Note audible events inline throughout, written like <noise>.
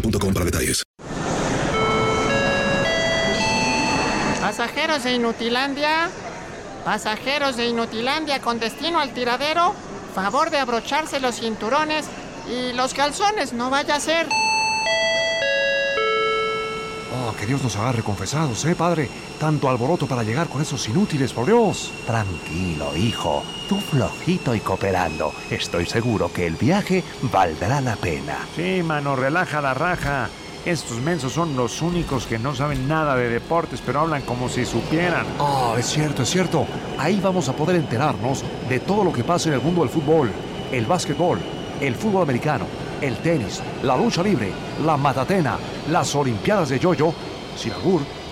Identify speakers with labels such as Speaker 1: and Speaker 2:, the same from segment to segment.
Speaker 1: para detalles.
Speaker 2: Pasajeros de Inutilandia, pasajeros de Inutilandia con destino al tiradero, favor de abrocharse los cinturones y los calzones, no vaya a ser.
Speaker 3: Oh, que Dios nos agarre confesados, ¿eh, padre? Tanto alboroto para llegar con esos inútiles, por Dios.
Speaker 4: Tranquilo, hijo. Tú flojito y cooperando. Estoy seguro que el viaje valdrá la pena.
Speaker 3: Sí, mano, relaja la raja. Estos mensos son los únicos que no saben nada de deportes, pero hablan como si supieran. Oh, es cierto, es cierto. Ahí vamos a poder enterarnos de todo lo que pasa en el mundo del fútbol, el básquetbol, el fútbol americano, el tenis, la lucha libre, la matatena, las olimpiadas de yoyo, sin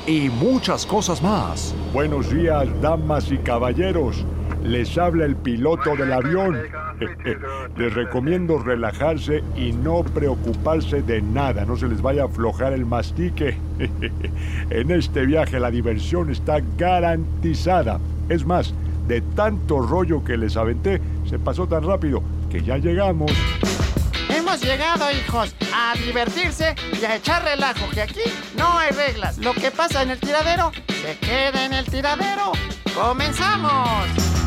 Speaker 3: y muchas cosas más.
Speaker 5: Buenos días, damas y caballeros. Les habla el piloto del avión. <laughs> Les recomiendo relajarse y no preocuparse de nada. No se les vaya a aflojar el mastique. <laughs> En este viaje la diversión está garantizada. Es más, de tanto rollo que les aventé, se pasó tan rápido que ya llegamos.
Speaker 2: Hemos llegado, hijos, a divertirse y a echar relajo, que aquí no hay reglas. Lo que pasa en el tiradero, se queda en el tiradero. ¡Comenzamos!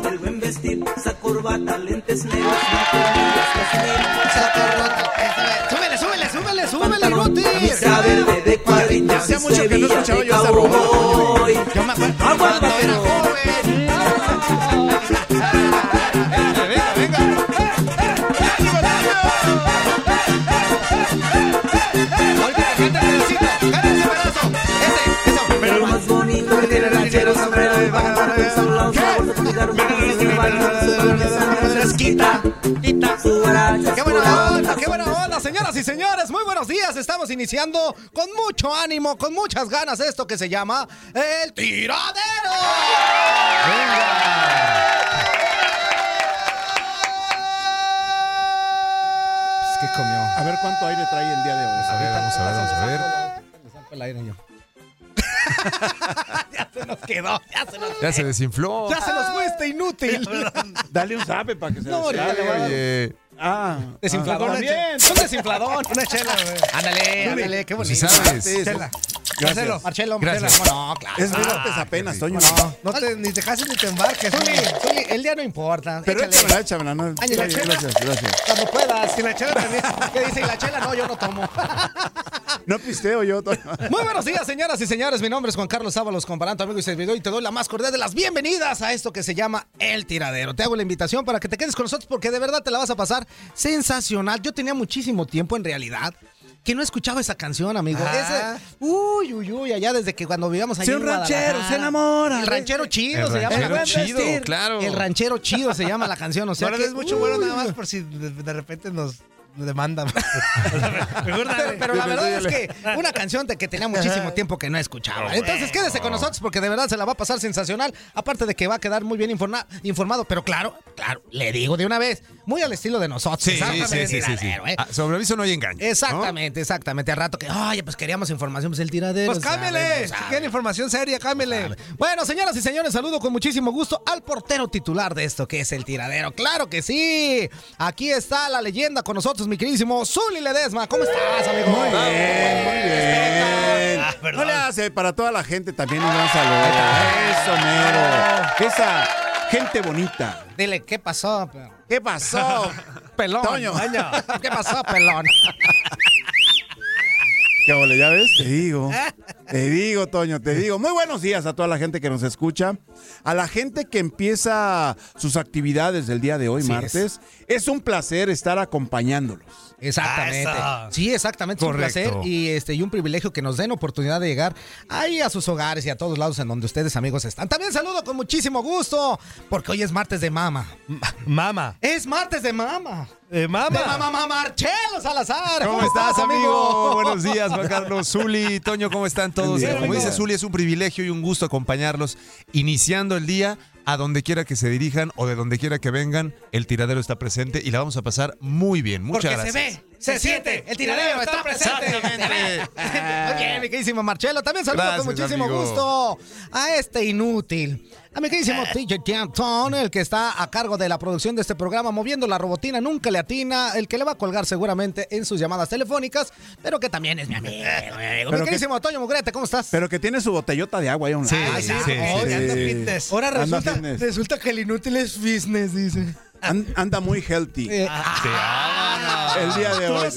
Speaker 6: El buen vestir, esa corbata, lentes negros, mantequillas,
Speaker 7: Súbele, súbele, súbele, súbele, Ruti.
Speaker 6: camisa verde de cuadritos,
Speaker 7: Hacía mucho que no escuchaba yo esa rola. Yo ¡Qué buena onda! ¡Qué buena onda! Señoras y señores, muy buenos días. Estamos iniciando con mucho ánimo, con muchas ganas esto que se llama El Tiradero.
Speaker 8: ¿Qué comió?
Speaker 7: A ver cuánto aire trae el día de hoy.
Speaker 8: A ver, vamos a ver, vamos a ver. <laughs>
Speaker 7: ya se nos quedó, ya se nos
Speaker 3: Ya se desinfló.
Speaker 7: Ya se nos fue este inútil. <laughs>
Speaker 9: Dale un zape para que se
Speaker 7: No,
Speaker 9: desinfle,
Speaker 7: dale,
Speaker 9: güey.
Speaker 3: Oye,
Speaker 9: Ah.
Speaker 7: Desinflador
Speaker 9: Ah,
Speaker 7: también. Un desinflador.
Speaker 10: Una chela, güey.
Speaker 7: Ándale, ándale, qué bonito.
Speaker 3: si sabes.
Speaker 10: Chela.
Speaker 9: Gracias.
Speaker 7: Marcelo,
Speaker 3: Gracias.
Speaker 7: Marcelo. ¿Cómo no? Claro.
Speaker 9: Es martes apenas, Toño.
Speaker 7: No,
Speaker 10: No te, ni te cases ni te embarques.
Speaker 7: Zuli. Zuli, el día no importa.
Speaker 9: Pero échamela, échamela. No,
Speaker 7: Ay, la chela.
Speaker 9: gracias, gracias.
Speaker 7: Cuando puedas.
Speaker 10: Y la chela también.
Speaker 7: ¿Qué dice? ¿Y la chela? No, yo no tomo. <laughs>
Speaker 9: No pisteo yo.
Speaker 7: Muy buenos días, señoras y señores. Mi nombre es Juan Carlos Ábalos, comparando amigo y servidor, y te doy la más cordial de las bienvenidas a esto que se llama El Tiradero. Te hago la invitación para que te quedes con nosotros porque de verdad te la vas a pasar sensacional. Yo tenía muchísimo tiempo en realidad que no escuchaba esa canción, amigo.
Speaker 10: Ah.
Speaker 7: Ese, uy, uy, uy, allá desde que cuando vivíamos allá
Speaker 9: Sí,
Speaker 7: en
Speaker 9: un ranchero, se enamora.
Speaker 7: El ranchero chido
Speaker 3: El
Speaker 7: se llama la
Speaker 3: ranchero chido, claro.
Speaker 7: El ranchero chido se llama la canción, o sea
Speaker 10: Ahora
Speaker 7: que,
Speaker 10: es mucho bueno nada más por si de, de repente nos <laughs> Mejor dale.
Speaker 7: Pero, pero la verdad es que una canción de que tenía muchísimo tiempo que no escuchaba. Entonces quédese con nosotros porque de verdad se la va a pasar sensacional. Aparte de que va a quedar muy bien informa- informado. Pero claro, claro, le digo de una vez, muy al estilo de nosotros.
Speaker 3: Sí,
Speaker 7: Exactamente,
Speaker 3: sí, sí, sí, sí.
Speaker 7: ¿eh?
Speaker 3: Ah, sobre aviso no hay engaño. ¿no?
Speaker 7: Exactamente, exactamente. Al rato que, oye, pues queríamos información, pues el tiradero.
Speaker 10: Pues cámbiale.
Speaker 7: sabemos,
Speaker 10: Si quieren información seria, cámbiale.
Speaker 7: Bueno, señoras y señores, saludo con muchísimo gusto al portero titular de esto que es el tiradero. Claro que sí. Aquí está la leyenda con nosotros, mi queridísimo Zuli Ledesma. ¿Cómo estás, amigo?
Speaker 9: Muy bien, muy bien.
Speaker 10: Ah,
Speaker 9: no le hace para toda la gente también un gran saludo. Eso, mero. Esa gente bonita.
Speaker 7: Dile, ¿qué pasó?
Speaker 9: ¿Qué pasó? <laughs>
Speaker 7: Pelón.
Speaker 9: Toño.
Speaker 7: ¿Qué pasó, pelón? <laughs>
Speaker 9: ¿Qué ole, ya ves? Te digo. <laughs> Te digo, Toño, te digo. Muy buenos días a toda la gente que nos escucha. A la gente que empieza sus actividades del día de hoy,
Speaker 7: Así
Speaker 9: martes. Es. un placer estar acompañándolos.
Speaker 7: Exactamente.
Speaker 10: Ah, eso.
Speaker 7: Sí, exactamente. Es un
Speaker 3: Correcto.
Speaker 7: placer y, este, y un privilegio que nos den oportunidad de llegar ahí a sus hogares y a todos lados en donde ustedes, amigos, están. También saludo con muchísimo gusto porque hoy es martes de mama.
Speaker 10: Mama.
Speaker 7: Es martes de mama.
Speaker 10: Eh, mama.
Speaker 7: De mamá, Marchelo Salazar.
Speaker 3: ¿Cómo estás, amigo? Buenos días, Juan Carlos, Zuli, Toño, ¿cómo están todos?
Speaker 9: Bien,
Speaker 3: Como
Speaker 9: amigo.
Speaker 3: dice Zuli, es un privilegio y un gusto acompañarlos iniciando el día a donde quiera que se dirijan o de donde quiera que vengan. El tiradero está presente y la vamos a pasar muy bien. Muchas
Speaker 7: Porque
Speaker 3: gracias.
Speaker 7: se ve, se siente, el tiradero está presente.
Speaker 3: Exactamente. <laughs>
Speaker 7: Oye, mi queridísimo Marcelo, también saludo
Speaker 3: Gracias,
Speaker 7: con muchísimo
Speaker 3: amigo.
Speaker 7: gusto a este inútil. A mi queridísimo TJ Canton, el que está a cargo de la producción de este programa, moviendo la robotina, nunca le atina, el que le va a colgar seguramente en sus llamadas telefónicas, pero que también es mi amigo. mi amigo. Mi queridísimo Toño Mugrete, ¿cómo estás?
Speaker 9: Pero que tiene su botellota de agua ahí a un
Speaker 3: Sí,
Speaker 9: lado.
Speaker 10: Ay, sí.
Speaker 7: Ahora resulta, resulta que el inútil es business, dice.
Speaker 9: An- anda muy healthy.
Speaker 7: Eh,
Speaker 9: el día de hoy,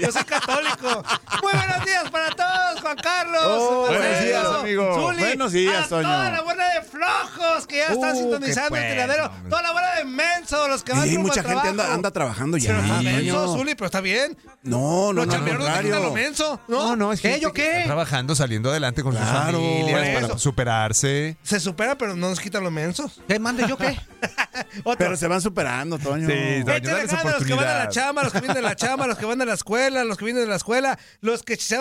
Speaker 10: Yo soy católico. Muy buenos días para todos, Juan Carlos.
Speaker 9: Oh,
Speaker 3: buenos días, amigo.
Speaker 10: Zuli,
Speaker 9: Buenos días,
Speaker 10: a
Speaker 9: Toño.
Speaker 10: toda la buena de flojos que ya están
Speaker 7: Uh,
Speaker 10: sintonizando el tiradero.
Speaker 7: hombre.
Speaker 10: Toda la buena de menso, los que van
Speaker 9: Sí,
Speaker 10: rumbo
Speaker 9: mucha gente anda, trabajando ya.
Speaker 10: Pero está menso. Zuli, pero está bien.
Speaker 9: No, no,
Speaker 10: Los
Speaker 9: no,
Speaker 10: no lo menso,
Speaker 3: No,
Speaker 10: ¿no?
Speaker 3: no, es
Speaker 7: ¿Qué?
Speaker 3: gente
Speaker 7: ¿Yo
Speaker 3: que
Speaker 7: qué?
Speaker 3: está trabajando, saliendo adelante con
Speaker 9: Claro,
Speaker 3: sus familias para
Speaker 10: eso.
Speaker 3: superarse.
Speaker 10: Se supera, pero no nos quitan los mensos.
Speaker 7: ¿Qué mande yo qué? <laughs>
Speaker 9: Pero se van superando, Toño.
Speaker 3: Sí, Toño,
Speaker 10: Échale ganas, los que van a la chamba, los que vienen de la chamba, los que van a la escuela, los que vienen de la escuela, los que se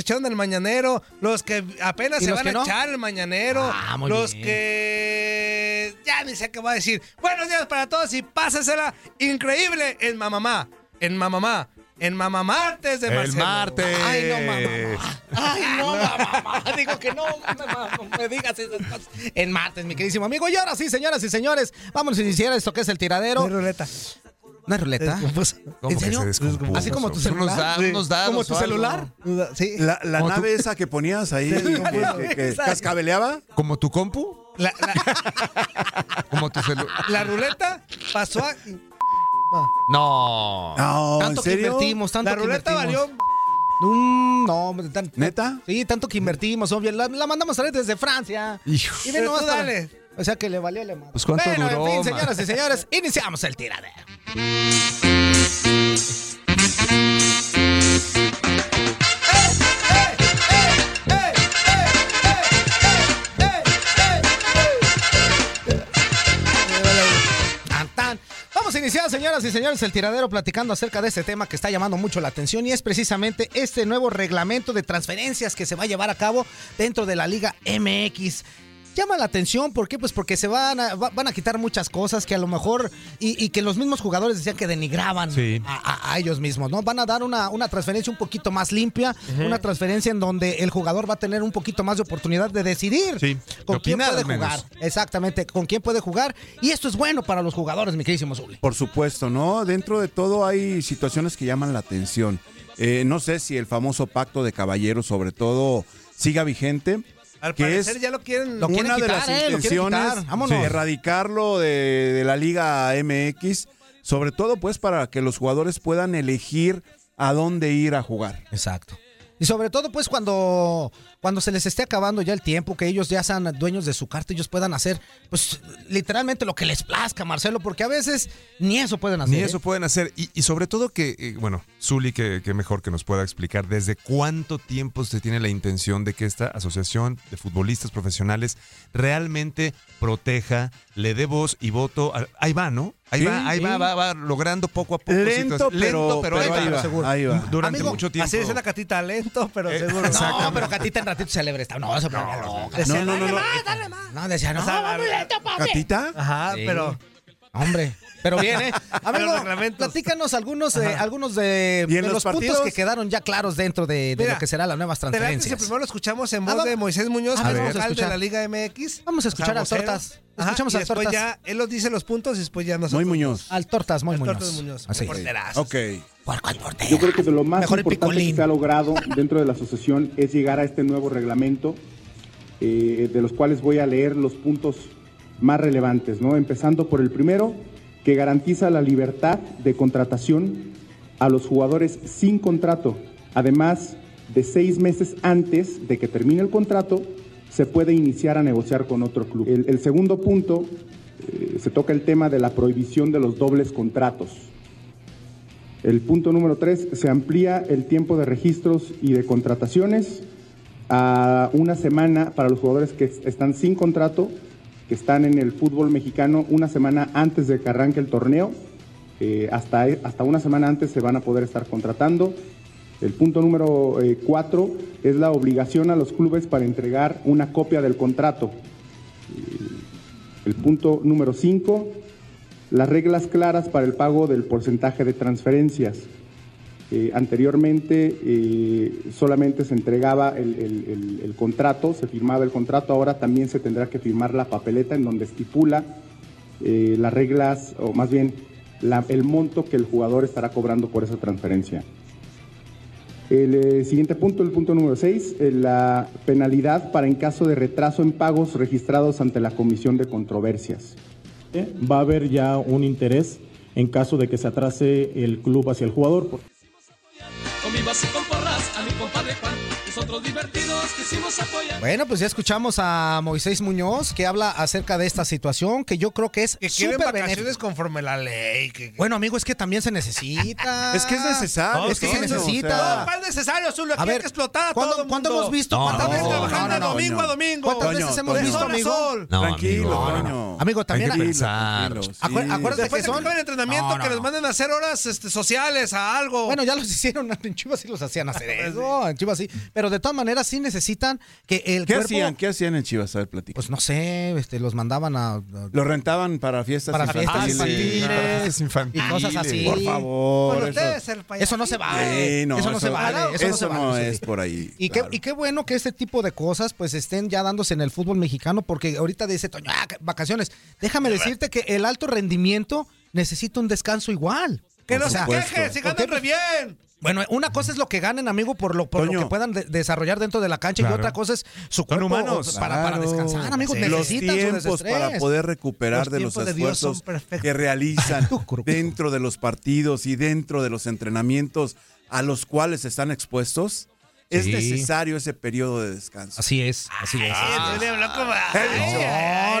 Speaker 10: echaron, del mañanero, los que apenas
Speaker 7: ¿Y
Speaker 10: se van a
Speaker 7: no?
Speaker 10: echar el mañanero,
Speaker 7: Ah, muy
Speaker 10: los
Speaker 7: bien.
Speaker 10: que ya ni sé qué voy a decir. Buenos días para todos y pásasela increíble en Mamamá, en Mamamá, en Mamá Martes de
Speaker 3: El
Speaker 10: Marcelo.
Speaker 3: martes.
Speaker 7: Ay, no, mamá. Ay, no, <laughs> mamá. Digo que no, mamá, no me digas esas cosas. En martes, mi queridísimo amigo. Y ahora sí, señoras y señores, vamos a iniciar esto que es el tiradero.
Speaker 10: De ruleta.
Speaker 7: ¿No es ruleta?
Speaker 3: ¿Cómo
Speaker 7: ¿En serio? ¿Así como tu
Speaker 3: unos
Speaker 7: celular?
Speaker 3: da- unos dados
Speaker 7: ¿Como tu celular?
Speaker 10: Sí.
Speaker 9: La, la
Speaker 3: tú.
Speaker 9: nave esa que ponías ahí, que, que- que cascabeleaba.
Speaker 3: ¿Como tu compu?
Speaker 10: La, la- <laughs>
Speaker 3: ¿Como tu celular?
Speaker 10: la ruleta pasó a...
Speaker 3: No.
Speaker 9: No, ¿en
Speaker 7: tanto que
Speaker 9: serio?
Speaker 7: invertimos, tanto
Speaker 10: La
Speaker 7: que
Speaker 10: ruleta
Speaker 7: invertimos.
Speaker 10: valió...
Speaker 7: Mm, no, tan-
Speaker 9: ¿Neta?
Speaker 7: Sí, tanto que invertimos, obvio. La, la mandamos a traer desde Francia.
Speaker 3: Hijo.
Speaker 7: Y ve
Speaker 10: Pero
Speaker 7: nomás
Speaker 10: tú
Speaker 7: para-
Speaker 10: dale.
Speaker 7: O sea que le valió le madre.
Speaker 3: Pues, ¿cuánto
Speaker 7: bueno,
Speaker 3: duró,
Speaker 7: en fin,
Speaker 3: man?
Speaker 7: señoras y señores, iniciamos el tiradero. Señoras y señores, el tiradero platicando acerca de este tema que está llamando mucho la atención y es precisamente este nuevo reglamento de transferencias que se va a llevar a cabo dentro de la Liga MX. Llama la atención. ¿Por qué? Pues porque se van a, va- van a quitar muchas cosas que a lo mejor y, y que los mismos jugadores decían que denigraban
Speaker 8: Sí.
Speaker 7: a, a- a ellos mismos, ¿no? Van a dar una, una transferencia un poquito más limpia, una transferencia en donde el jugador va a tener un poquito más de oportunidad de decidir
Speaker 8: Sí,
Speaker 7: con quién puede jugar. Exactamente, con quién puede jugar. Y esto es bueno para los jugadores, mi queridísimo Zuli.
Speaker 9: Por supuesto, ¿no? Dentro de todo hay situaciones que llaman la atención. Eh, no sé si el famoso pacto de caballeros, sobre todo, siga vigente.
Speaker 10: Al
Speaker 9: que
Speaker 10: parecer
Speaker 9: es
Speaker 10: ya lo quieren.
Speaker 7: Lo quieren
Speaker 9: una de las
Speaker 7: eh,
Speaker 9: intenciones erradicarlo de, de la Liga MX, sobre todo pues para que los jugadores puedan elegir a dónde ir a jugar.
Speaker 7: Exacto. Y sobre todo, pues, cuando, cuando se les esté acabando ya el tiempo, que ellos ya sean dueños de su carta, ellos puedan hacer, pues, literalmente lo que les plazca, Marcelo, porque a veces ni eso pueden hacer.
Speaker 8: Ni
Speaker 7: ¿eh?
Speaker 8: eso pueden hacer. Y, y sobre todo que, eh, bueno, Zuli, que, que mejor que nos pueda explicar desde cuánto tiempo se tiene la intención de que esta asociación de futbolistas profesionales realmente proteja, le dé voz y voto. a- ahí va, ¿no? Ahí
Speaker 9: Sí,
Speaker 8: va, ahí
Speaker 9: sí.
Speaker 8: va, va, va logrando poco a poco.
Speaker 9: Lento, pero- pero ahí va,
Speaker 8: seguro.
Speaker 9: ahí va.
Speaker 8: Durante
Speaker 10: Amigo,
Speaker 8: mucho tiempo.
Speaker 10: Así dice la catita, lento, pero
Speaker 8: Eh,
Speaker 10: seguro.
Speaker 7: No, pero Catita en ratito se alebre. No, se ponía loca.
Speaker 10: Decía,
Speaker 9: No, no, no,
Speaker 10: "Dale
Speaker 9: no.
Speaker 10: más, dale más".
Speaker 7: No, decía, no,
Speaker 10: O sea,
Speaker 7: va muy lento, papi.
Speaker 9: ¿Catita?
Speaker 10: Ajá,
Speaker 7: Sí.
Speaker 10: pero.
Speaker 7: Hombre, pero bien, ¿eh? <laughs> Amigo,
Speaker 10: Los
Speaker 7: platícanos algunos, eh, algunos de,
Speaker 9: ¿Y en
Speaker 7: de
Speaker 9: los
Speaker 7: los, puntos que quedaron ya claros dentro de, de
Speaker 10: Mira,
Speaker 7: lo que será las nuevas
Speaker 10: ¿Te late si
Speaker 7: transferencias.
Speaker 10: primero lo escuchamos en
Speaker 7: Ah,
Speaker 10: voz de. Moisés Muñoz,
Speaker 7: A
Speaker 10: que es
Speaker 7: ver,
Speaker 10: vocal de la Liga MX?
Speaker 7: Vamos a
Speaker 10: O sea,
Speaker 7: escuchar al
Speaker 10: vocero.
Speaker 7: Tortas.
Speaker 10: Ajá,
Speaker 7: Escuchamos
Speaker 10: y
Speaker 7: al
Speaker 10: después
Speaker 7: Tortas.
Speaker 10: ya él nos dice los puntos y después ya nosotros.
Speaker 9: Muy Muñoz.
Speaker 7: Al Tortas, muy
Speaker 10: Al
Speaker 7: Muñoz.
Speaker 10: Tortas Muñoz.
Speaker 7: Así.
Speaker 9: Ok.
Speaker 11: Yo creo que de lo más
Speaker 7: Mejor
Speaker 11: importante que se ha logrado dentro de la asociación es llegar a este nuevo reglamento, eh, de los cuales voy a leer los puntos más relevantes, ¿no? Empezando por el primero, que garantiza la libertad de contratación a los jugadores sin contrato. Además de seis meses antes de que termine el contrato, se puede iniciar a negociar con otro club. El, segundo punto, eh, se toca el tema de la prohibición de los dobles contratos. El punto número tres, se amplía el tiempo de registros y de contrataciones a una semana para los jugadores que están sin contrato, que están en el fútbol mexicano una semana antes de que arranque el torneo. Eh, hasta, hasta una semana antes se van a poder estar contratando. El punto número eh, cuatro es la obligación a los clubes para entregar una copia del contrato. Eh, el punto número cinco, las reglas claras para el pago del porcentaje de transferencias. Eh, anteriormente eh, solamente se entregaba el, contrato, se firmaba el contrato, ahora también se tendrá que firmar la papeleta en donde estipula eh, las reglas, o más bien el monto que el jugador estará cobrando por esa transferencia. El siguiente punto, el punto número 6, la penalidad para en caso de retraso en pagos registrados ante la Comisión de Controversias.
Speaker 12: va a haber ya un interés en caso de que se atrase el club hacia el jugador.
Speaker 6: Vivas y con porras a mi compadre Juan. Nosotros divertidos quisimos apoyar.
Speaker 7: Bueno, pues ya escuchamos a Moisés Muñoz que habla acerca de esta situación que yo creo que es
Speaker 10: Que quieren
Speaker 7: súper
Speaker 10: vacaciones
Speaker 7: benéfico.
Speaker 10: conforme la ley. que-
Speaker 7: Bueno, amigo, es que también se necesita. <laughs>
Speaker 9: Es que es necesario,
Speaker 7: Es que se
Speaker 9: Toño,
Speaker 7: necesita.
Speaker 10: No, ¿cuál necesario, Zulu? Aquí
Speaker 7: A
Speaker 10: hay
Speaker 7: ver,
Speaker 10: que explotar a
Speaker 7: ¿cuándo-
Speaker 10: todo el
Speaker 7: cuándo
Speaker 10: mundo.
Speaker 7: hemos visto?
Speaker 10: No,
Speaker 7: ¿Cuántas
Speaker 10: no,
Speaker 7: veces trabajando
Speaker 10: no,
Speaker 7: de
Speaker 10: no,
Speaker 7: domingo a domingo? ¿Cuántas
Speaker 9: Toño,
Speaker 7: veces hemos visto, amigo?
Speaker 9: Tranquilo,
Speaker 8: amigo,
Speaker 7: también
Speaker 8: Hay que
Speaker 7: hay-
Speaker 8: pensar.
Speaker 9: Sí.
Speaker 7: acuérdate que son.
Speaker 10: el entrenamiento, que
Speaker 7: no.
Speaker 10: manden a hacer horas este, sociales, a algo.
Speaker 7: Bueno, ya los <laughs> hicieron, en Chivas sí los hacían hacer eso, en Chivas sí, pero de todas maneras sí necesitan que el
Speaker 9: ¿Qué
Speaker 7: cuerpo,
Speaker 9: hacían? ¿Qué hacían en Chivas? A ver, platica.
Speaker 7: pues no sé, este, los mandaban a, a-
Speaker 9: Lo rentaban para fiestas
Speaker 7: para
Speaker 9: infantiles.
Speaker 7: fiestas infantiles,
Speaker 8: fiestas
Speaker 7: y cosas así.
Speaker 9: Por favor.
Speaker 10: Bueno,
Speaker 9: eso-
Speaker 10: ustedes, el.
Speaker 7: Eso no se vale,
Speaker 9: Sí, no,
Speaker 7: eso no se vale, eso, no se vale.
Speaker 9: es por ahí.
Speaker 7: Y,
Speaker 9: claro.
Speaker 7: qué, y qué bueno que este tipo de cosas pues estén ya dándose en el fútbol mexicano, porque ahorita dice Toño, ah, vacaciones. Déjame decirte que el alto rendimiento necesita un descanso igual.
Speaker 10: Que no se
Speaker 7: sea,
Speaker 10: quejen, si ganan re bien.
Speaker 7: Bueno, una cosa es lo que ganen, amigo, por lo, por lo que puedan de- desarrollar dentro de la cancha
Speaker 8: Claro.
Speaker 7: y otra cosa es su cuerpo
Speaker 8: humanos.
Speaker 7: para, para descansar, amigos.
Speaker 10: Sí.
Speaker 9: los
Speaker 7: Necesitan su
Speaker 9: tiempos para poder recuperar
Speaker 10: Los
Speaker 9: de los
Speaker 10: de
Speaker 9: esfuerzos que realizan <laughs> dentro de los partidos y dentro de los entrenamientos a los cuales están expuestos. Es
Speaker 7: Sí.
Speaker 9: necesario ese periodo de descanso.
Speaker 7: Así es, así es.
Speaker 9: Dicho.
Speaker 10: Ay,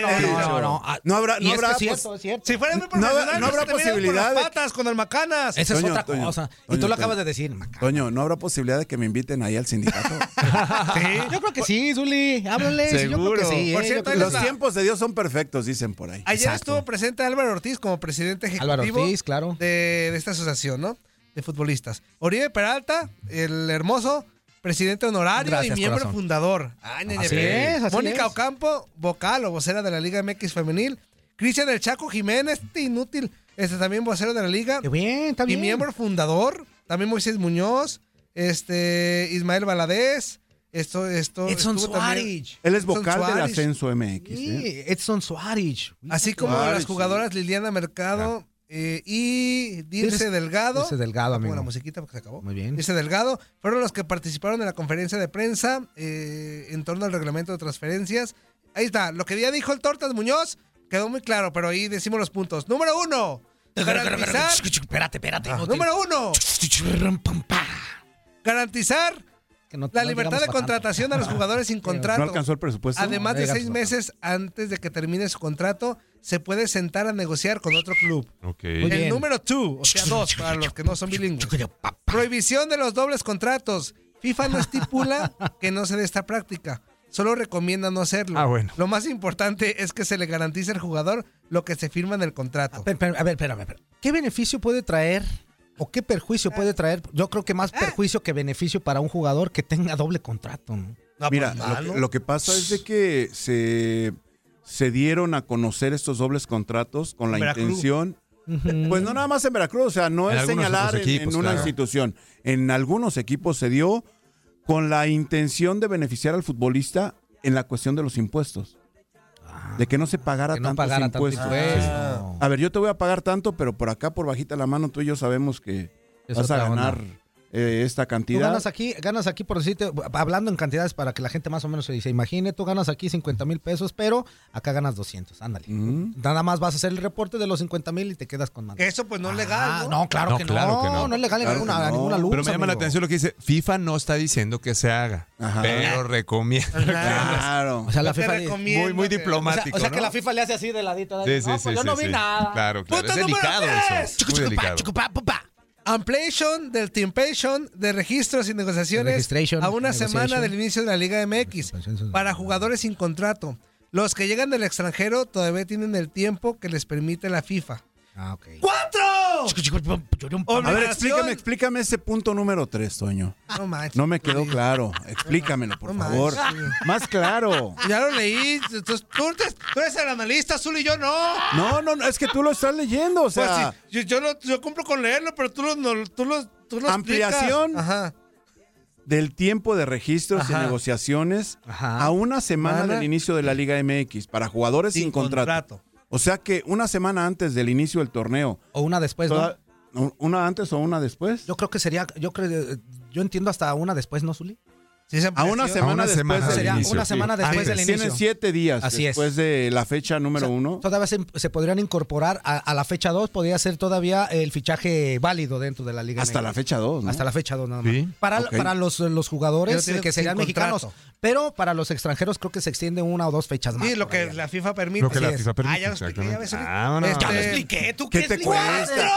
Speaker 7: No, no, no, no, no. Ah,
Speaker 9: No habrá, no habrá.
Speaker 10: Si fueras muy
Speaker 9: No habrá-
Speaker 10: profesional,
Speaker 9: no habrá
Speaker 10: te miran
Speaker 9: posibilidad
Speaker 10: Con las patas, con el macanas.
Speaker 7: Esa es
Speaker 9: Toño,
Speaker 7: otra
Speaker 9: Toño,
Speaker 7: cosa. y tú lo acabas de decir. Maca.
Speaker 9: Toño, ¿no habrá posibilidad de que me inviten ahí al sindicato? <laughs>
Speaker 7: Yo creo que sí, Zuli. Háblale. sí, Yo creo que
Speaker 8: Seguro.
Speaker 7: sí.
Speaker 10: Por
Speaker 7: eh,
Speaker 10: cierto,
Speaker 9: Los
Speaker 7: sí.
Speaker 9: tiempos de Dios son perfectos, dicen por ahí.
Speaker 10: Ayer estuvo presente Álvaro Ortiz como presidente ejecutivo
Speaker 7: Álvaro Ortiz, claro.
Speaker 10: de, de esta asociación, ¿no? De futbolistas. Oribe Peralta, el hermoso, presidente honorario
Speaker 7: Gracias,
Speaker 10: y miembro
Speaker 7: corazón.
Speaker 10: fundador. Ay, ñeñe,
Speaker 7: Así
Speaker 10: pe.
Speaker 7: es, así
Speaker 10: Mónica
Speaker 7: es.
Speaker 10: Ocampo, vocal o vocera de la Liga MX Femenil. Cristian del Chaco Jiménez, este inútil, este también vocero de la Liga.
Speaker 7: Qué bien, está
Speaker 10: Y miembro fundador. También Moisés Muñoz, este Ismael Valadez. Esto, esto.
Speaker 7: Edson Suárez.
Speaker 9: Él es vocal del
Speaker 10: Suárez.
Speaker 9: ascenso MX. ¿eh?
Speaker 7: Sí, Edson Suárez.
Speaker 10: Así como
Speaker 9: Suárez,
Speaker 10: las jugadoras Liliana Mercado eh, y Dirce Delgado.
Speaker 7: Dirce Delgado,
Speaker 10: Ah,
Speaker 7: amigo.
Speaker 10: la musiquita porque se acabó.
Speaker 7: Muy bien.
Speaker 10: Dirce Delgado fueron los que participaron en la conferencia de prensa eh, en torno al reglamento de transferencias. Ahí está, lo que ya dijo el Tortas Muñoz quedó muy claro, pero ahí decimos los puntos. Número uno, garantizar.
Speaker 7: Espérate, espérate.
Speaker 10: Ah, número uno, garantizar
Speaker 7: Que no-
Speaker 10: la
Speaker 7: no
Speaker 10: libertad de
Speaker 7: tanto.
Speaker 10: contratación de los jugadores sin <laughs> contrato.
Speaker 9: No alcanzó el presupuesto.
Speaker 10: Además
Speaker 7: No
Speaker 10: de seis meses antes de que termine su contrato, se puede sentar a negociar con otro club.
Speaker 8: Ok.
Speaker 7: Muy
Speaker 10: el número 2, o sea, dos para los que no son bilingües. Prohibición de los dobles contratos. FIFA no estipula <laughs> que no se dé esta práctica. Solo recomienda no hacerlo.
Speaker 8: Ah, bueno.
Speaker 10: Lo más importante es que se le garantice al jugador lo que se firma en el contrato.
Speaker 7: Pero, pero, a ver, espérame, espérame. ¿Qué beneficio puede traer o qué perjuicio puede traer? Yo creo que más perjuicio que beneficio para un jugador que tenga doble contrato.
Speaker 9: Mira,
Speaker 10: pues,
Speaker 9: lo que, lo que pasa es de que se, se dieron a conocer estos dobles contratos con la
Speaker 10: Veracruz.
Speaker 9: intención. Pues no nada más en Veracruz, o sea, no
Speaker 8: En
Speaker 9: es señalar en- una
Speaker 8: claro.
Speaker 9: institución. En algunos equipos se dio con la intención de beneficiar al futbolista en la cuestión de los impuestos. De que no se pagara
Speaker 7: no
Speaker 9: tantos
Speaker 7: pagara tanto
Speaker 9: impuestos.
Speaker 7: impuesto.
Speaker 9: A ver, yo te voy a pagar tanto, pero por acá, por bajita la mano, tú y yo sabemos que
Speaker 7: Es
Speaker 9: vas a
Speaker 7: onda.
Speaker 9: Eh, esta
Speaker 7: Tú
Speaker 9: cantidad.
Speaker 7: ganas aquí, ganas aquí por decirte, hablando en cantidades para que la gente más o menos se, se imagine, tú ganas aquí 50 mil pesos, pero acá ganas 200, ándale.
Speaker 9: Mm.
Speaker 7: Nada más vas a hacer el reporte de los 50 mil y te quedas con más.
Speaker 10: Eso pues no es legal,
Speaker 7: Ah,
Speaker 10: ¿no?
Speaker 7: no, claro,
Speaker 8: No,
Speaker 7: que,
Speaker 8: claro
Speaker 7: no,
Speaker 8: que no.
Speaker 7: no es legal en
Speaker 9: Claro
Speaker 7: ninguna, ninguna luz.
Speaker 8: Pero me llama la atención lo que dice, FIFA no está diciendo que se haga,
Speaker 9: Ajá.
Speaker 8: pero recomienda.
Speaker 9: Claro.
Speaker 7: O sea, la FIFA
Speaker 10: recomiendo
Speaker 8: Muy, muy
Speaker 10: que-
Speaker 7: O sea,
Speaker 8: diplomático,
Speaker 7: o sea que la FIFA le hace así de ladito.
Speaker 8: Sí, sí,
Speaker 7: no,
Speaker 8: sí,
Speaker 7: pues yo
Speaker 8: sí,
Speaker 7: no vi
Speaker 8: sí.
Speaker 7: nada.
Speaker 8: Claro, claro.
Speaker 10: Punto
Speaker 8: Es delicado eso. Muy delicado.
Speaker 10: Ampliation del Teampation de registros y negociaciones a una semana del inicio de la Liga MX para jugadores sin contrato. Los que llegan del extranjero todavía tienen el tiempo que les permite la FIFA.
Speaker 7: Ah, ok.
Speaker 10: ¡Cuatro!
Speaker 9: A ver, explícame, explícame ese punto número 3, Toño.
Speaker 10: No manches.
Speaker 9: No me quedó claro. Explícamelo, por
Speaker 10: No
Speaker 9: favor.
Speaker 10: manches.
Speaker 9: Más claro.
Speaker 10: Ya lo leí. Entonces, tú, eres- tú eres el analista, Azul y yo no.
Speaker 9: No, no, no, es que tú lo estás leyendo, o
Speaker 10: Pues
Speaker 9: sea,
Speaker 10: sí, yo, yo, lo- yo cumplo con leerlo, pero tú lo, no- tú lo, tú lo
Speaker 9: Ampliación.
Speaker 10: Ajá.
Speaker 9: del tiempo de registros y
Speaker 10: Ajá.
Speaker 9: negociaciones
Speaker 7: Ajá.
Speaker 9: a una semana del inicio de la Liga MX para jugadores Sin contrato. O sea que una semana antes del inicio del torneo,
Speaker 7: O una después, ¿no?
Speaker 9: una antes o una después.
Speaker 7: Yo creo que sería, yo creo, yo entiendo hasta una después, ¿no, Zuli?
Speaker 10: Sí,
Speaker 9: A una semana
Speaker 8: una
Speaker 9: después
Speaker 8: semana
Speaker 9: del
Speaker 7: Sería
Speaker 8: inicio,
Speaker 7: una
Speaker 8: sí.
Speaker 7: semana después del inicio.
Speaker 9: Tienen siete días
Speaker 7: Así es.
Speaker 9: después de la fecha número
Speaker 7: O sea,
Speaker 9: uno.
Speaker 7: Todavía se, se podrían incorporar a, a la fecha 2, podría ser todavía el fichaje válido dentro de la Liga.
Speaker 9: Hasta la fecha 2, ¿no?
Speaker 7: Hasta la fecha 2 nada más.
Speaker 8: Sí.
Speaker 7: Para, para los, los jugadores eh, que serían mexicanos. Pero para los extranjeros creo que se extiende una o dos fechas más.
Speaker 10: Sí, lo que la FIFA permite.
Speaker 8: Lo que la
Speaker 10: Así es.
Speaker 8: FIFA permite,
Speaker 10: Ah, ya lo expliqué, ya ves.
Speaker 8: exactamente. Vámonos.
Speaker 10: Este,
Speaker 7: Ya lo expliqué, ¿tú
Speaker 9: ¿Qué
Speaker 7: qué,
Speaker 9: te cuesta?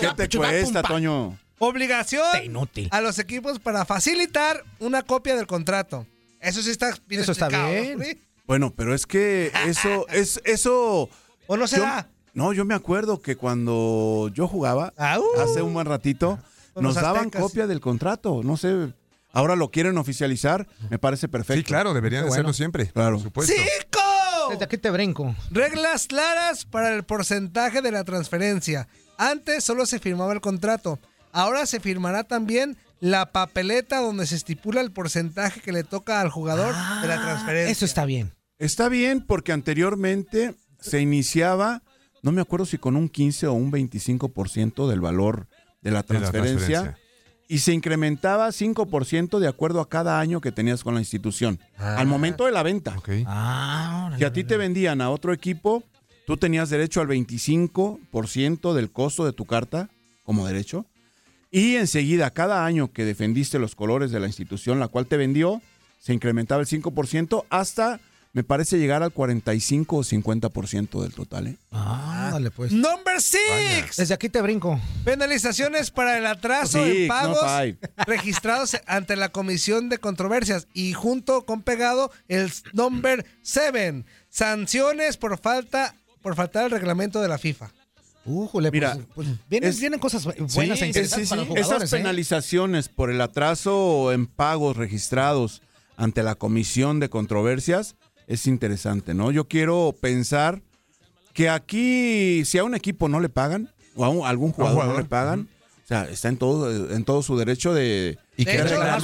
Speaker 9: ¿Qué te cuesta, Toño?
Speaker 10: Obligación
Speaker 7: inútil.
Speaker 10: a los equipos para facilitar una copia del contrato. Eso sí está bien
Speaker 7: Eso está bien.
Speaker 9: Bueno, pero es que eso, <laughs> es, eso.
Speaker 10: ¿O no
Speaker 9: yo-
Speaker 10: será?
Speaker 9: no, yo me acuerdo que cuando yo jugaba,
Speaker 10: Ah, uh.
Speaker 9: hace un buen ratito,
Speaker 10: Con
Speaker 9: nos daban
Speaker 10: aztecas.
Speaker 9: copia del contrato. No sé, ahora lo quieren oficializar, me parece perfecto.
Speaker 8: Sí, claro, deberían
Speaker 7: bueno.
Speaker 8: hacerlo siempre.
Speaker 9: Claro.
Speaker 8: Por supuesto.
Speaker 10: ¡Cinco!
Speaker 7: Desde aquí te brinco.
Speaker 10: Reglas claras para el porcentaje de la transferencia. Antes solo se firmaba el contrato. Ahora se firmará también la papeleta donde se estipula el porcentaje que le toca al jugador de la transferencia.
Speaker 7: Eso está bien.
Speaker 9: Está bien porque anteriormente se iniciaba, no me acuerdo si con un 15 o un 25% del valor de la
Speaker 8: De la transferencia.
Speaker 9: Y se incrementaba 5% de acuerdo a cada año que tenías con la institución. Al momento de la venta.
Speaker 8: Ok.
Speaker 7: Ah,
Speaker 9: Si a ti te vendían a otro equipo, tú tenías derecho al 25% del costo de tu carta como derecho. Y enseguida, cada año que defendiste los colores de la institución la cual te vendió, se incrementaba el 5% hasta, me parece, llegar al 45 o 50% del total. ¿eh?
Speaker 7: Ah, dale pues.
Speaker 10: Number six.
Speaker 7: Desde aquí te brinco.
Speaker 10: Penalizaciones para el atraso
Speaker 9: Sí,
Speaker 10: en pagos <laughs> registrados ante la Comisión de Controversias y junto con pegado el number seven. Sanciones por falta por faltar el reglamento de la FIFA.
Speaker 7: Újule,
Speaker 9: Mira,
Speaker 7: pues, pues, vienen,
Speaker 9: es-
Speaker 7: vienen cosas buenas
Speaker 9: Sí,
Speaker 7: e
Speaker 9: sí,
Speaker 7: interesantes
Speaker 9: sí,
Speaker 7: para
Speaker 9: sí.
Speaker 7: los jugadores.
Speaker 9: Esas
Speaker 7: ¿eh?
Speaker 9: penalizaciones por el atraso en pagos registrados ante la comisión de controversias es interesante, ¿no? Yo quiero pensar que aquí, si a un equipo no le pagan, o a un- algún jugador, no le pagan, o sea, está en todo, en todo su derecho de,
Speaker 8: Y
Speaker 9: de
Speaker 8: que,
Speaker 9: reclamar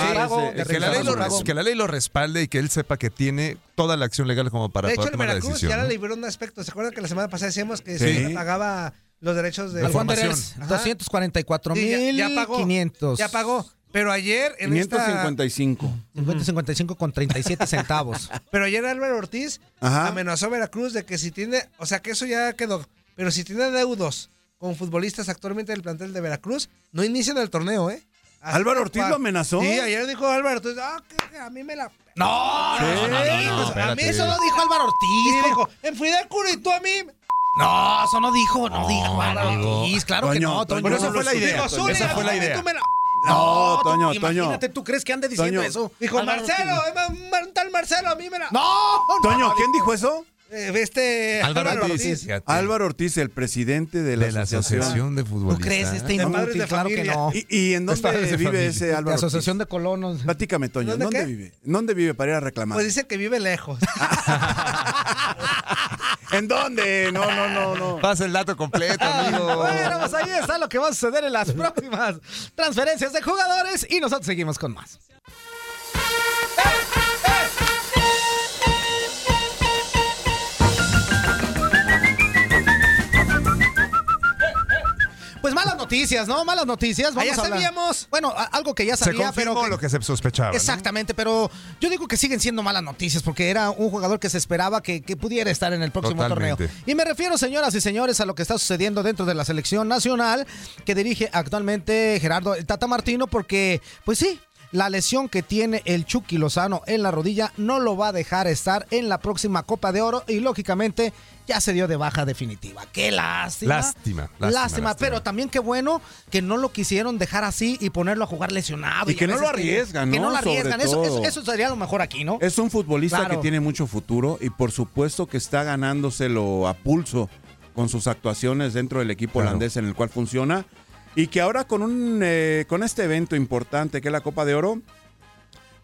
Speaker 8: que-
Speaker 9: ese-
Speaker 8: que la ley lo, que la ley respalde y que él sepa que tiene toda la acción legal como para
Speaker 10: de hecho,
Speaker 8: poder
Speaker 10: el
Speaker 8: tomar la
Speaker 10: Veracruz
Speaker 8: decisión.
Speaker 10: ya
Speaker 8: ¿no?
Speaker 10: le liberó un aspecto. ¿Se acuerdan que la semana pasada decíamos que
Speaker 8: Sí.
Speaker 10: se pagaba los derechos de Ajá.
Speaker 7: 244
Speaker 10: Sí, ya-
Speaker 7: mil
Speaker 10: ya pagó.
Speaker 7: 500.
Speaker 10: Ya pagó. Pero ayer en esta...
Speaker 9: 555.
Speaker 7: 50-55 con 37 centavos. <laughs>
Speaker 10: Pero ayer Álvaro Ortiz
Speaker 9: Ajá.
Speaker 10: amenazó a Veracruz de que si tiene, o sea que eso ya quedó, pero si tiene deudos con futbolistas actualmente del plantel de Veracruz, no inician el torneo, ¿eh? Así
Speaker 9: ¿Álvaro Ortiz
Speaker 10: cual.
Speaker 9: lo amenazó?
Speaker 10: Sí, ayer dijo Álvaro Ortiz, ah, que, que a mí me la...
Speaker 7: No,
Speaker 10: Sí,
Speaker 7: no, no, no, no,
Speaker 10: pues, a mí eso
Speaker 7: lo dijo Álvaro Ortiz.
Speaker 10: Sí, dijo, en Fidel y tú a mí...
Speaker 7: No, eso no dijo, no, dijo. Claro que
Speaker 9: Toño,
Speaker 7: no, Toño.
Speaker 9: Toño, Pero esa fue la idea, Toño, esa fue la idea.
Speaker 10: tú me la-
Speaker 9: No,
Speaker 7: tú-
Speaker 9: Toño,
Speaker 7: Imagínate,
Speaker 9: Toño.
Speaker 7: ¿tú crees que ande diciendo
Speaker 9: Toño.
Speaker 7: eso?
Speaker 10: Dijo, Marcelo,
Speaker 7: Ortiz.
Speaker 10: eh, un tal Marcelo, a mí me la...
Speaker 7: No,
Speaker 9: Toño,
Speaker 7: no,
Speaker 9: ¿quién dijo eso?
Speaker 10: Eh, este
Speaker 8: Álvaro
Speaker 10: Álvaro
Speaker 8: Ortiz.
Speaker 9: Álvaro Ortiz, el presidente de la,
Speaker 8: de la Asociación de
Speaker 7: ¿Tú
Speaker 8: Futbolistas.
Speaker 7: crees este inútil?
Speaker 10: de
Speaker 7: Claro que no.
Speaker 9: ¿Y, y en dónde
Speaker 8: de
Speaker 9: vive
Speaker 8: familia.
Speaker 9: ese
Speaker 7: La
Speaker 9: Álvaro
Speaker 7: Asociación
Speaker 9: Ortiz?
Speaker 7: de Colonos.
Speaker 9: Platícame, Toño,
Speaker 10: ¿Dónde
Speaker 9: ¿dónde vive? ¿Dónde vive para ir a reclamar?
Speaker 10: Pues dice que vive lejos. <laughs>
Speaker 9: ¿En dónde? No, no, no, no.
Speaker 8: Pasa el dato completo, amigo. <laughs>
Speaker 7: Bueno, pues ahí está lo que va a suceder en las próximas transferencias de jugadores y nosotros seguimos con más. Pues malas noticias, ¿no? Malas noticias.
Speaker 10: Ah,
Speaker 7: Vamos
Speaker 10: ya
Speaker 7: a
Speaker 10: sabíamos.
Speaker 7: Bueno, a- algo que ya
Speaker 8: Se
Speaker 7: sabía,
Speaker 8: confirmó
Speaker 7: pero que-
Speaker 8: lo que se sospechaba. ¿no?
Speaker 7: Exactamente, pero yo digo que siguen siendo malas noticias porque era un jugador que se esperaba que, que pudiera estar en el próximo
Speaker 8: Totalmente.
Speaker 7: torneo. Y me refiero, señoras y señores, a lo que está sucediendo dentro de la selección nacional que dirige actualmente Gerardo el Tata Martino porque, pues sí. La lesión que tiene el Chucky Lozano en la rodilla no lo va a dejar estar en la próxima Copa de Oro y lógicamente ya se dio de baja definitiva. Qué lástima.
Speaker 8: Lástima,
Speaker 7: Lástima,
Speaker 8: lástima, lástima.
Speaker 7: pero también qué bueno que no lo quisieron dejar así y ponerlo a jugar lesionado.
Speaker 9: Y que no lo arriesgan,
Speaker 7: Que
Speaker 9: ¿no?
Speaker 7: no lo arriesgan. Eso, eso,
Speaker 9: todo.
Speaker 7: eso sería lo mejor aquí, ¿no?
Speaker 9: Es un futbolista
Speaker 7: Claro.
Speaker 9: que tiene mucho futuro y por supuesto que está ganándoselo a pulso con sus actuaciones dentro del equipo
Speaker 8: Claro.
Speaker 9: holandés en el cual funciona y que ahora con un eh, con este evento importante que es la Copa de Oro,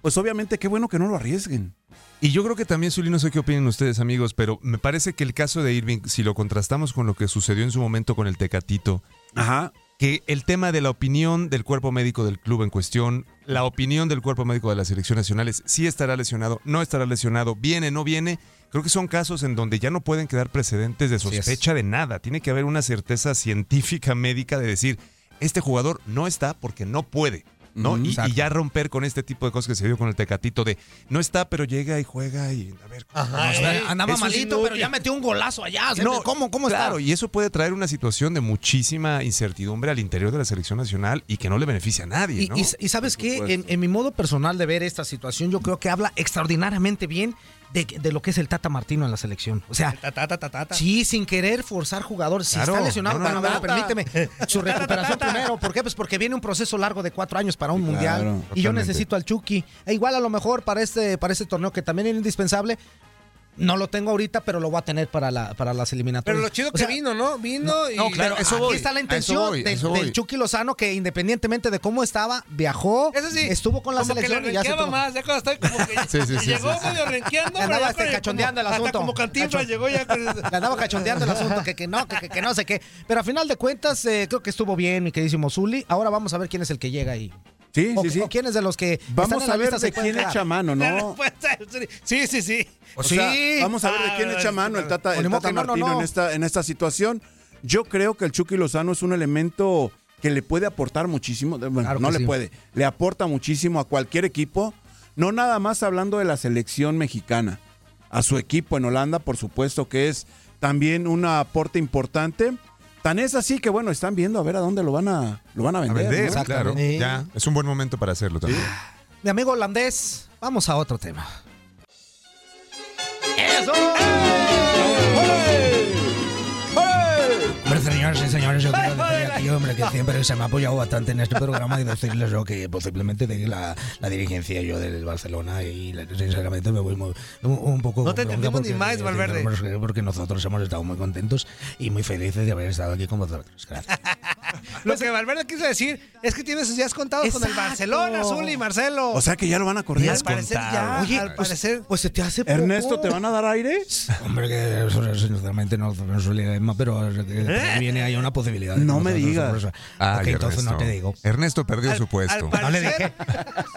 Speaker 9: pues obviamente qué bueno que no lo arriesguen.
Speaker 8: Y yo creo que también, Zuli, no sé qué opinen ustedes, amigos, pero me parece que el caso de Irving, si lo contrastamos con lo que sucedió en su momento con el Tecatito,
Speaker 9: Ajá.
Speaker 8: que el tema de la opinión del cuerpo médico del club en cuestión, la opinión del cuerpo médico de las selecciones nacionales, si estará lesionado, no estará lesionado, viene, no viene, creo que son casos en donde ya no pueden quedar precedentes de sospecha de nada. Tiene que haber una certeza científica médica de decir, este jugador no está porque no puede. ¿No? Y, ya romper con este tipo de cosas que se dio con el Tecatito de no está, pero llega y juega y a ver. ¿cómo
Speaker 7: O sea,
Speaker 8: está?
Speaker 7: andaba malito, pero ya metió un golazo allá. O sea,
Speaker 8: No,
Speaker 7: ¿Cómo, cómo
Speaker 8: Claro,
Speaker 7: está?
Speaker 8: y eso puede traer una situación de muchísima incertidumbre al interior de la selección nacional y que no le beneficia a nadie,
Speaker 7: Y,
Speaker 8: ¿no?
Speaker 7: y- y sabes qué, en mi modo personal de ver esta situación, yo creo que habla extraordinariamente bien de, de lo que es el Tata Martino en la selección. O sea, sí, sin querer forzar jugadores. Si
Speaker 8: Claro,
Speaker 7: está lesionado,
Speaker 8: no,
Speaker 7: permíteme. Su recuperación primero. ¿Por qué? Pues porque viene un proceso largo de cuatro años para un mundial. y yo necesito al Chucky. E igual a lo mejor para este, para este torneo que también es indispensable. No lo tengo ahorita, pero lo voy a tener para, la, para las eliminatorias.
Speaker 10: Pero lo chido
Speaker 7: O
Speaker 10: que
Speaker 7: sea,
Speaker 10: vino, ¿no? Vino y...
Speaker 8: no, claro, eso
Speaker 7: aquí
Speaker 8: voy,
Speaker 7: está la intención
Speaker 8: voy,
Speaker 7: del. Chucky Lozano que independientemente de cómo estaba, viajó,
Speaker 10: Eso sí,
Speaker 7: estuvo con la
Speaker 10: como que
Speaker 7: selección
Speaker 10: le
Speaker 7: y ya se tomó.
Speaker 10: más, ya cuando estoy como que <laughs>
Speaker 8: Sí, sí, sí,
Speaker 10: llegó medio renqueando,
Speaker 7: andaba este cachondeando el asunto.
Speaker 10: Como cantinflas
Speaker 7: Cacho-
Speaker 10: llegó ya con...
Speaker 7: Le andaba cachondeando el asunto, que, que no, que, que- que no sé qué. Pero a final de cuentas, eh, creo que estuvo bien, mi queridísimo Zuli. Ahora vamos a ver quién es el que llega ahí.
Speaker 9: Sí,
Speaker 7: O,
Speaker 9: sí, sí.
Speaker 7: o quién es de los que
Speaker 9: Vamos a ver de quién echa mano, ¿no? <laughs>
Speaker 10: Sí, sí, sí.
Speaker 9: O
Speaker 7: Sí.
Speaker 9: sea, vamos a ver de quién
Speaker 10: Ah,
Speaker 9: echa mano el Tata, el Tata
Speaker 7: que no, no,
Speaker 9: Martino
Speaker 7: no.
Speaker 9: En, esta, en esta situación. Yo creo que el Chucky Lozano es un elemento que le puede aportar muchísimo. Bueno,
Speaker 7: Claro
Speaker 9: no le
Speaker 7: sí.
Speaker 9: puede, le aporta muchísimo a cualquier equipo. No nada más hablando de la selección mexicana. A su equipo en Holanda, por supuesto que es también un aporte importante. Tan es así que bueno, están viendo a ver a dónde lo van a, lo van a
Speaker 8: a
Speaker 9: vender.
Speaker 8: vender,
Speaker 9: ¿no?
Speaker 8: claro. Ya, es un buen momento para hacerlo también.
Speaker 7: Mi amigo holandés, vamos a otro tema. ¡Eso! Hombre, señores y señores, yo quiero decirle aquí Julio, hombre, que siempre se me ha apoyado bastante en este programa y decirles yo que posiblemente de la, la dirigencia yo del Barcelona y sinceramente me voy muy- un, un poco...
Speaker 10: No te
Speaker 7: bronca
Speaker 10: entendimos ni más, Valverde.
Speaker 7: porque- nosotros hemos estado muy contentos y muy felices de haber estado aquí con vosotros. Gracias. <laughs>
Speaker 10: Lo que Valverde quiso decir es que tiene sus días contados con el
Speaker 7: Exacto.
Speaker 10: Barcelona, Azul y Marcelo.
Speaker 9: O sea que ya lo van a correr.
Speaker 10: Y al parecer ya,
Speaker 7: Oye,
Speaker 10: al
Speaker 7: pues-
Speaker 10: parecer.
Speaker 7: Pues se te hace poco.
Speaker 9: Ernesto, ¿te van a dar aire? <laughs>
Speaker 7: Hombre, que sinceramente no, no suele más, pero eh, que viene ahí una posibilidad.
Speaker 9: No me
Speaker 7: nosotros
Speaker 9: digas.
Speaker 8: Ay,
Speaker 7: Ok, entonces no
Speaker 8: Ernesto.
Speaker 7: te digo.
Speaker 8: Ernesto perdió
Speaker 10: Al-
Speaker 8: su puesto.
Speaker 10: Al parecer,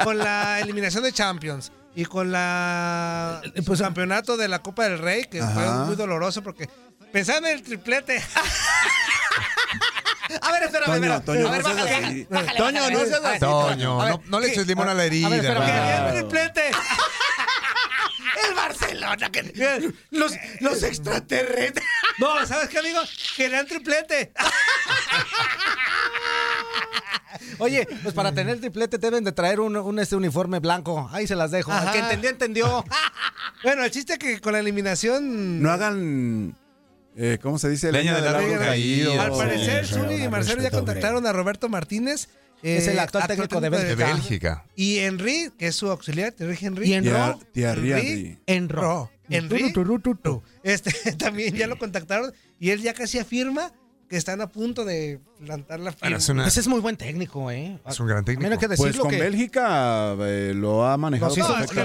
Speaker 10: con la eliminación de Champions y con la pues, campeonato de la Copa del Rey, que fue
Speaker 9: Ajá.
Speaker 10: muy doloroso porque pensaban en el triplete. <laughs>
Speaker 7: A ver, espérame,
Speaker 9: Toño,
Speaker 7: espérame.
Speaker 9: Toño,
Speaker 7: a ver,
Speaker 9: no
Speaker 7: bájale.
Speaker 9: así.
Speaker 7: Bájale,
Speaker 9: Toño,
Speaker 7: bájale.
Speaker 9: no seas así.
Speaker 8: Toño, no, no le eches limón a la herida.
Speaker 7: A ver, espérame.
Speaker 10: Querían triplete.
Speaker 7: El Barcelona, que los, los extraterrestres. <laughs>
Speaker 10: No, ¿sabes qué, amigo? Querían triplete.
Speaker 7: Oye, pues para tener triplete deben de traer un, un, este uniforme blanco. Ahí se las dejo.
Speaker 10: Ajá.
Speaker 7: El que entendió, entendió.
Speaker 10: Bueno, el chiste es que con la eliminación.
Speaker 9: No hagan. eh, ¿Cómo se dice?
Speaker 8: Leña del árbol caído.
Speaker 10: Al parecer,
Speaker 7: Sí,
Speaker 10: Zuli y Marcelo ya contactaron a Roberto Martínez. Eh,
Speaker 7: Es el actual técnico de
Speaker 8: De
Speaker 7: Bélgica.
Speaker 8: Bélgica.
Speaker 10: Y Henry, que es su auxiliar, Thierry Henry.
Speaker 7: Y en
Speaker 9: Tía-
Speaker 7: Ro-
Speaker 9: Thierry
Speaker 10: Henry.
Speaker 9: Henry.
Speaker 7: En
Speaker 10: Ro.
Speaker 7: Ro.
Speaker 10: Henry.
Speaker 7: Tu, tu, tu, tu, tu.
Speaker 10: Este <laughs> también ya lo contactaron y él ya casi afirma que están a punto de plantar la firma.
Speaker 8: Bueno, es, una-
Speaker 7: Ese es muy buen técnico, ¿eh?
Speaker 8: es un gran técnico.
Speaker 7: Que
Speaker 9: Pues con
Speaker 7: que...
Speaker 9: Bélgica eh, lo ha manejado
Speaker 7: Los hizo-
Speaker 10: No, es que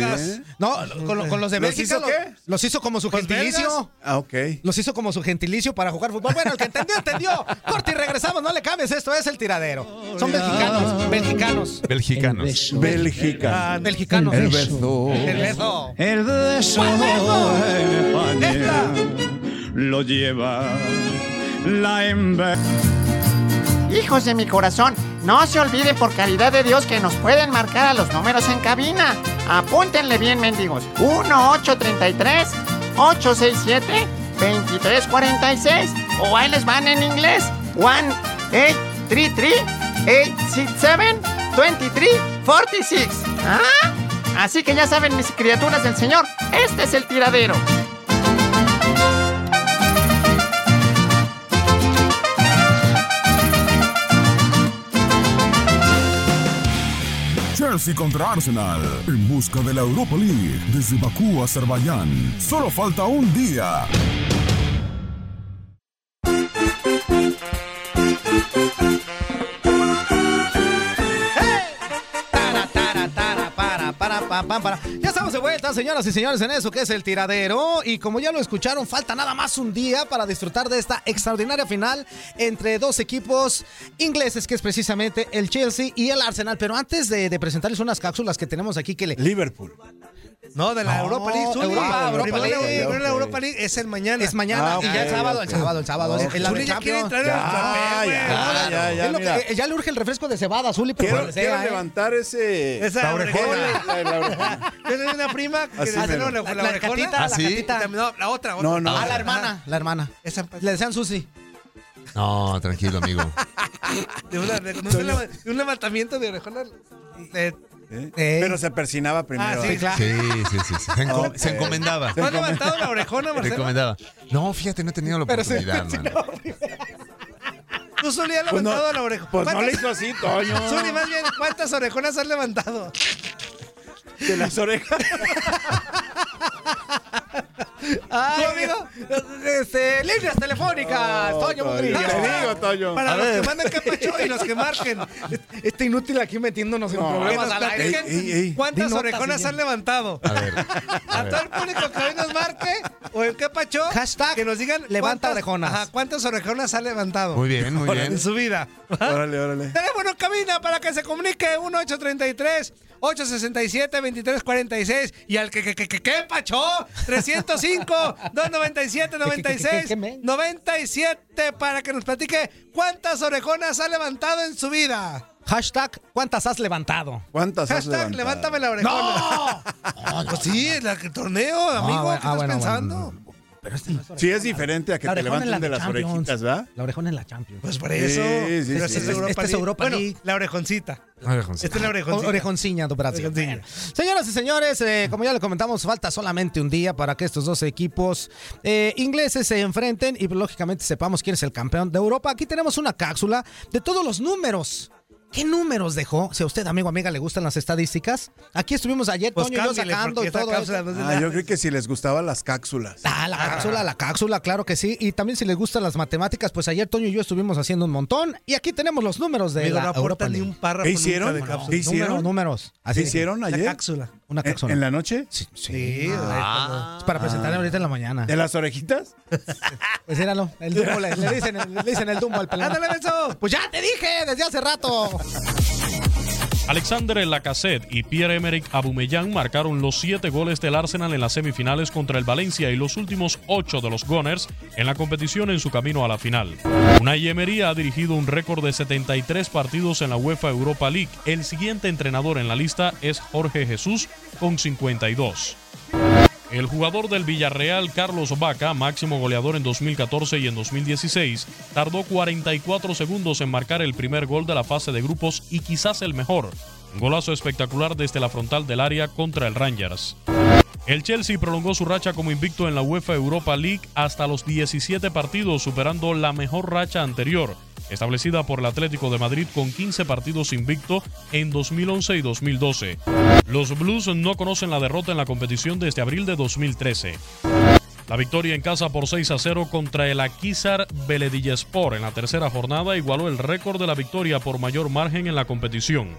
Speaker 10: los
Speaker 9: ¿eh?
Speaker 7: No, con, lo- con los de
Speaker 9: ¿Los
Speaker 7: Bélgica
Speaker 9: hizo
Speaker 7: lo-
Speaker 9: qué?
Speaker 7: los hizo como su
Speaker 10: ¿Los
Speaker 7: gentilicio.
Speaker 10: belgas?
Speaker 9: Ah, ok.
Speaker 7: Los hizo como su gentilicio para jugar fútbol. Bueno, el que entendió, entendió. Corte y regresamos, no le cambies, esto es el tiradero. Son mexicanos, mexicanos.
Speaker 8: Belgicanos.
Speaker 9: Bélgica.
Speaker 7: Mexicanos.
Speaker 9: El beso.
Speaker 7: El beso.
Speaker 13: El beso en España lo lleva la.
Speaker 2: Hijos de mi corazón, no se olviden por caridad de Dios que nos pueden marcar a los números en cabina. Apúntenle bien, mendigos. 1-833-867-2346. O ahí les van en inglés. 1-833-867-2346. ¿Ah? Así que ya saben, mis criaturas del Señor, este es el tiradero.
Speaker 14: Chelsea contra Arsenal en busca de la Europa League desde Bakú, Azerbaiyán. Solo falta un día.
Speaker 7: Ya estamos de vuelta, señoras y señores, en eso que es el tiradero. Y como ya lo escucharon, falta nada más un día para disfrutar de esta extraordinaria final entre dos equipos ingleses, que es precisamente el Chelsea y el Arsenal. Pero antes de, de presentarles unas cápsulas que tenemos aquí que le.
Speaker 9: Liverpool.
Speaker 10: No, de la
Speaker 7: No,
Speaker 10: Europa League. Zuli.
Speaker 7: Europa, Europa
Speaker 10: Primero la-
Speaker 7: League.
Speaker 10: primero la Europa League es el mañana.
Speaker 7: Es mañana
Speaker 9: Ah,
Speaker 7: y ya el sábado,
Speaker 9: ok.
Speaker 7: el sábado, el sábado. Es el
Speaker 10: Zuli ya quiere entrar en el
Speaker 9: Ya, ya, ya, ya,
Speaker 7: que- ya le urge el refresco de cebada, Zuli, pero
Speaker 9: Quiero,
Speaker 7: sea,
Speaker 9: quiero
Speaker 7: ¿eh?
Speaker 9: levantar ese.
Speaker 10: Esa
Speaker 9: la
Speaker 10: orejona.
Speaker 9: orejona. <laughs> La orejona.
Speaker 10: Yo tengo una prima que
Speaker 9: Así
Speaker 10: le hacen la,
Speaker 7: La-
Speaker 10: la
Speaker 7: la
Speaker 10: orejona.
Speaker 7: catita,
Speaker 8: ¿Ah,
Speaker 7: la
Speaker 8: sí?
Speaker 7: catita.
Speaker 10: Y también- No, la otra, otra.
Speaker 9: No, no.
Speaker 7: Ah, la hermana, la hermana. Le decían Susi.
Speaker 8: No, tranquilo, amigo. <laughs>
Speaker 10: de, una- de- de un leva- de un levantamiento de orejona. de-
Speaker 9: ¿Eh?
Speaker 7: Eh.
Speaker 9: Pero se persinaba primero.
Speaker 10: Ah, sí, claro.
Speaker 8: Sí, sí, sí. sí. Se, enco-
Speaker 9: Ok.
Speaker 8: se encomendaba.
Speaker 10: ¿No has levantado la orejona,
Speaker 8: Se
Speaker 10: Marcelo?
Speaker 8: encomendaba. No, fíjate, no he tenido la
Speaker 7: Pero se-
Speaker 8: oportunidad.
Speaker 10: Tú Zuli has
Speaker 9: Pues no-
Speaker 10: levantado la orejona.
Speaker 9: Pues no le hizo así, Toño.
Speaker 10: Zuli, más bien, ¿cuántas orejonas has levantado?
Speaker 9: De las orejas. <laughs>
Speaker 7: Ay, amigo. Este, líneas telefónicas.
Speaker 9: No,
Speaker 7: Toño
Speaker 9: te digo, Toño.
Speaker 10: Para
Speaker 9: A
Speaker 10: los
Speaker 9: ver.
Speaker 10: que mandan capacho y los que marquen.
Speaker 7: Este inútil aquí metiéndonos en
Speaker 9: No.
Speaker 7: Problemas
Speaker 10: nos
Speaker 7: al aire.
Speaker 10: platiquen
Speaker 9: Ey, ey, ey.
Speaker 10: ¿Cuántas orejonas han levantado?
Speaker 8: A ver.
Speaker 10: A todo el público que hoy nos marque o en qué pacho
Speaker 7: Hashtag
Speaker 10: que nos digan
Speaker 7: levanta orejonas.
Speaker 10: Ajá, ¿Cuántas orejonas ha levantado?
Speaker 8: Muy bien, muy bien.
Speaker 10: En su vida.
Speaker 9: Órale, órale.
Speaker 10: Teléfono cabina para que se comunique 1833 867 2346 y al que que que que que pacho 305 297 96
Speaker 7: ¿Qué, qué, qué, qué,
Speaker 10: 97 para que nos platique cuántas orejonas ha levantado en su vida.
Speaker 7: Hashtag, ¿cuántas has levantado?
Speaker 9: ¿Cuántas has
Speaker 10: Hashtag
Speaker 9: levantado?
Speaker 10: levántame la orejona.
Speaker 7: ¡No! <laughs>
Speaker 10: Pues sí, el, el torneo, amigo,
Speaker 7: bueno,
Speaker 10: ¿qué
Speaker 7: ah,
Speaker 10: estás
Speaker 7: bueno,
Speaker 10: pensando?
Speaker 7: bueno. Pero este no es
Speaker 9: Sí, es diferente a que
Speaker 7: La
Speaker 9: te
Speaker 7: la
Speaker 9: levanten de las
Speaker 7: Champions.
Speaker 9: orejitas, ¿verdad?
Speaker 7: La orejona en la Champions.
Speaker 10: Pues por eso.
Speaker 9: sí,
Speaker 10: Pero
Speaker 9: sí,
Speaker 10: esta
Speaker 9: sí.
Speaker 10: es Europa
Speaker 7: Esta es
Speaker 10: League.
Speaker 7: Europa
Speaker 10: Bueno,
Speaker 7: League.
Speaker 10: la orejoncita.
Speaker 8: Orejoncita.
Speaker 10: Esta es la orejoncita.
Speaker 7: Orejonciña do Brasil.
Speaker 10: Orejonciña.
Speaker 7: Señoras y señores, eh, como ya le comentamos, falta solamente un día para que estos dos equipos eh, ingleses se enfrenten y lógicamente sepamos quién es el campeón de Europa. Aquí tenemos una cápsula de todos los números. ¿Qué números dejó? Si a usted, amigo amiga, le gustan las estadísticas. Aquí estuvimos ayer,
Speaker 10: Pues
Speaker 7: Toño y yo sacando y todo
Speaker 10: cápsula
Speaker 7: eso.
Speaker 10: no es de
Speaker 9: Ah,
Speaker 10: la-
Speaker 9: yo creo que si les gustaban las cápsulas.
Speaker 7: Ah, la cápsula, la cápsula, claro que sí. Y también si les gustan las matemáticas, pues ayer Toño y yo estuvimos haciendo un montón. Y aquí tenemos los números de la
Speaker 10: no
Speaker 7: Europa
Speaker 10: ni un párrafo
Speaker 9: ¿Qué hicieron?
Speaker 10: de.
Speaker 9: ¿Qué hicieron?
Speaker 7: Números, números. Así
Speaker 9: ¿Qué hicieron
Speaker 10: La
Speaker 9: ayer?
Speaker 10: cápsula.
Speaker 7: Una
Speaker 9: ¿En,
Speaker 7: cápsula.
Speaker 9: en la noche?
Speaker 7: Sí, sí.
Speaker 10: Sí,
Speaker 9: Ah.
Speaker 7: Es para presentar ahorita en la mañana.
Speaker 9: ¿De las orejitas? <laughs>
Speaker 7: Pues éralo, el Dumbo, le, le dicen, le dicen el Dumbo al pelón.
Speaker 10: ¡Ándale, beso!
Speaker 7: Pues ya te dije desde hace rato.
Speaker 15: Alexander Lacazette y Pierre-Emerick Aubameyang marcaron los siete goles del Arsenal en las semifinales contra el Valencia y los últimos ocho de los Gunners en la competición en su camino a la final. Unai Emery ha dirigido un récord de 73 partidos en la UEFA Europa League. El siguiente entrenador en la lista es Jorge Jesús con 52. El jugador del Villarreal, Carlos Vaca, máximo goleador en 2014 y en 2016, tardó 44 segundos en marcar el primer gol de la fase de grupos y quizás el mejor. Un golazo espectacular desde la frontal del área contra el Rangers. El Chelsea prolongó su racha como invicto en la UEFA Europa League hasta los 17 partidos, superando la mejor racha anterior, establecida por el Atlético de Madrid con 15 partidos invicto en 2011 y 2012. Los Blues no conocen la derrota en la competición desde abril de 2013. La victoria en casa por 6 a 0 contra el Akisar Belediyespor en la tercera jornada igualó el récord de la victoria por mayor margen en la competición.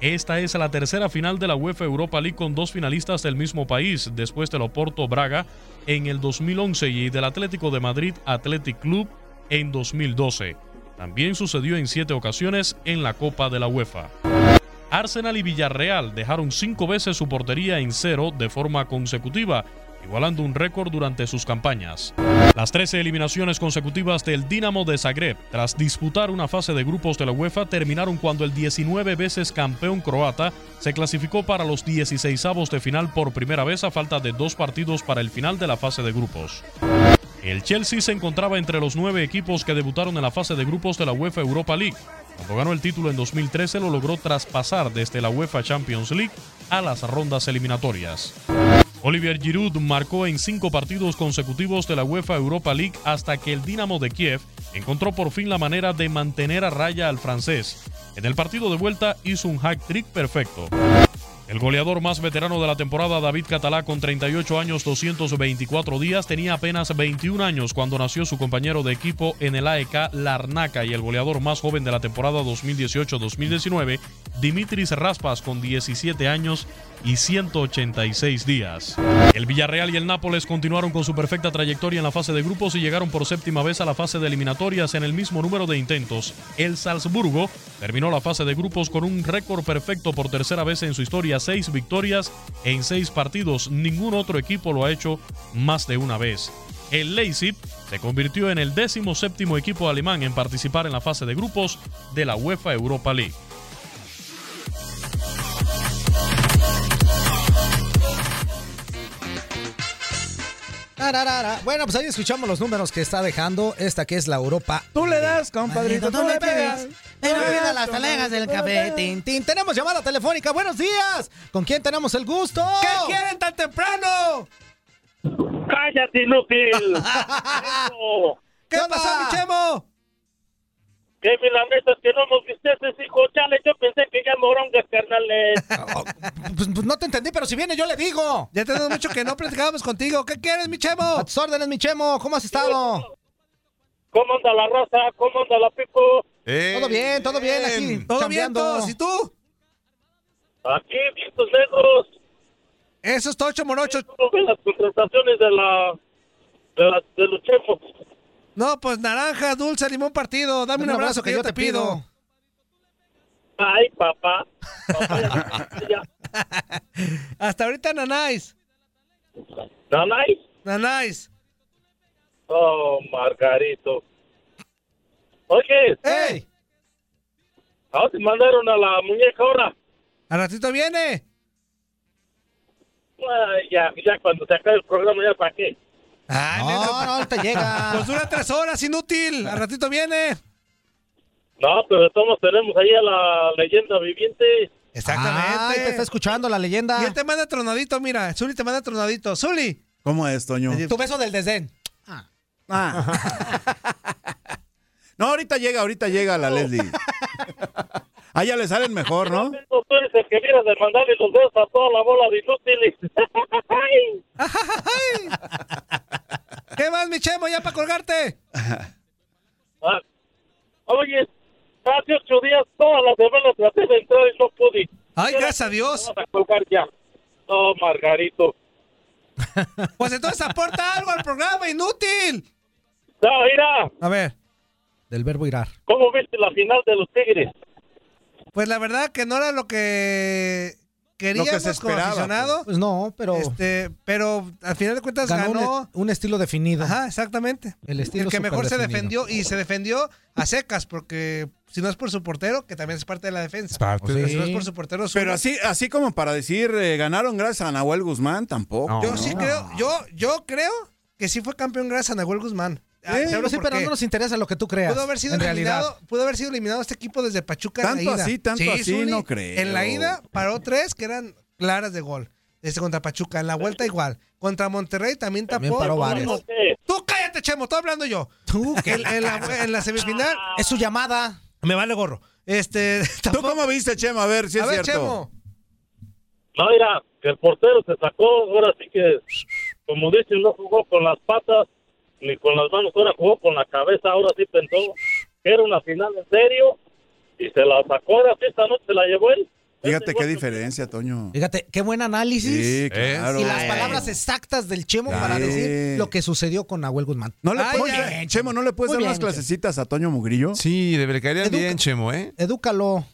Speaker 15: Esta es la tercera final de la UEFA Europa League con dos finalistas del mismo país, después del Oporto Braga en el 2011 y del Atlético de Madrid Athletic Club en 2012. También sucedió en siete ocasiones en la Copa de la UEFA. Arsenal y Villarreal dejaron cinco veces su portería en cero de forma consecutiva, igualando un récord durante sus campañas. Las 13 eliminaciones consecutivas del Dinamo de Zagreb, tras disputar una fase de grupos de la UEFA, terminaron cuando el 19 veces campeón croata se clasificó para los 16 de final por primera vez a falta de dos partidos para el final de la fase de grupos. El Chelsea se encontraba entre los nueve equipos que debutaron en la fase de grupos de la UEFA Europa League. Cuando ganó el título en 2013 lo logró traspasar desde la UEFA Champions League a las rondas eliminatorias. Olivier Giroud marcó en cinco partidos consecutivos de la UEFA Europa League hasta que el Dinamo de Kiev encontró por fin la manera de mantener a raya al francés. En el partido de vuelta hizo un hack trick perfecto. El goleador más veterano de la temporada, David Catalá, con 38 años 224 días, tenía apenas 21 años cuando nació su compañero de equipo en el AEK Larnaca y el goleador más joven de la temporada 2018-2019, Dimitris Raspas, con 17 años y 186 días. El Villarreal y el Nápoles continuaron con su perfecta trayectoria en la fase de grupos y llegaron por séptima vez a la fase de eliminatorias en el mismo número de intentos. El Salzburgo terminó la fase de grupos con un récord perfecto por tercera vez en su historia, seis victorias en seis partidos. Ningún otro equipo lo ha hecho más de una vez. El Leipzig se convirtió en el décimo séptimo equipo alemán en participar en la fase de grupos de la UEFA Europa League.
Speaker 7: Bueno, pues ahí escuchamos los números que está dejando esta que es la Europa.
Speaker 9: Tú le das, compadrito, tú le pegas.
Speaker 7: Pero olvida las talegas del café. Tin, tin. Tenemos llamada telefónica. Buenos días. ¿Con quién tenemos el gusto?
Speaker 10: ¿Qué quieren tan temprano?
Speaker 16: ¡Cállate, inútil! <laughs>
Speaker 10: ¿Qué pasó, mi chemo?
Speaker 16: ¡Qué milanesas que no nos viste, hijo! Chale, yo pensé que ya morongas, carnales. <laughs>
Speaker 7: Pues, pues no te entendí, pero si viene yo le digo.
Speaker 10: Ya tenemos mucho que no platicábamos contigo. ¿Qué quieres, mi chemo?
Speaker 7: A tus órdenes, mi chemo. ¿Cómo has estado?
Speaker 16: ¿Cómo anda la raza? ¿Cómo anda la pico?
Speaker 7: Todo bien, todo bien aquí.
Speaker 10: Todo
Speaker 7: chambeando.
Speaker 10: bien, todos. ¿Y tú?
Speaker 16: Aquí, vientos negros.
Speaker 10: Eso es Tocho Morocho.
Speaker 16: las contrataciones de la... De, la, de los chefos.
Speaker 10: No, pues naranja, dulce, limón partido. Dame un abrazo que yo te pido.
Speaker 16: Ay, papá. Papá, ya- ya. <laughs>
Speaker 10: Hasta ahorita nanáis.
Speaker 16: ¿Nanay?
Speaker 10: Nanáis.
Speaker 16: Oh, Margarito. Oye,
Speaker 10: ¡Ey!
Speaker 16: ¿a dónde mandaron a la muñeca ahora?
Speaker 10: Al ratito viene.
Speaker 16: Ay, ya, ya cuando se acabe el programa, ¿ya para qué?
Speaker 10: Ay,
Speaker 7: No,
Speaker 10: neta.
Speaker 7: no, ahorita llega. <laughs>
Speaker 10: Pues dura tres horas, inútil. Al ratito viene.
Speaker 16: No, pero de todos tenemos ahí a la leyenda viviente.
Speaker 10: Exactamente.
Speaker 7: Ah, te está escuchando la leyenda.
Speaker 10: Y él te manda tronadito, mira. Zuli te manda tronadito. Zuli.
Speaker 9: ¿Cómo es, Toño?
Speaker 7: Tu beso del desdén.
Speaker 9: Ah. <laughs> no, ahorita llega, ahorita llega la Leslie. <laughs> Ah, ya le salen mejor, ¿no?
Speaker 16: Tú eres el que vienes de mandarle los dedos a toda la bola de inútiles. <laughs>
Speaker 10: ¿Qué más, mi chemo, ya para colgarte?
Speaker 16: Ah, Oye, hace ocho días todas las semanas traté de entrar y no pude.
Speaker 10: Ay, gracias a Dios.
Speaker 16: Vamos a colgar ya. No, Margarito. <laughs>
Speaker 10: Pues entonces aporta algo al programa, inútil.
Speaker 16: No, mira,
Speaker 10: A ver,
Speaker 7: Del verbo irar.
Speaker 16: ¿cómo viste la final de los Tigres?
Speaker 10: Pues la verdad que no era lo que queríamos
Speaker 9: Lo que se
Speaker 10: como aficionado.
Speaker 7: Pues no, pero
Speaker 10: Este, pero al final de cuentas
Speaker 7: ganó,
Speaker 10: ganó.
Speaker 7: Un, un estilo definido.
Speaker 10: Ajá, exactamente.
Speaker 7: El estilo
Speaker 10: que mejor se defendió y se defendió a secas porque si no es por su portero, que también es parte de la defensa.
Speaker 8: Parte
Speaker 10: Pero
Speaker 8: de-
Speaker 10: Si no es por su portero,
Speaker 9: Pero
Speaker 10: Zuli.
Speaker 9: así, así como para decir, eh, ganaron gracias a Nahuel Guzmán, tampoco.
Speaker 8: No.
Speaker 10: yo sí creo, yo, yo creo que sí fue campeón gracias a Nahuel Guzmán. Ah, te hablo
Speaker 7: Pero sí, pero no nos interesa lo que tú creas.
Speaker 10: Pudo haber sido
Speaker 7: en realidad.
Speaker 10: eliminado, pudo haber sido eliminado este equipo desde Pachuca en
Speaker 9: Tanto
Speaker 10: la ida.
Speaker 9: así, tanto así,
Speaker 10: Zuli,
Speaker 9: no creo.
Speaker 10: En la ida paró tres que eran claras de gol. Este contra Pachuca, en la vuelta igual. Contra Monterrey también tapó.
Speaker 7: También paró varios.
Speaker 10: Tú cállate, Chemo, estoy hablando yo.
Speaker 7: Tú, que
Speaker 10: En, en la, en la semifinal
Speaker 7: es su llamada.
Speaker 10: me vale gorro. Este, <laughs>
Speaker 9: ¿Tú cómo viste, Chema? A ver si es
Speaker 10: a ver,
Speaker 9: cierto.
Speaker 10: Chemo.
Speaker 16: No, mira, que el portero se sacó, ahora sí que, como dicen, no jugó con las patas ni con las manos, ahora jugó con la cabeza, ahora sí pensó que era una final en serio y se la sacó, ahora sí esta noche se la llevó él.
Speaker 9: Fíjate qué diferencia, Toño.
Speaker 7: Fíjate, qué buen análisis.
Speaker 9: Sí, claro.
Speaker 7: Y las palabras exactas del Chemo para decir lo que sucedió con Nahuel Guzmán.
Speaker 9: ¿No le
Speaker 10: Ay,
Speaker 9: puedes-
Speaker 10: ya.
Speaker 9: Chemo, ¿no le puedes dar
Speaker 7: bien,
Speaker 9: unas clasecitas a Toño Mugrillo?
Speaker 8: Sí, debería caerían bien, Chemo, ¿eh?
Speaker 7: Edúcalo.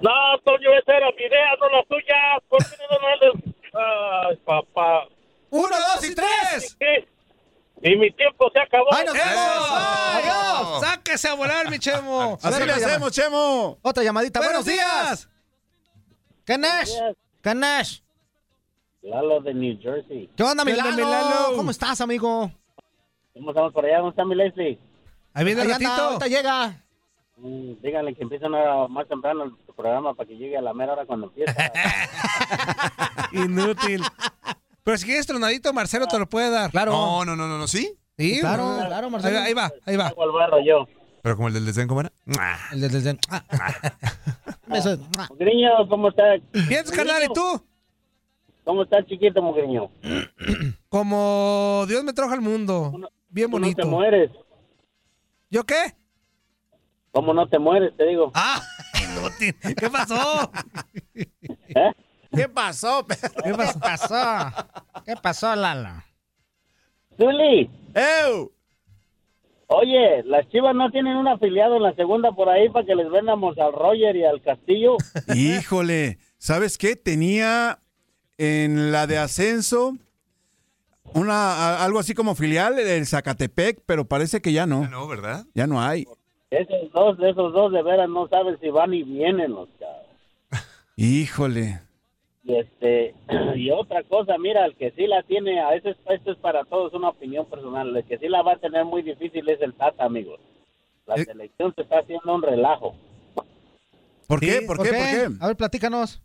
Speaker 16: No, Toño, esa era mi idea, no la tuya. ¿Por qué no no le- Ay, papá.
Speaker 10: Uno, dos y tres.
Speaker 16: ¿Qué? Y mi tiempo se acabó.
Speaker 7: ¡Ay, nos vemos!
Speaker 10: ¡Adiós! ¡Sáquese a volar, mi Chemo! <laughs>
Speaker 9: Así le hacemos, Chemo.
Speaker 7: Otra llamadita.
Speaker 10: ¡Buenos
Speaker 7: ¡Buenos días! ¿Qué Nash?
Speaker 16: Lalo de New Jersey.
Speaker 7: ¿Qué onda,
Speaker 10: ¿Qué onda,
Speaker 7: Milano?
Speaker 10: Milano?
Speaker 7: ¿Cómo estás, amigo?
Speaker 16: ¿Cómo estamos por allá? ¿Cómo está mi Leslie?
Speaker 10: Ahí viene el ratito.
Speaker 7: ahorita llega.
Speaker 16: Mm, díganle que empiece una hora más temprano el programa para que llegue a la mera hora cuando empieza. <laughs>
Speaker 10: Inútil. Pero si quieres tronadito, Marcelo te lo puede dar.
Speaker 7: Claro.
Speaker 8: No, no, no, no, no, ¿sí?
Speaker 10: Sí,
Speaker 7: Claro, claro,
Speaker 10: Ahí
Speaker 7: Marcelo.
Speaker 10: va, ahí va, ahí va.
Speaker 16: Hago el barro yo.
Speaker 8: Pero como el del desdén, ¿cómo era?
Speaker 7: El del desdén. Ah. <laughs> Eso es. Ah.
Speaker 16: Mugriño, ¿cómo está?
Speaker 10: Bien, carnal, ¿y tú?
Speaker 16: ¿Cómo está el chiquito, Mugriño? <clears throat>
Speaker 10: Como Dios me trajo al mundo. Bien
Speaker 16: ¿Cómo no te
Speaker 10: bonito.
Speaker 16: mueres?
Speaker 10: ¿Yo qué?
Speaker 16: ¿Cómo no te mueres? Te digo.
Speaker 10: Ah, inútil. <laughs> ¿Qué pasó?
Speaker 16: ¿Eh? <laughs>
Speaker 9: ¿Qué pasó?
Speaker 7: ¿Qué pasó? ¿Qué pasó, Lalo?
Speaker 16: Zuli,
Speaker 9: ¡Ew!
Speaker 16: oye, las chivas no tienen un afiliado en la segunda por ahí para que les vendamos al Roger y al Castillo. <laughs>
Speaker 9: Híjole, ¿sabes qué? Tenía en la de ascenso una a- algo así como filial el Zacatepec, pero parece que ya no.
Speaker 8: No, ¿verdad?
Speaker 9: Ya no hay.
Speaker 16: Esos dos, esos dos de veras no saben si van y vienen los chavos.
Speaker 9: Híjole.
Speaker 16: Y este, <clears throat> y otra cosa, mira, el que sí la tiene, a veces esto es para todos una opinión personal, el que sí la va a tener muy difícil es el Tata, amigos. La
Speaker 9: Eh.
Speaker 16: selección se está haciendo un relajo.
Speaker 9: ¿Por qué? ¿Por qué? ¿Por qué?
Speaker 7: A ver, platícanos.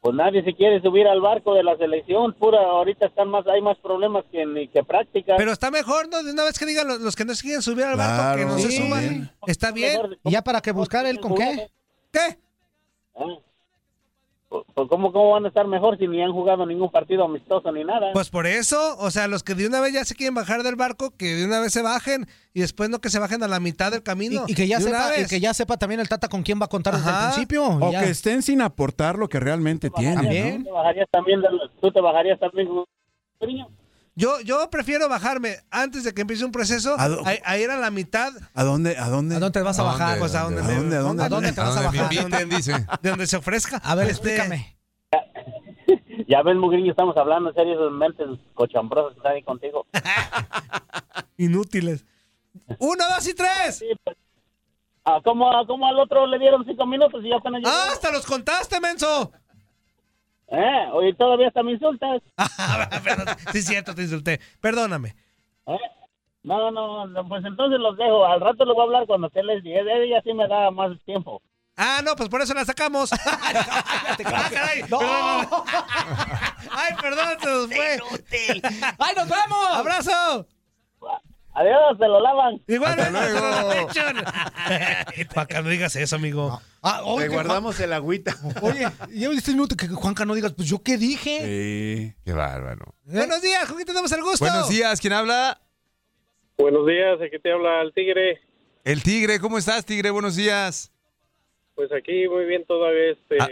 Speaker 16: Pues nadie se quiere subir al barco de la selección, pura, ahorita están más, hay más problemas que, ni que práctica.
Speaker 10: Pero está mejor, ¿no? De una vez que digan los, los que no se quieren subir al barco,
Speaker 9: Claro,
Speaker 10: que no se suban. Está bien.
Speaker 7: ¿Y ya para que buscar él con qué?
Speaker 10: ¿Qué?
Speaker 16: Ah. Pues, pues, ¿cómo, ¿cómo van a estar mejor si ni han jugado ningún partido amistoso ni nada?
Speaker 10: Pues por eso, o sea, los que de una vez ya se quieren bajar del barco, que de una vez se bajen y después no que se bajen a la mitad del camino.
Speaker 7: y que ya sepa, y que ya sepa también el Tata con quién va a contar desde el principio.
Speaker 9: O
Speaker 7: ya.
Speaker 9: que estén sin aportar lo que realmente tienen. ¿no?
Speaker 16: ¿Tú te bajarías también, del- tú te bajarías también, Mourinho?
Speaker 10: Yo, yo prefiero bajarme antes de que empiece un proceso
Speaker 9: ¿A
Speaker 10: a, a ir a la mitad.
Speaker 9: ¿A dónde? ¿A dónde?
Speaker 7: ¿A dónde te vas a
Speaker 8: ¿A
Speaker 7: bajar?
Speaker 8: dónde?
Speaker 10: Pues a donde,
Speaker 9: ¿A
Speaker 10: me-
Speaker 9: dónde? ¿A dónde?
Speaker 7: ¿A dónde te
Speaker 8: ¿A
Speaker 7: vas a bajar?
Speaker 8: inviten, dice?
Speaker 10: de donde se ofrezca.
Speaker 7: A ver,
Speaker 10: Este,
Speaker 7: explícame. <laughs>
Speaker 16: Ya ves, Mugriño, estamos hablando en serio, esas mentes cochambrosas que están ahí contigo. <laughs>
Speaker 10: Inútiles. Uno, dos y tres.
Speaker 16: Sí, pues. Ah, ¿cómo, ¿Cómo al otro le dieron cinco minutos y ya apenas?
Speaker 10: Ah, hasta los contaste, menso.
Speaker 17: Eh, oye, todavía hasta me insultas. <laughs>
Speaker 10: sí, es cierto, te insulté. Perdóname.
Speaker 17: ¿Eh? No, no, no, pues entonces los dejo. Al rato les voy a hablar cuando te les diga. Ella sí me da más tiempo.
Speaker 10: Ah, no, pues por eso la sacamos. Ah, caray.
Speaker 7: No.
Speaker 10: Perdón. Ay, perdón, se nos fue.
Speaker 7: ¡Ay, nos vemos!
Speaker 10: ¡Abrazo!
Speaker 17: Adiós, se lo lavan.
Speaker 10: Igual. <laughs> Para que no digas eso, amigo.
Speaker 7: Ah,
Speaker 9: Te
Speaker 7: oye,
Speaker 9: guardamos el agüita.
Speaker 7: Oye, llevo 10 minutos que Juanca no digas, pues yo qué dije.
Speaker 9: Sí.
Speaker 8: Qué bárbaro.
Speaker 10: Buenos días, ¿con quién tenemos el gusto?
Speaker 8: Buenos días, ¿quién habla?
Speaker 18: Buenos días, aquí te habla el Tigre.
Speaker 8: El Tigre, ¿cómo estás, Tigre? Buenos días.
Speaker 18: Pues aquí muy bien todavía este
Speaker 8: Ah.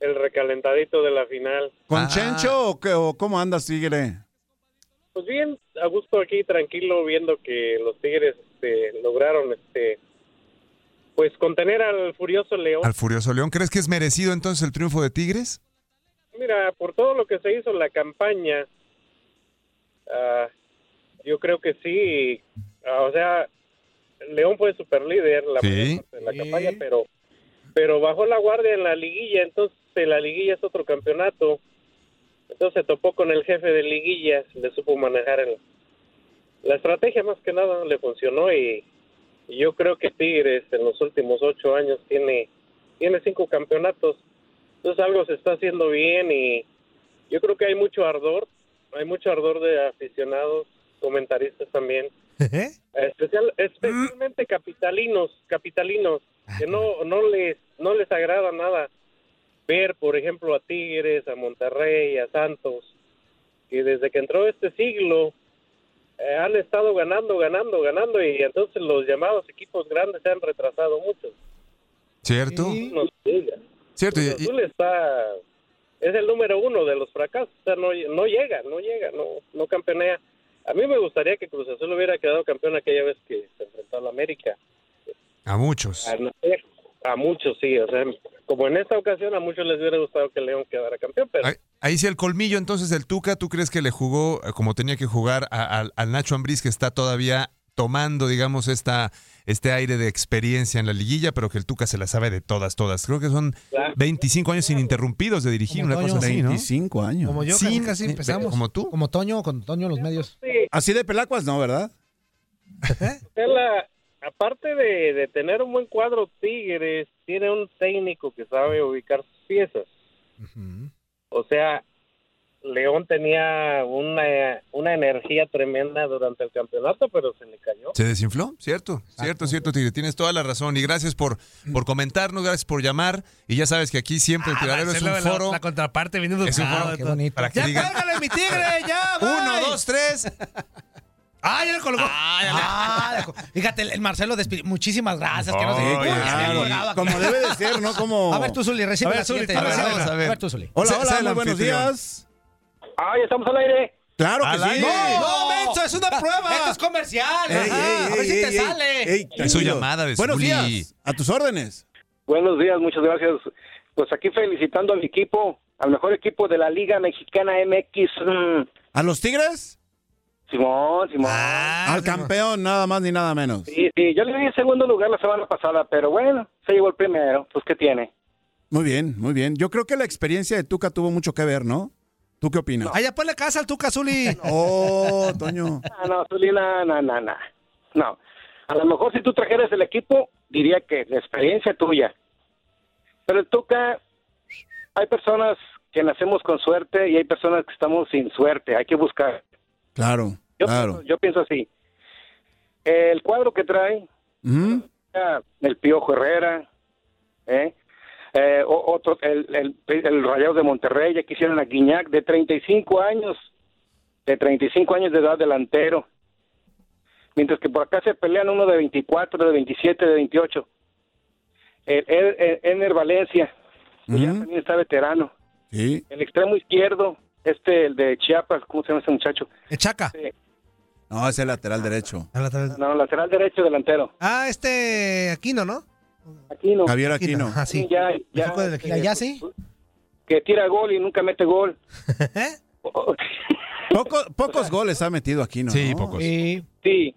Speaker 18: el recalentadito de la final.
Speaker 9: ¿Con
Speaker 8: Ah.
Speaker 9: Chencho o, qué- o cómo andas, Tigre?
Speaker 18: Pues bien, a gusto aquí, tranquilo, viendo que los Tigres este, lograron este pues contener al furioso León.
Speaker 8: Al Furioso León. ¿Crees que es merecido entonces el triunfo de Tigres?
Speaker 18: Mira, por todo lo que se hizo en la campaña, ah, yo creo que sí. Ah, o sea, León fue super líder la
Speaker 8: Sí.
Speaker 18: de la campaña, pero pero bajó la guardia en la liguilla, entonces en la liguilla es otro campeonato. Entonces se topó con el jefe de liguillas, le supo manejar el, la estrategia más que nada, le funcionó y, y yo creo que Tigres en los últimos ocho años tiene, tiene cinco campeonatos. Entonces algo se está haciendo bien y yo creo que hay mucho ardor, hay mucho ardor de aficionados, comentaristas también, <laughs> especial, especialmente capitalinos, capitalinos, que no, no les, no les agrada nada ver, por ejemplo, a Tigres, a Monterrey, a Santos, que desde que entró este siglo eh, han estado ganando, ganando, ganando y entonces los llamados equipos grandes se han retrasado mucho.
Speaker 8: ¿Cierto?
Speaker 18: No se diga.
Speaker 8: Cierto. y-
Speaker 18: Cruz
Speaker 8: y-
Speaker 18: Azul está es el número uno de los fracasos, o sea, no, no llega, no llega, no, no campeonea. A mí me gustaría que Cruz Azul hubiera quedado campeón aquella vez que se enfrentó a la América.
Speaker 8: A muchos.
Speaker 18: No a muchos sí, o sea, como en esta ocasión a muchos les hubiera gustado que León quedara campeón, pero
Speaker 8: Ahí, ahí sí el colmillo, entonces el Tuca, ¿tú crees que le jugó eh, como tenía que jugar a- al- al Nacho Ambriz que está todavía tomando, digamos, esta, este aire de experiencia en la liguilla, pero que el Tuca se la sabe de todas, todas? Creo que son 25 años ininterrumpidos de dirigir,
Speaker 7: Como
Speaker 8: una
Speaker 7: Toño.
Speaker 8: cosa así, ¿no?
Speaker 9: 25 años.
Speaker 7: Como yo,
Speaker 8: Sí,
Speaker 7: casi, casi
Speaker 8: eh,
Speaker 7: empezamos.
Speaker 8: ¿como tú?
Speaker 7: Como Toño, con Toño en los medios.
Speaker 9: Así de pelacuas, no, ¿verdad? <laughs>
Speaker 18: la- aparte de, de tener un buen cuadro Tigres, tiene un técnico que sabe ubicar sus piezas. O sea, León tenía una, una energía tremenda durante el campeonato, pero se le cayó.
Speaker 8: ¿Se desinfló? Cierto, cierto, cierto, Tigre. Tienes toda la razón. Y gracias por, por comentarnos, gracias por llamar. Y ya sabes que aquí siempre el tiradero es un
Speaker 10: la-
Speaker 8: foro.
Speaker 10: La, contraparte viniendo
Speaker 8: Es un foro qué bonito. para que
Speaker 10: ya
Speaker 8: digan-
Speaker 10: mi tigre, ya, <laughs>
Speaker 8: Uno, dos, tres.
Speaker 10: Ah, ya le colgó.
Speaker 7: Ah, fíjate, el, el Marcelo despidió. Muchísimas gracias. que no sé-
Speaker 9: Oye,
Speaker 7: Uy, ya me
Speaker 9: claro,
Speaker 7: colgaba.
Speaker 9: como debe de ser, ¿no? Como...
Speaker 7: A ver, tú, Zuli, recibe
Speaker 9: A ver,
Speaker 7: la
Speaker 9: Zuli,
Speaker 7: siguiente.
Speaker 9: a ver,
Speaker 7: llamada.
Speaker 9: vamos a ver.
Speaker 7: A ver, tú, Zuli.
Speaker 9: Hola, hola, muy buenos días.
Speaker 17: Ah, ya estamos al aire.
Speaker 9: Claro que
Speaker 8: Al
Speaker 9: sí.
Speaker 7: No, menso, es una prueba. Esto es comercial.
Speaker 9: Ey, ey,
Speaker 7: a ver
Speaker 9: ey,
Speaker 7: si te
Speaker 9: ey,
Speaker 7: sale.
Speaker 9: ey,
Speaker 8: Es su llamada de
Speaker 9: Buenos
Speaker 8: Zuli.
Speaker 9: días, a tus órdenes.
Speaker 17: Buenos días, muchas gracias. Pues aquí felicitando a mi equipo, al mejor equipo de la Liga Mexicana MX. Mm,
Speaker 9: ¿A los Tigres?
Speaker 17: Simón, Simón.
Speaker 9: Al campeón, nada más ni nada menos.
Speaker 17: Sí, sí, yo le di el segundo lugar la semana pasada, pero bueno, se llevó el primero. Pues, ¿qué tiene?
Speaker 9: Muy bien, muy bien. Yo creo que la experiencia de Tuca tuvo mucho que ver, ¿no? ¿Tú qué opinas?
Speaker 7: Ay, ya ponle casa al Tuca, Zuli. <laughs>
Speaker 9: Oh, Toño.
Speaker 17: Ah, no, Zulina, no, no, no. No. A lo mejor si tú trajeras el equipo, diría que la experiencia tuya. Pero el Tuca, hay personas que nacemos con suerte y hay personas que estamos sin suerte. Hay que buscar.
Speaker 9: Claro,
Speaker 17: Yo,
Speaker 9: claro.
Speaker 17: pienso, yo pienso así. El cuadro que trae, el Piojo Herrera, ¿eh? Eh, otro, el, el, el Rayado de Monterrey, ya quisieron a Guiñac, de 35 años, de 35 años de edad delantero. Mientras que por acá se pelean uno de 24, de 27, de 28. El, el- el- Ener Valencia, que ya también está veterano.
Speaker 9: Sí.
Speaker 17: El extremo izquierdo, este, el de Chiapas, ¿cómo se llama ese muchacho?
Speaker 7: El Chaca.
Speaker 9: No, es el lateral derecho.
Speaker 17: No, lateral derecho delantero.
Speaker 10: Ah, este Aquino, ¿no?
Speaker 17: Aquino.
Speaker 9: Javier Aquino.
Speaker 10: Ah, sí.
Speaker 17: Ya,
Speaker 10: El
Speaker 17: ya,
Speaker 10: del
Speaker 7: Ya, ya sí.
Speaker 17: que tira gol y nunca mete gol. <laughs>
Speaker 9: Poco- pocos goles ha metido aquí, ¿no?
Speaker 8: Sí, pocos.
Speaker 17: Sí,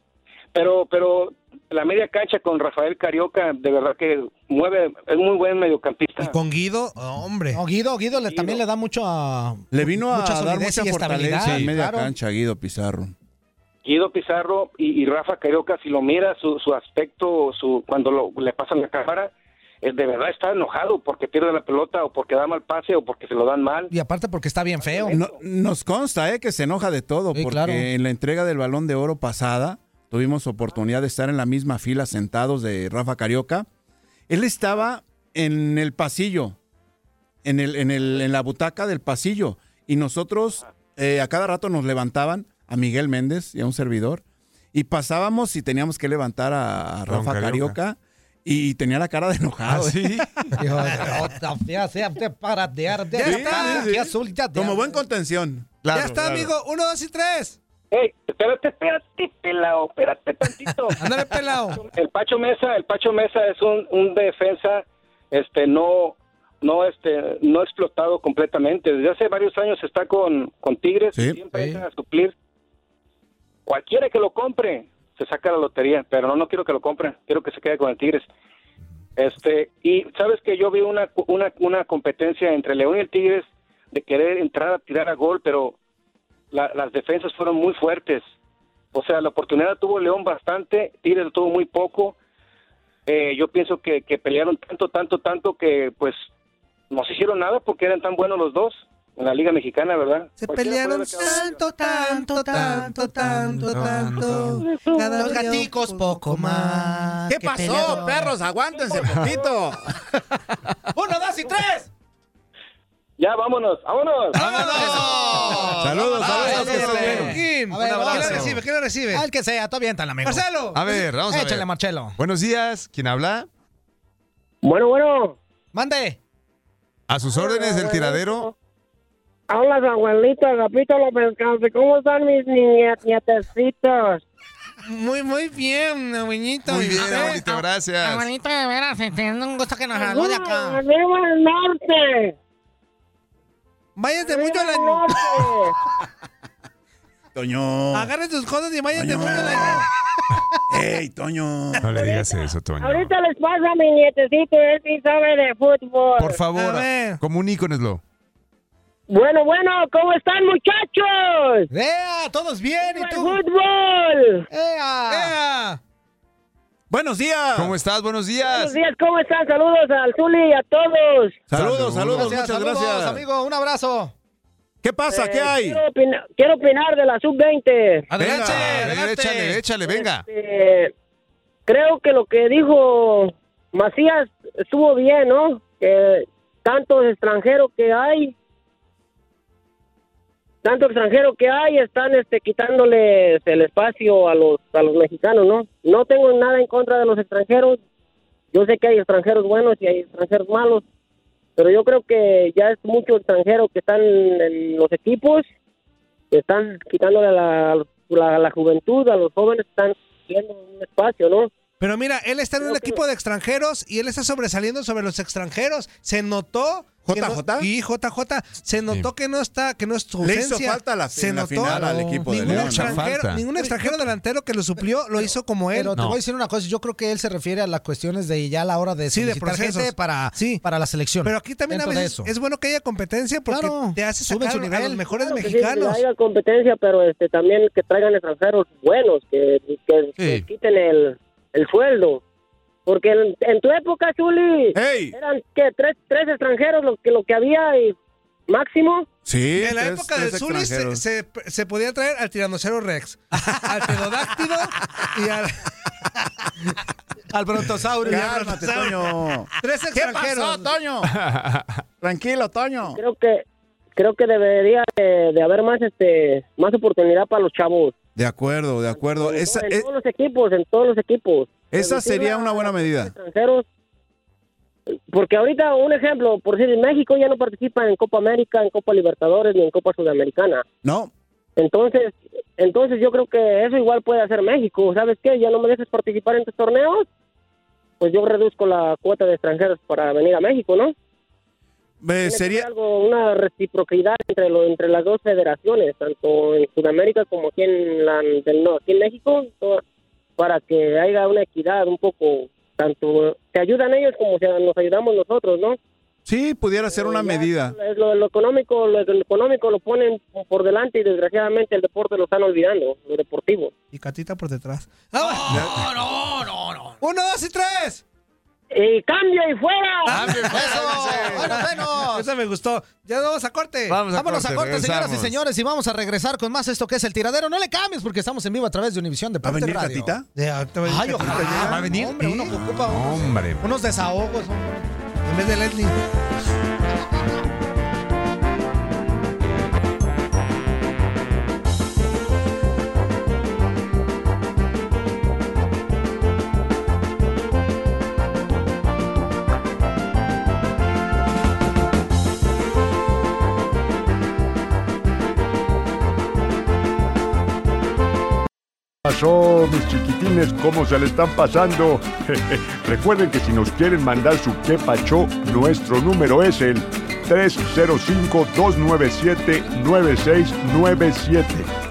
Speaker 17: pero pero la media cancha con Rafael Carioca, de verdad que
Speaker 19: mueve, es muy buen mediocampista.
Speaker 10: Con Guido, hombre.
Speaker 7: No, Guido, Guido le- también le da mucho a,
Speaker 9: Le vino a
Speaker 7: mucha
Speaker 9: dar mucha
Speaker 7: y estabilidad.
Speaker 9: fortaleza en media
Speaker 7: claro.
Speaker 9: cancha, Guido Pizarro.
Speaker 19: Guido Pizarro y, y Rafa Carioca, si lo mira, su, su aspecto, su cuando lo- le pasan la cámara, es de verdad está enojado porque pierde la pelota o porque da mal pase o porque se lo dan mal.
Speaker 7: Y aparte porque está bien feo.
Speaker 9: No- nos consta eh, que se enoja de todo,
Speaker 7: Sí,
Speaker 9: porque
Speaker 7: claro.
Speaker 9: en la entrega del balón de oro pasada tuvimos oportunidad de estar en la misma fila sentados de Rafa Carioca. Él estaba en el pasillo, en, el, en, el, en la butaca del pasillo, y nosotros eh, a cada rato nos levantaban a Miguel Méndez y a un servidor, y pasábamos y teníamos que levantar a, Rafa
Speaker 8: Carioca.
Speaker 9: Carioca. Y tenía la cara de enojado.
Speaker 8: ¿Ah, sí? <laughs>
Speaker 7: Dijo, "Otra fea, sea, te para de arder,
Speaker 9: Sí,
Speaker 7: de cara,
Speaker 9: sí, sí.
Speaker 7: que azul, ya te
Speaker 9: Como
Speaker 7: arde".
Speaker 9: buen contención.
Speaker 10: ya está, amigo. Uno, dos y tres.
Speaker 19: Ey, espérate, espérate, pelao, espérate tantito. <laughs>
Speaker 10: Ándale, pelao.
Speaker 19: El Pacho Mesa, el Pacho Mesa es un, un defensa, este, no, no, este, no explotado completamente. Desde hace varios años está con, con Tigres y siempre entra a suplir. Cualquiera que lo compre se saca la lotería, pero no, no quiero que lo compre, quiero que se quede con el Tigres. Este, y sabes que yo vi una, una, una competencia entre León y el Tigres de querer entrar a tirar a gol, pero la- las defensas fueron muy fuertes. O sea, la oportunidad tuvo León bastante, Tigres tuvo muy poco. Eh, yo pienso que, que pelearon tanto, tanto, tanto que pues no se hicieron nada porque eran tan buenos los dos en la Liga Mexicana, ¿verdad?
Speaker 10: Se
Speaker 19: Cualquiera
Speaker 10: pelearon tanto, tanto, tanto, tanto, tanto.
Speaker 7: Los gaticos poco más.
Speaker 9: ¿Qué pasó,
Speaker 7: peleador.
Speaker 9: perros? Aguántense poquito. <laughs>
Speaker 7: Uno, dos y tres.
Speaker 19: Ya, vámonos, vámonos.
Speaker 9: Saludos, saludos. que bien.
Speaker 7: A ver,
Speaker 10: ¿quién
Speaker 7: abrazo.
Speaker 10: lo recibe? ¿Quién lo recibe?
Speaker 7: Al que sea, tú aviéntala, amigo.
Speaker 10: Marcelo.
Speaker 8: A ver, vamos a ver.
Speaker 7: Échale, Marcelo.
Speaker 8: Buenos días. ¿Quién habla?
Speaker 20: Bueno, bueno.
Speaker 7: Mande.
Speaker 8: A sus órdenes del tiradero.
Speaker 20: Habla su abuelito, Agapito López Cáncer. ¿Cómo están mis nietecitos?
Speaker 10: Muy, muy bien, abuelito.
Speaker 8: Muy bien, abuelito, gracias.
Speaker 7: Abuelito, de veras, teniendo un gusto que nos habló de acá.
Speaker 20: ¡Arriba el norte!
Speaker 10: Váyate mucho a la...
Speaker 9: Toño.
Speaker 10: Agarre tus cosas y váyate
Speaker 9: Toño.
Speaker 10: mucho a la...
Speaker 9: Ey, Toño.
Speaker 8: No le digas eso, Toño.
Speaker 20: Ahorita les paso a mi nietecito, él sí sabe de fútbol.
Speaker 8: Por favor, comuníconeslo.
Speaker 20: Bueno, bueno, ¿cómo están muchachos?
Speaker 7: ¡Ea! ¿Todos bien? ¿Y
Speaker 20: ¡El
Speaker 7: tú?
Speaker 20: fútbol!
Speaker 7: ¡Ea!
Speaker 10: ¡Ea!
Speaker 9: Buenos días.
Speaker 8: ¿Cómo estás? Buenos
Speaker 20: Buenos
Speaker 8: días.
Speaker 20: días, ¿cómo están? Saludos al Zuli y a todos.
Speaker 9: Saludos, saludos,
Speaker 7: Gracias,
Speaker 9: muchas
Speaker 7: saludos,
Speaker 9: gracias.
Speaker 7: amigo. Un abrazo.
Speaker 9: ¿Qué pasa? ¿Qué
Speaker 20: Eh,
Speaker 9: hay?
Speaker 20: Quiero, opina- quiero opinar de la sub-20.
Speaker 7: Adelante, adelante.
Speaker 8: échale, échale, venga.
Speaker 20: Este, creo que lo que dijo Macías estuvo bien, ¿no? Que tantos extranjeros que hay, tanto extranjero que hay, están este, quitándoles el espacio a los, a los mexicanos, ¿no? No tengo nada en contra de los extranjeros. Yo sé que hay extranjeros buenos y hay extranjeros malos, pero yo creo que ya es mucho extranjero que están en los equipos, que están quitándole a la, la- la juventud, a los jóvenes, están viendo un espacio, ¿no?
Speaker 10: Pero mira, él está en un equipo de extranjeros y él está sobresaliendo sobre los extranjeros. Se notó. que no-
Speaker 9: ¿JJ?
Speaker 10: y JJ. Se notó que no está, que no es su
Speaker 9: Le hizo
Speaker 10: ausencia.
Speaker 9: falta la-
Speaker 10: se
Speaker 9: en la
Speaker 10: notó.
Speaker 9: final al equipo de
Speaker 10: ningún
Speaker 9: León.
Speaker 10: Extranjero,
Speaker 8: Falta.
Speaker 10: ningún extranjero delantero que lo suplió lo hizo como él.
Speaker 7: Pero te
Speaker 8: No.
Speaker 7: voy a decir una cosa, yo creo que él se refiere a las cuestiones de ya a la hora de
Speaker 10: Sí, de
Speaker 7: gente para,
Speaker 10: Sí.
Speaker 7: para la selección.
Speaker 10: Pero aquí también a veces
Speaker 7: eso.
Speaker 10: es bueno que haya competencia porque
Speaker 7: Claro,
Speaker 10: te hace sacar
Speaker 7: su
Speaker 10: a
Speaker 7: nivel.
Speaker 10: los mejores
Speaker 20: Claro que sí,
Speaker 10: mexicanos.
Speaker 20: que haya competencia, pero este también que traigan extranjeros buenos, que, que, que quiten el, el sueldo. Porque en, en tu época, Chuli, eran que tres, tres extranjeros lo que, lo que había y máximo.
Speaker 9: Sí,
Speaker 10: En la
Speaker 9: tres-
Speaker 10: época
Speaker 9: tres
Speaker 10: del Zuli se, se, se podía traer al tiranosaurio Rex, al pterodáctilo y al... <laughs>
Speaker 7: Al brontosaurio.
Speaker 9: Cálmate, Toño.
Speaker 10: Tres
Speaker 9: ¿Qué
Speaker 10: extranjeros.
Speaker 9: pasó, Toño? <laughs> Tranquilo, Toño.
Speaker 20: Creo que creo que debería de, de haber más este más oportunidad para los chavos.
Speaker 9: De acuerdo, de acuerdo.
Speaker 20: En,
Speaker 9: Esa,
Speaker 20: en todos los equipos, en todos los equipos.
Speaker 9: esa sería una buena medida.
Speaker 20: extranjeros. Porque ahorita, un ejemplo, por decir, México ya no participa en Copa América, en Copa Libertadores ni en Copa Sudamericana.
Speaker 9: No,
Speaker 20: Entonces, entonces yo creo que eso igual puede hacer México. ¿Sabes qué? Ya no me dejes participar en tus torneos. Pues yo reduzco la cuota de extranjeros para venir a México, ¿no?
Speaker 9: Eh,
Speaker 20: Tiene que
Speaker 9: sería,
Speaker 20: haber algo, una reciprocidad entre lo, entre las dos federaciones, tanto en Sudamérica como aquí en la, del, no, aquí en México, to- para que haya una equidad un poco tanto se ayudan ellos como se, nos ayudamos nosotros, ¿no?
Speaker 9: Sí, pudiera ser una medida.
Speaker 20: Es Lo, lo económico, lo, lo económico lo ponen por delante y desgraciadamente el deporte lo están olvidando, lo deportivo.
Speaker 10: Y Catita por detrás.
Speaker 7: No, no, no, no.
Speaker 10: ¡Uno, dos y tres!
Speaker 20: ¡Y cambio y fuera!
Speaker 7: Eso, bueno, bueno.
Speaker 10: Eso me gustó. Ya vamos a corte.
Speaker 7: Vámonos a corte, señoras y señores, y vamos a regresar con más esto que es el tiradero. No le cambies porque estamos en vivo a través de Univisión de
Speaker 9: ¿Va a venir
Speaker 7: Radio.
Speaker 9: Catita?
Speaker 10: A venir
Speaker 7: Ay, ojalá. ¿Va a venir? Hombre, uno que ocupa unos,
Speaker 8: Hombre.
Speaker 7: unos desahogos.
Speaker 10: En vez de Leslie.
Speaker 5: Pasó, mis chiquitines? ¿Cómo se le están pasando? <laughs> Recuerden que si nos quieren mandar su qué pacho, nuestro número es el 305-297-9697.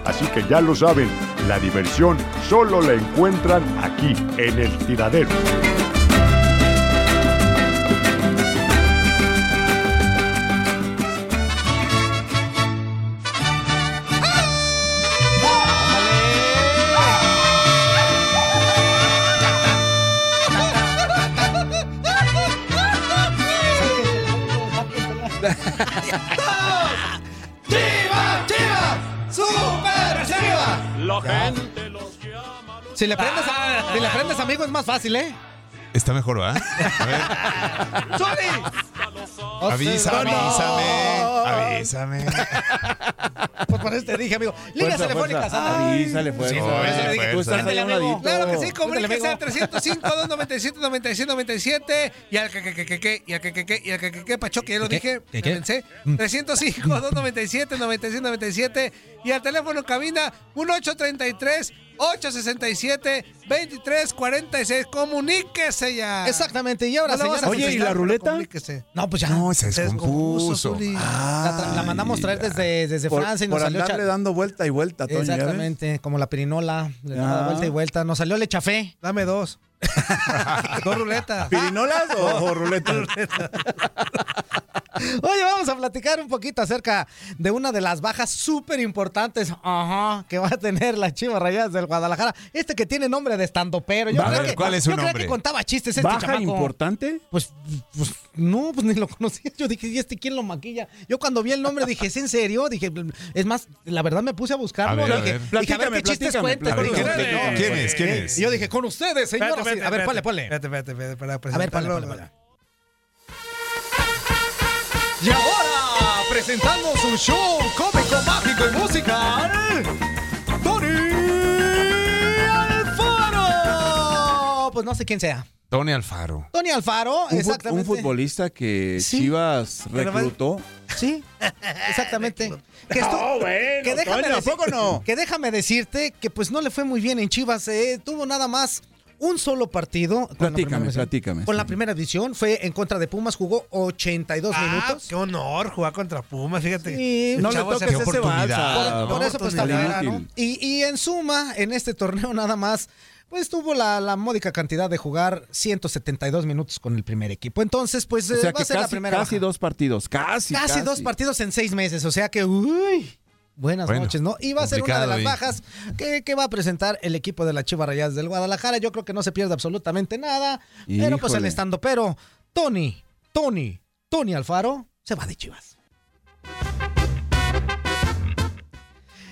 Speaker 5: Así que ya lo saben, la diversión solo la encuentran aquí, en el tiradero.
Speaker 7: ¡Chivas, chivas! ¡Súper chivas!
Speaker 15: La gente los llama.
Speaker 7: Si le prendes, a- si le prendes amigo es más fácil, ¿eh?
Speaker 8: Está mejor, ¿ah? Avísame, avísame, avísame. <laughs>
Speaker 7: Pues por eso te dije, amigo. Líneas
Speaker 9: Fuerza,
Speaker 7: telefónicas,
Speaker 9: fuerza.
Speaker 7: anda.
Speaker 9: Avísale, fuerza.
Speaker 7: Sí, por eso le dije,
Speaker 9: Tú estás allá a un
Speaker 7: amigo.
Speaker 9: ladito.
Speaker 10: Claro que sí, comuníquese al 305 297 9797 y al que que que que que y al que que que y al que que que Pacho que ya lo
Speaker 7: ¿Qué,
Speaker 10: dije,
Speaker 7: qué, qué?
Speaker 10: pensé. 305 297 9797 y al teléfono cabina 1833 867 2346. Comuníquese ya.
Speaker 7: Exactamente, y ahora,
Speaker 10: No la vas a
Speaker 7: señoras y
Speaker 9: Oye, ¿y la ruleta?
Speaker 10: comuníquese.
Speaker 7: No, pues ya.
Speaker 8: No, se
Speaker 10: Se
Speaker 8: descompuso.
Speaker 7: La, tra- la mandamos traer desde, desde
Speaker 9: Por,
Speaker 7: Francia y nos
Speaker 9: por
Speaker 7: salió
Speaker 9: andarle dando vuelta y vuelta, Toño. ¿ya ves?
Speaker 7: Exactamente, como la pirinola, le daba
Speaker 9: Ah.
Speaker 7: vuelta y vuelta. Nos salió leche café.
Speaker 10: Dame dos. <laughs> dos ruletas.
Speaker 9: ¿Pirinolas o, o ruletas?
Speaker 7: Oye, vamos a platicar un poquito acerca de una de las bajas súper importantes que va a tener la Chivas Rayadas del Guadalajara. Este que tiene nombre de estandopero. Yo creo que,
Speaker 8: ¿cuál es su
Speaker 7: yo
Speaker 8: nombre?
Speaker 7: que contaba chistes este
Speaker 9: ¿Baja
Speaker 7: chamaco.
Speaker 9: importante?
Speaker 7: Pues, pues no, pues ni lo conocía. Yo dije, ¿y este quién lo maquilla? Yo cuando vi el nombre dije, ¿es en serio? Dije, es más, la verdad me puse a buscarlo.
Speaker 8: A ver, a
Speaker 7: dije,
Speaker 8: ver.
Speaker 7: dije, a ver qué chistes cuenta.
Speaker 8: A ver,
Speaker 7: con
Speaker 8: ¿quién,
Speaker 7: ustedes.
Speaker 8: quién es? ¿Quién es?
Speaker 7: Y yo dije, con ustedes, señoras. A ver, ponle, ponle.
Speaker 10: Espérate, espérate, espérate, para
Speaker 7: A ver, ponle, ponle, ponle. Y ahora, presentando su show cómico, mágico y musical, Tony Alfaro. Pues no sé quién sea.
Speaker 8: Tony Alfaro.
Speaker 7: Tony Alfaro,
Speaker 9: Un, fut-
Speaker 7: exactamente.
Speaker 9: un futbolista que
Speaker 7: Sí.
Speaker 9: Chivas reclutó.
Speaker 7: Sí, exactamente. <laughs> Que, esto-
Speaker 9: No, bueno,
Speaker 7: que déjame
Speaker 9: Toño, ¿a
Speaker 7: decir-
Speaker 9: poco no?
Speaker 7: Que déjame decirte que pues no le fue muy bien en Chivas. eh, tuvo nada más un solo partido. con la
Speaker 9: Platícame,
Speaker 7: primera división.
Speaker 9: platícame.
Speaker 7: Con la primera división fue en contra de Pumas, jugó 82
Speaker 10: Ah,
Speaker 7: minutos.
Speaker 10: qué honor jugar contra Pumas, fíjate.
Speaker 7: Sí,
Speaker 9: No le toques ese
Speaker 8: oportunidad.
Speaker 9: balsa.
Speaker 7: Por, por eso pues está ¿no? Y, y en suma, en este torneo nada más, pues tuvo la, la módica cantidad de jugar 172 minutos con el primer equipo. Entonces, pues
Speaker 9: O
Speaker 7: eh,
Speaker 9: sea
Speaker 7: va a ser la
Speaker 9: casi,
Speaker 7: primera
Speaker 9: casi
Speaker 7: baja.
Speaker 9: dos partidos. Casi,
Speaker 7: Casi, dos partidos en seis meses. O sea que, uy, buenas
Speaker 8: Bueno,
Speaker 7: noches, ¿no? Y va a ser una de las
Speaker 8: complicado
Speaker 7: bajas que, que va a presentar el equipo de la Chivas Rayadas del Guadalajara. Yo creo que no se pierde absolutamente nada. Pero pues el
Speaker 9: Híjole.
Speaker 7: estando, pero Tony, Tony, Tony Alfaro se va de Chivas.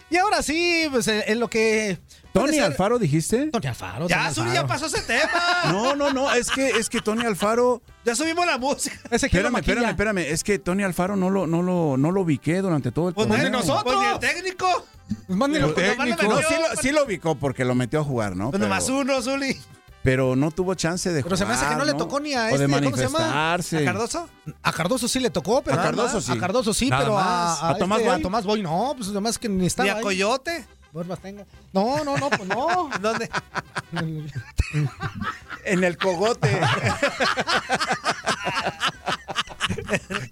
Speaker 7: Y ahora sí, pues en en lo que.
Speaker 9: ¿Tony Alfaro dijiste?
Speaker 7: Tony Alfaro.
Speaker 10: Ya,
Speaker 7: Tony Alfaro.
Speaker 10: ya pasó ese tema. <laughs>
Speaker 9: No, no, no, es que, es que Tony Alfaro.
Speaker 10: Ya subimos la música.
Speaker 7: Ese
Speaker 9: Espérame,
Speaker 7: maquilla.
Speaker 9: espérame, espérame. Es que Tony Alfaro no lo, no lo, no lo ubiqué durante todo el
Speaker 10: Pues
Speaker 9: torneo.
Speaker 10: mande nosotros. Pues ni el técnico.
Speaker 7: Pues mándenlo.
Speaker 9: El
Speaker 10: Pues nomás lo
Speaker 9: técnico. No, sí, lo,
Speaker 10: pues-
Speaker 9: sí lo ubicó porque lo metió a jugar, ¿no?
Speaker 10: Pues
Speaker 9: Pero,
Speaker 10: nomás uno, Zuli.
Speaker 9: pero no tuvo chance de
Speaker 7: Pero se me hace que no le
Speaker 9: jugar,
Speaker 7: tocó ni a este,
Speaker 9: de
Speaker 7: ¿cómo se llama?
Speaker 9: manifestarse.
Speaker 10: ¿A Cardoso?
Speaker 7: A Cardoso sí le tocó, pero
Speaker 9: A Cardoso
Speaker 7: más.
Speaker 9: sí.
Speaker 7: A Cardoso sí,
Speaker 9: Nada
Speaker 7: pero
Speaker 9: más.
Speaker 7: a,
Speaker 9: ¿A Tomás
Speaker 7: este,
Speaker 9: Boy?
Speaker 7: a Tomás Boy no, pues además que ni estaba
Speaker 10: ¿Ni a
Speaker 7: ahí.
Speaker 10: Coyote?
Speaker 7: Borbas tengo. No, no, no, pues no. <laughs>
Speaker 10: ¿Dónde?
Speaker 9: En el cogote.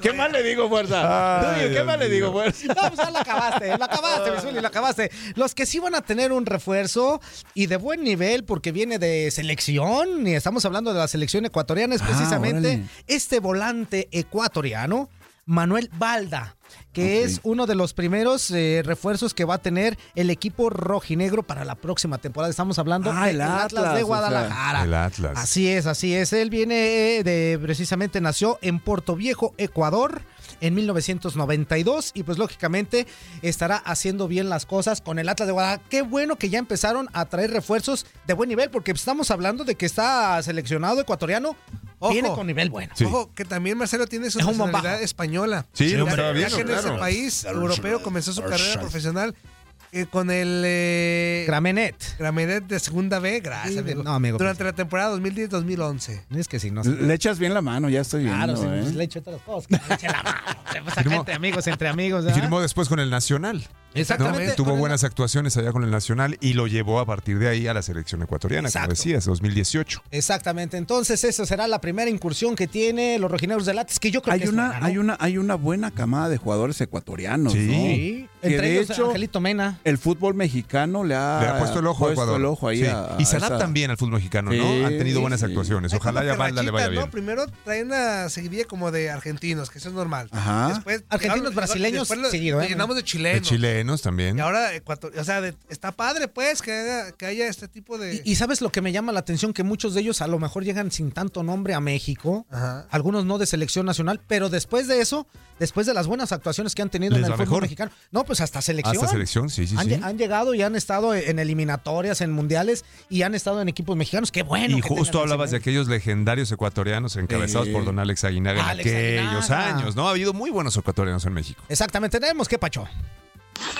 Speaker 9: ¿Qué más le digo, fuerza?
Speaker 7: Ay,
Speaker 9: ¿Qué
Speaker 7: Dios
Speaker 9: más le digo, fuerza?
Speaker 7: No, pues ya la acabaste, la acabaste, mi Zuli, la acabaste. Los que sí van a tener un refuerzo y de buen nivel porque viene de selección, y estamos hablando de la selección ecuatoriana, es
Speaker 9: Ah,
Speaker 7: precisamente este volante ecuatoriano, Manuel Balda, que es uno de los primeros eh, refuerzos que va a tener el equipo rojinegro para la próxima temporada. Estamos hablando
Speaker 9: Ah,
Speaker 7: del
Speaker 9: el
Speaker 7: Atlas,
Speaker 9: Atlas, o
Speaker 7: de
Speaker 9: sea.
Speaker 7: Guadalajara.
Speaker 8: El Atlas.
Speaker 7: Así es, así es. Él viene de, precisamente nació en Puerto Viejo, Ecuador. En 1992 y pues lógicamente estará haciendo bien las cosas con el Atlas de Guadalajara. Qué bueno que ya empezaron a traer refuerzos de buen nivel porque estamos hablando de que está seleccionado ecuatoriano, viene con nivel bueno.
Speaker 10: Ojo, que también Marcelo tiene su
Speaker 7: Es
Speaker 10: nacionalidad española.
Speaker 8: Sí,
Speaker 10: ya,
Speaker 8: no
Speaker 10: que en ese país europeo comenzó su carrera profesional eh, con el eh,
Speaker 7: Gramenet.
Speaker 10: Gramenet de segunda B, gracias,
Speaker 7: Sí,
Speaker 10: amigo.
Speaker 7: no, amigo,
Speaker 10: Durante la temporada 2010-2011.
Speaker 7: Es que si no.
Speaker 9: Le echas bien la mano, ya estoy viendo,
Speaker 7: Claro, sí,
Speaker 9: ¿eh?
Speaker 7: pues le echo todas las cosas. que le eche la mano. Pues
Speaker 8: Firmó-
Speaker 7: entre amigos, entre amigos. ¿verdad?
Speaker 8: firmó después con el Nacional.
Speaker 7: Exactamente.
Speaker 8: ¿no? Tuvo buenas actuaciones allá con el Nacional y lo llevó a partir de ahí a la selección ecuatoriana,
Speaker 7: Exacto.
Speaker 8: como decías, 2018.
Speaker 7: Exactamente. Entonces, esa será la primera incursión que tiene los rojineros del Atlas, que yo creo
Speaker 9: Hay
Speaker 7: que es
Speaker 9: una,
Speaker 7: buena, ¿no?
Speaker 9: hay, una, hay una buena camada de jugadores ecuatorianos,
Speaker 8: Sí.
Speaker 9: ¿no?
Speaker 7: Sí.
Speaker 9: Que
Speaker 7: Entre
Speaker 9: de
Speaker 7: ellos,
Speaker 9: hecho,
Speaker 7: Angelito Mena.
Speaker 9: El fútbol mexicano le ha,
Speaker 8: Le ha puesto el ojo a Ecuador.
Speaker 9: el ojo ahí
Speaker 8: Sí.
Speaker 9: a-
Speaker 8: y se
Speaker 9: esa-
Speaker 8: adaptan bien al fútbol mexicano,
Speaker 9: Sí,
Speaker 8: ¿no? Han tenido buenas
Speaker 9: sí.
Speaker 8: actuaciones. Ojalá ya a Balda le vaya bien.
Speaker 10: ¿no? Primero traen una seguidilla como de argentinos, que eso es normal.
Speaker 9: Ajá.
Speaker 10: Después,
Speaker 7: Argentinos,
Speaker 10: ahora-
Speaker 7: brasileños,
Speaker 10: después
Speaker 7: seguido, ¿eh?
Speaker 10: llenamos de
Speaker 8: De
Speaker 10: chilenos.
Speaker 8: chilenos también.
Speaker 10: Y ahora, Ecuador, o sea, de- está padre, pues, que haya, que haya este tipo de.
Speaker 7: Y, y sabes lo que me llama la atención, que muchos de ellos a lo mejor llegan sin tanto nombre a México,
Speaker 10: Ajá.
Speaker 7: algunos no de selección nacional, pero después de eso, después de las buenas actuaciones que han tenido en el fútbol
Speaker 8: mejor.
Speaker 7: mexicano, no, pues hasta selección.
Speaker 8: Hasta selección, sí, sí,
Speaker 7: han,
Speaker 8: sí.
Speaker 7: han llegado y han estado en eliminatorias, en mundiales y han estado en equipos mexicanos. Qué bueno.
Speaker 8: y
Speaker 7: que
Speaker 8: justo hablabas de aquellos legendarios ecuatorianos encabezados por don Alex Aguinaga en
Speaker 7: Alex
Speaker 8: aquellos
Speaker 7: Aguinaga.
Speaker 8: años, ¿no? Ha habido muy buenos ecuatorianos en México.
Speaker 7: Exactamente, tenemos que pacho.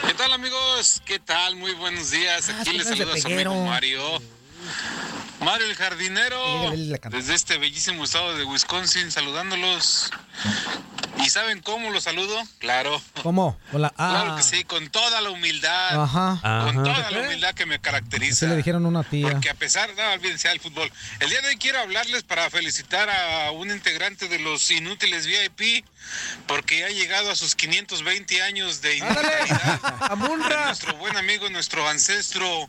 Speaker 19: ¿Qué tal amigos? ¿Qué tal? Muy buenos días.
Speaker 7: Ah,
Speaker 19: Aquí
Speaker 7: es
Speaker 19: les saluda su amigo Mario. Mario el jardinero. Desde este bellísimo estado de Wisconsin, saludándolos. ¿Y saben cómo los saludo? Claro.
Speaker 7: ¿Cómo? Con la- ah,
Speaker 19: Claro que sí, con toda la humildad.
Speaker 7: Ajá.
Speaker 19: Con
Speaker 8: Ajá.
Speaker 19: toda la humildad que me caracteriza.
Speaker 7: Así le dijeron una tía.
Speaker 19: Porque a pesar, no, olvídense del fútbol. El día de hoy quiero hablarles para felicitar a un integrante de los inútiles VIP, porque ha llegado a sus 520 años de inutilidad. <laughs> Nuestro buen amigo, nuestro ancestro,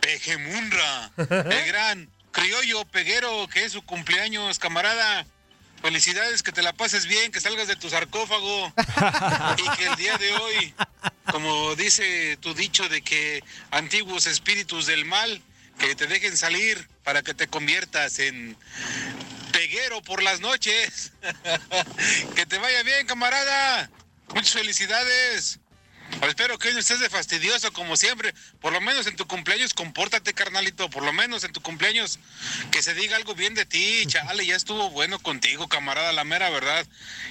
Speaker 19: Pejemunra, <laughs> el gran criollo peguero, que es su cumpleaños, camarada. Felicidades, que te la pases bien, que salgas de tu sarcófago <laughs> y que el día de hoy, como dice tu dicho de que antiguos espíritus del mal, que te dejen salir para que te conviertas en peguero por las noches. <laughs> que te vaya bien, camarada. Muchas felicidades. Espero que hoy no estés de fastidioso como siempre. Por lo menos en tu cumpleaños compórtate, carnalito. Por lo menos en tu cumpleaños que se diga algo bien de ti. Chale, ya estuvo bueno contigo, camarada, la mera verdad.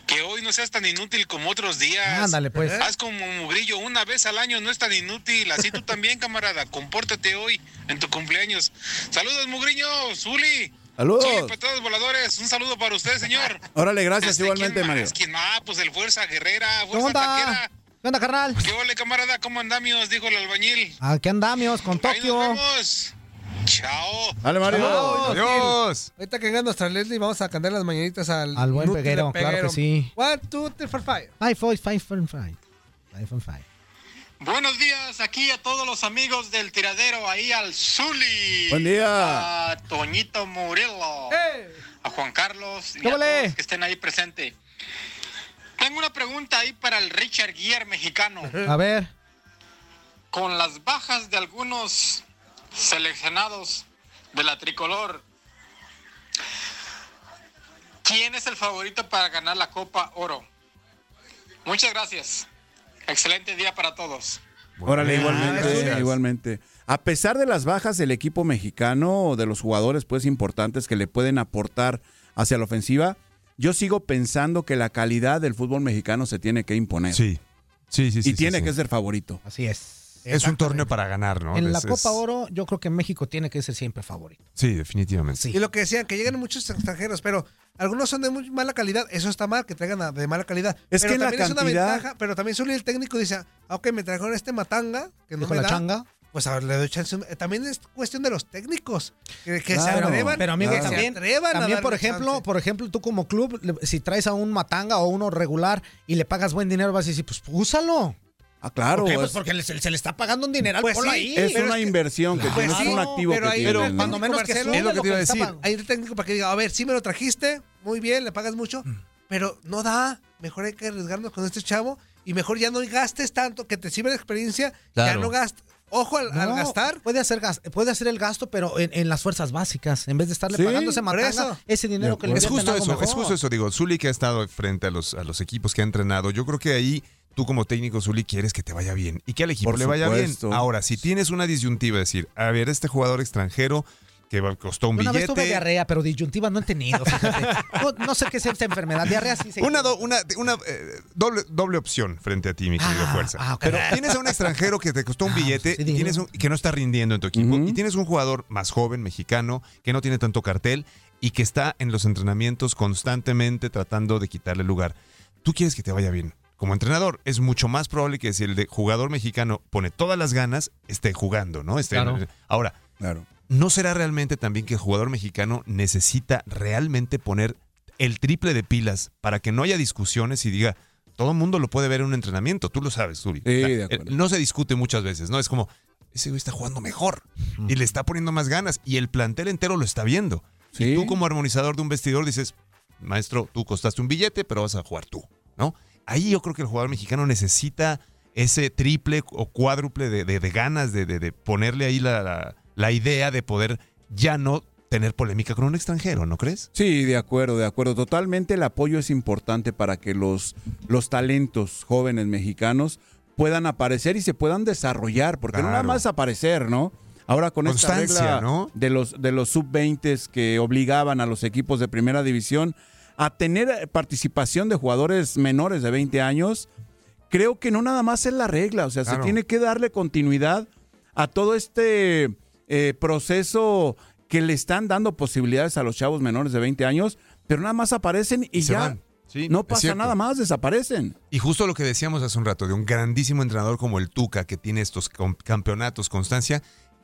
Speaker 19: Que hoy no seas tan inútil como otros días.
Speaker 7: Ándale, pues.
Speaker 19: Haz como Mugrillo, una vez al año no es tan inútil. Así tú también, camarada. Compórtate hoy en tu cumpleaños. Saludos, Mugriño, Zuli.
Speaker 9: Saludos.
Speaker 19: Zuli, patadas voladores. Un saludo para usted, señor.
Speaker 9: Órale, gracias
Speaker 19: Este,
Speaker 9: igualmente,
Speaker 19: ¿quién
Speaker 9: Mario.
Speaker 19: más? ¿Quién más? Pues el Fuerza Guerrera,
Speaker 7: ¿Qué
Speaker 19: Fuerza? Taquera.
Speaker 7: ¿Qué onda, carnal?
Speaker 19: ¿Qué ole, camarada? ¿Cómo andamios? Dijo el albañil.
Speaker 7: Aquí andamos con
Speaker 19: Ahí nos
Speaker 7: Tokio.
Speaker 19: vemos. Chao.
Speaker 9: Dale, Mario.
Speaker 10: Saludos,
Speaker 8: Adiós.
Speaker 10: Ahorita que venga nuestra Leslie, vamos a cantar las mañanitas al,
Speaker 7: Al buen
Speaker 10: de
Speaker 7: peguero, claro que sí.
Speaker 10: One, two, three, four, five.
Speaker 7: Five, five, five, five, five. Five, five, five.
Speaker 19: Buenos días aquí a todos los amigos del tiradero, ahí al Zuli.
Speaker 9: Buen día.
Speaker 19: A Toñito Murillo. A Juan Carlos y
Speaker 7: ¿Qué
Speaker 19: a
Speaker 7: vale?
Speaker 19: todos que estén ahí presentes. Tengo una pregunta ahí para el Richard Guiar mexicano.
Speaker 7: A ver.
Speaker 19: Con las bajas de algunos seleccionados de la tricolor, ¿quién es el favorito para ganar la Copa Oro? Muchas gracias. Excelente día para todos.
Speaker 9: Órale, igualmente, igualmente. A pesar de las bajas del equipo mexicano o de los jugadores pues importantes que le pueden aportar hacia la ofensiva, yo sigo pensando que la calidad del fútbol mexicano se tiene que imponer.
Speaker 8: Sí. Sí, sí, sí.
Speaker 9: y
Speaker 8: sí,
Speaker 9: tiene
Speaker 8: sí.
Speaker 9: que ser favorito.
Speaker 7: Así es.
Speaker 8: Es un torneo para ganar, ¿no?
Speaker 7: En la
Speaker 8: Es-
Speaker 7: Copa
Speaker 8: es-
Speaker 7: Oro, yo creo que México tiene que ser siempre favorito.
Speaker 8: Sí, definitivamente.
Speaker 10: Y lo que decían, que llegan muchos extranjeros, pero algunos son de muy mala calidad. Eso está mal, que traigan de mala calidad.
Speaker 9: Es
Speaker 10: pero
Speaker 9: que la
Speaker 10: también es una ventaja, pero también solo el técnico dice, ah, ok, me trajeron este matanga, que no
Speaker 7: Dijo
Speaker 10: me
Speaker 7: la
Speaker 10: da.
Speaker 7: changa.
Speaker 10: Pues a ver, le doy chance. Eh, También es cuestión de los técnicos. Que, que se
Speaker 7: Claro,
Speaker 10: atrevan.
Speaker 7: Pero amigo,
Speaker 10: se
Speaker 7: también,
Speaker 10: atrevan a
Speaker 7: también por ejemplo,
Speaker 10: chance.
Speaker 7: por ejemplo, tú como club, si traes a un matanga o uno regular y le pagas buen dinero, vas a decir, pues úsalo.
Speaker 9: Ah, claro.
Speaker 7: ¿Por qué? Pues
Speaker 9: es-
Speaker 7: porque le- se, se le está pagando un dineral,
Speaker 10: Pues sí,
Speaker 7: ahí.
Speaker 9: es
Speaker 10: pero
Speaker 9: una
Speaker 10: es que-
Speaker 9: inversión que
Speaker 10: Pues
Speaker 9: tienes, un activo
Speaker 10: pero
Speaker 9: que tienes. ¿no?
Speaker 10: cuando menos que sube
Speaker 8: es lo que te iba a decir.
Speaker 10: Ahí el técnico para que diga, a ver, sí me lo trajiste, muy bien, le pagas mucho, pero no da. Mejor hay que arriesgarnos con este chavo y mejor ya no gastes tanto, que te sirve de experiencia, ya
Speaker 7: Claro.
Speaker 10: no gastes. Ojo al, gastar.
Speaker 7: Puede hacer, gas- puede hacer el gasto, pero en, en las fuerzas básicas. En vez de estarle
Speaker 10: Sí,
Speaker 7: pagando ese matanga, ese dinero que le
Speaker 8: Es justo eso, es justo eso, digo, Zuli que ha estado frente a los, a los equipos que ha entrenado, yo creo que ahí tú como técnico, Zuli, quieres que te vaya bien y que al equipo
Speaker 9: Por
Speaker 8: le vaya bien. Ahora, si tienes una disyuntiva, es decir, a ver, este jugador extranjero que costó un
Speaker 7: Una vez tuve
Speaker 8: billete...
Speaker 7: diarrea, pero disyuntiva no he tenido, fíjate. No, no sé qué es esta enfermedad. Diarrea sí se
Speaker 8: Una, do- una, una eh, doble, doble opción frente a ti, mi querido Fuerza.
Speaker 7: ah, ok.
Speaker 8: Pero tienes a un extranjero que te costó un billete y tienes un- que no está rindiendo en tu equipo. Y tienes un jugador más joven, mexicano, que no tiene tanto cartel y que está en los entrenamientos constantemente tratando de quitarle lugar. Tú quieres que te vaya bien. Como entrenador, es mucho más probable que si el de jugador mexicano pone todas las ganas, esté jugando, ¿no? Esté
Speaker 7: Claro.
Speaker 8: Ahora,
Speaker 9: Claro.
Speaker 8: ¿no será realmente también que el jugador mexicano necesita realmente poner el triple de pilas para que no haya discusiones y diga, todo el mundo lo puede ver en un entrenamiento, tú lo sabes, Zuri.
Speaker 9: Sí,
Speaker 8: O sea,
Speaker 9: de
Speaker 8: eh, no se discute muchas veces, ¿no? Es como, ese güey está jugando mejor y le está poniendo más ganas y el plantel entero lo está viendo.
Speaker 9: Sí.
Speaker 8: Y tú como armonizador de un vestidor dices, maestro, tú costaste un billete, pero vas a jugar tú, ¿no? Ahí yo creo que el jugador mexicano necesita ese triple o cuádruple de, de- de ganas de, de- de ponerle ahí la, la- la idea de poder ya no tener polémica con un extranjero, ¿no crees?
Speaker 9: Sí, de acuerdo, de acuerdo. Totalmente el apoyo es importante para que los, los talentos jóvenes mexicanos puedan aparecer y se puedan desarrollar, porque no nada más aparecer, ¿no? Ahora con esta regla
Speaker 8: ¿no?
Speaker 9: de los, de los sub-20 que obligaban a los equipos de primera división a tener participación de jugadores menores de 20 años, creo que no nada más es la regla, o sea,
Speaker 8: Claro.
Speaker 9: se tiene que darle continuidad a todo este eh, proceso que le están dando posibilidades a los chavos menores de 20 años, pero nada más aparecen y,
Speaker 8: se
Speaker 9: ya
Speaker 8: van. Sí,
Speaker 9: no pasa nada más, desaparecen.
Speaker 8: Y justo lo que decíamos hace un rato, de un grandísimo entrenador como el Tuca, que tiene estos campeonatos, constancia,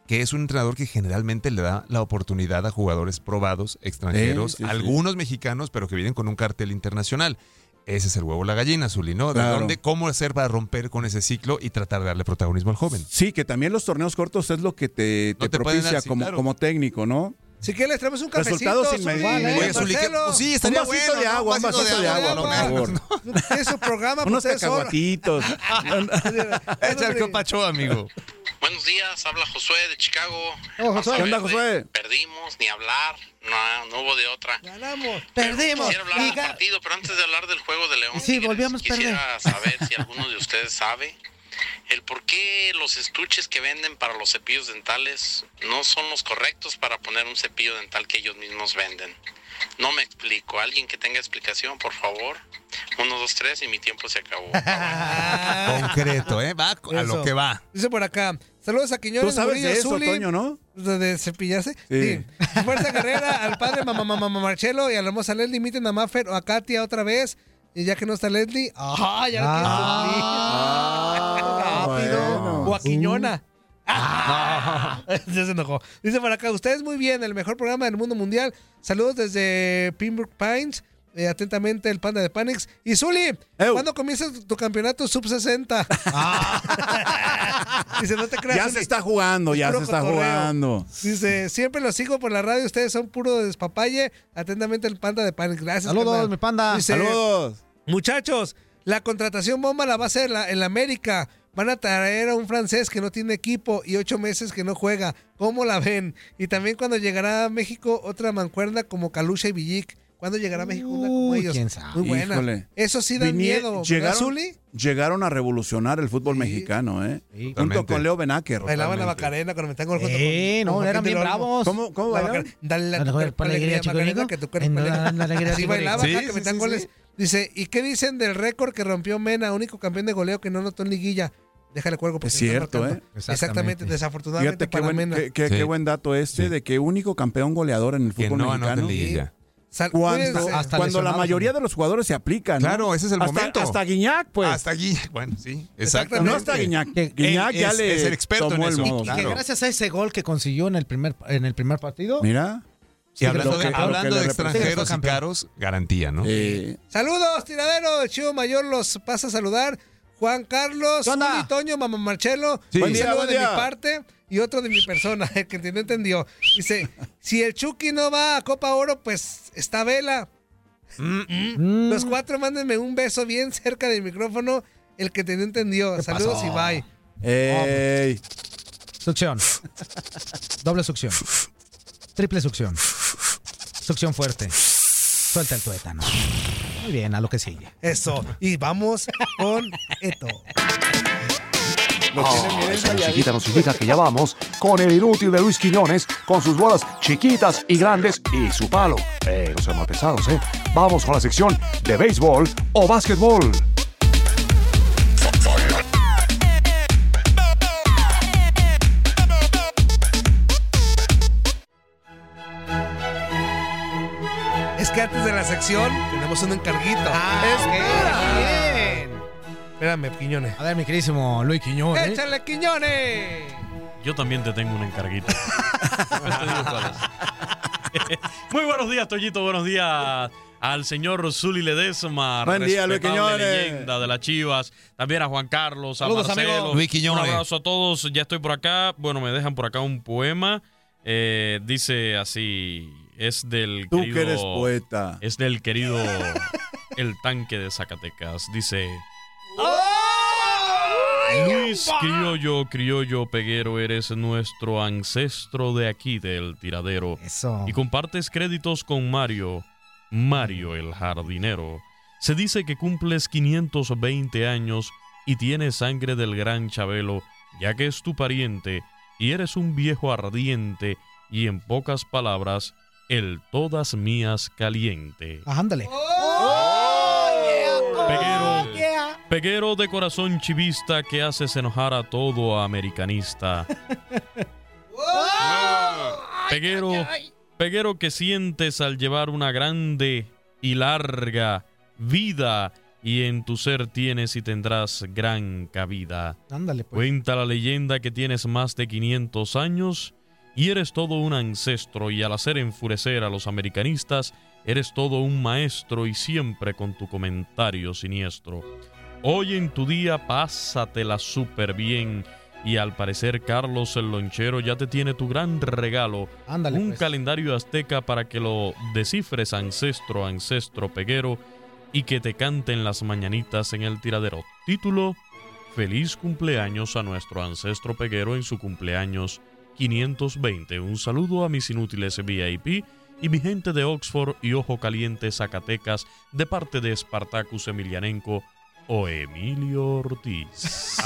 Speaker 8: que es un entrenador que generalmente le da la oportunidad a jugadores probados, extranjeros,
Speaker 9: sí, sí.
Speaker 8: algunos mexicanos, pero que vienen con un cartel internacional. Ese es el huevo la gallina, Zuli, ¿no? ¿De
Speaker 9: Claro.
Speaker 8: dónde, cómo hacer para romper con ese ciclo y tratar de darle protagonismo al joven?
Speaker 9: Sí, que también los torneos cortos es lo que te,
Speaker 8: No
Speaker 9: te propicia
Speaker 8: dar, sí,
Speaker 9: como,
Speaker 8: claro.
Speaker 9: como técnico, ¿no?
Speaker 10: Si quieres, traemos un cafecito.
Speaker 9: Resultados inmediatos.
Speaker 10: Marcelo.
Speaker 8: pues sí, estaría
Speaker 9: un vasito
Speaker 8: bueno,
Speaker 9: de agua, un vasito de agua, por favor. <laughs>
Speaker 10: Es su programa,
Speaker 9: Unos cacahuatitos. <laughs>
Speaker 8: Echa el copacho, amigo.
Speaker 21: Buenos días, habla Josué de Chicago.
Speaker 7: Oh, Josué.
Speaker 9: ¿Qué onda, Josué?
Speaker 21: Perdimos, ni hablar, no, no hubo de otra.
Speaker 10: Ganamos.
Speaker 7: Perdimos.
Speaker 21: Quisiera hablar del partido, pero antes de hablar del juego de León,
Speaker 7: Sí, volvíamos a
Speaker 21: quisiera saber si alguno de ustedes sabe el por qué los estuches que venden para los cepillos dentales no son los correctos para poner un cepillo dental que ellos mismos venden. No me explico. ¿Alguien que tenga explicación, por favor? Uno, dos, tres y mi tiempo se acabó. <laughs>
Speaker 8: Concreto, ¿eh? Va a lo
Speaker 10: Eso.
Speaker 8: que va.
Speaker 10: Dice por acá. Saludos a Quiñones.
Speaker 9: Tú sabes
Speaker 10: Murillo,
Speaker 9: de eso,
Speaker 10: Zuli,
Speaker 9: Toño, ¿no?
Speaker 10: De, de cepillarse.
Speaker 9: Sí.
Speaker 10: Sí. Fuerza Carrera, al padre mamá, mamá, mamá Marcelo y a la hermosa Leslie. Imiten a Maffer o a Katia otra vez. Y ya que no está Leslie. ¡Ah! Ya la
Speaker 9: Ah,
Speaker 10: quiero suplir. Rápido. O a Quiñona. Ah. <laughs> ya se enojó. Dice por acá, ustedes muy bien, el mejor programa del mundo mundial. Saludos desde Pembroke Pines. Eh, atentamente el panda de Panix. Y Zuli,
Speaker 9: Ew.
Speaker 10: ¿cuándo comienza tu campeonato sub 60? <laughs> Dice, no te creas.
Speaker 9: Ya
Speaker 10: Zuli.
Speaker 9: se está jugando, ya se está
Speaker 10: cotorreo.
Speaker 9: jugando.
Speaker 10: Dice, siempre los sigo por la radio, ustedes son puro despapalle. Atentamente el panda de Panix. Gracias.
Speaker 7: Saludos, mi panda.
Speaker 10: Dice,
Speaker 9: Saludos.
Speaker 10: Muchachos, la contratación bomba la va a hacer la, en la América. Van a traer a un francés que no tiene equipo y ocho meses que no juega. ¿Cómo la ven? Y también cuando llegará a México otra mancuerna como Calucha y Villic. ¿Cuándo llegará a México una como ellos?
Speaker 7: quién sabe.
Speaker 10: Muy buena.
Speaker 9: Híjole.
Speaker 10: Eso sí da
Speaker 9: Vinie-
Speaker 10: miedo. ¿verdad,
Speaker 9: llegaron,
Speaker 10: Zuli?
Speaker 9: llegaron a revolucionar el fútbol mexicano, ¿eh? Junto
Speaker 8: Totalmente.
Speaker 9: con Leo Benacker.
Speaker 10: Bailaban la. Macarena cuando junto
Speaker 7: Eh,
Speaker 10: con-
Speaker 7: no,
Speaker 10: con
Speaker 7: eran bien bravos.
Speaker 9: ¿Cómo, cómo
Speaker 10: La
Speaker 9: bailaban?
Speaker 10: Dale la,
Speaker 7: el
Speaker 10: cuerpo alegría,
Speaker 7: chico
Speaker 10: Macarena, que tu cuerpo
Speaker 7: En la- la
Speaker 10: Así
Speaker 7: chico
Speaker 10: bailaba
Speaker 8: rico.
Speaker 10: acá,
Speaker 8: Sí,
Speaker 10: que
Speaker 8: sí,
Speaker 10: metían
Speaker 8: sí,
Speaker 10: goles. Dice, ¿y qué dicen del récord que rompió Mena, único campeón de goleo que no anotó en liguilla? Déjale cuelgo. porque
Speaker 9: Es
Speaker 10: está
Speaker 9: cierto,
Speaker 10: marcando.
Speaker 9: ¿eh?
Speaker 10: Exactamente,
Speaker 7: Exactamente.
Speaker 10: desafortunadamente
Speaker 9: Fíjate qué
Speaker 10: para
Speaker 9: buen,
Speaker 10: Mena.
Speaker 9: qué- qué-
Speaker 8: Sí.
Speaker 9: qué buen dato este
Speaker 8: Sí.
Speaker 9: de que único campeón goleador en el
Speaker 8: Que
Speaker 9: fútbol
Speaker 8: no anota
Speaker 9: mexicano.
Speaker 8: en liguilla.
Speaker 9: Cuando,
Speaker 8: Hasta
Speaker 9: cuando la mayoría de los jugadores se aplican. ¿no?
Speaker 8: Claro, ese es el
Speaker 9: Hasta-
Speaker 8: momento.
Speaker 9: Hasta Guiñac, pues.
Speaker 8: Hasta Guiñac, <laughs> bueno, sí,
Speaker 9: No
Speaker 8: exactamente.
Speaker 9: hasta Guiñac. Guiñac ya
Speaker 8: es-
Speaker 9: le
Speaker 8: es el experto
Speaker 9: tomó
Speaker 8: en
Speaker 9: el
Speaker 8: eso.
Speaker 9: modo.
Speaker 7: Y que
Speaker 8: Claro.
Speaker 7: gracias a ese gol que consiguió en el primer, en el primer partido.
Speaker 9: Mira.
Speaker 8: Y hablando, de, hablando extranjeros y caros, garantía, ¿no?
Speaker 10: Saludos, tiradero. El chivo mayor los pasa a saludar. Juan Carlos, Toño, Mamá Marcelo.
Speaker 9: Sí. Buen día,
Speaker 10: de mi parte y otro de mi persona, <laughs> el que no entendió. Dice, si el Chucky no va a Copa Oro, pues está vela.
Speaker 9: Mm.
Speaker 10: Los cuatro mándenme un beso bien cerca del micrófono, el que te no entendió. Saludos
Speaker 7: pasó?
Speaker 10: y bye.
Speaker 9: Ey.
Speaker 7: Succión. Doble succión. Triple succión. Succión fuerte. Suelta el tuétano. Muy bien, a lo que sigue.
Speaker 10: Eso. Y vamos con esto.
Speaker 3: Oh, esa musiquita nos indica que ya vamos con el inútil de Luis Quiñones, con sus bolas chiquitas y grandes y su palo. Eh, no sean mal pesados, ¿eh? Vamos con la sección de béisbol o básquetbol.
Speaker 10: Es que antes de la sección tenemos un encarguito.
Speaker 7: Espera.
Speaker 10: Bien. Espérame, Quiñones.
Speaker 7: A ver, mi queridísimo Luis Quiñones.
Speaker 10: ¡Échale, Quiñones!
Speaker 15: Yo también te tengo un encarguito. <laughs> <laughs> Muy buenos días, Toyito. Buenos días al señor Zuli Ledesma.
Speaker 9: Buen día, Luis Quiñones.
Speaker 15: leyenda de las Chivas. También a Juan Carlos, a
Speaker 7: Saludos,
Speaker 15: Marcelo.
Speaker 7: amigo.
Speaker 8: Luis Quiñones.
Speaker 15: Un abrazo a todos. Ya estoy por acá. Bueno, me dejan por acá un poema. Eh, dice así. Es del
Speaker 9: Tú
Speaker 15: querido.
Speaker 9: que eres poeta.
Speaker 15: Es del querido El Tanque de Zacatecas. Dice. Luis Criollo, Criollo Peguero, eres nuestro ancestro de aquí del tiradero.
Speaker 7: Eso.
Speaker 15: Y compartes créditos con Mario, Mario el jardinero. Se dice que cumples 520 años y tienes sangre del gran Chabelo, ya que es tu pariente y eres un viejo ardiente y en pocas palabras, el todas mías caliente.
Speaker 7: Ah, ándale.
Speaker 15: Peguero, Peguero de corazón chivista que haces enojar a todo americanista. <laughs> Peguero, Peguero que sientes al llevar una grande y larga vida y en tu ser tienes y tendrás gran cabida.
Speaker 7: Ándale, pues.
Speaker 15: Cuenta la leyenda que tienes más de 500 años y eres todo un ancestro y al hacer enfurecer a los americanistas, eres todo un maestro y siempre con tu comentario siniestro. Hoy en tu día pásatela súper bien y al parecer Carlos el lonchero ya te tiene tu gran regalo,
Speaker 7: Ándale,
Speaker 15: un
Speaker 7: pues.
Speaker 15: calendario azteca para que lo descifres ancestro, ancestro peguero y que te canten las mañanitas en el tiradero. Título, Feliz cumpleaños a nuestro ancestro peguero en su cumpleaños 520. Un saludo a mis inútiles VIP y mi gente de Oxford y Ojo Caliente Zacatecas de parte de Spartacus Emilianenko o Emilio Ortiz. <laughs>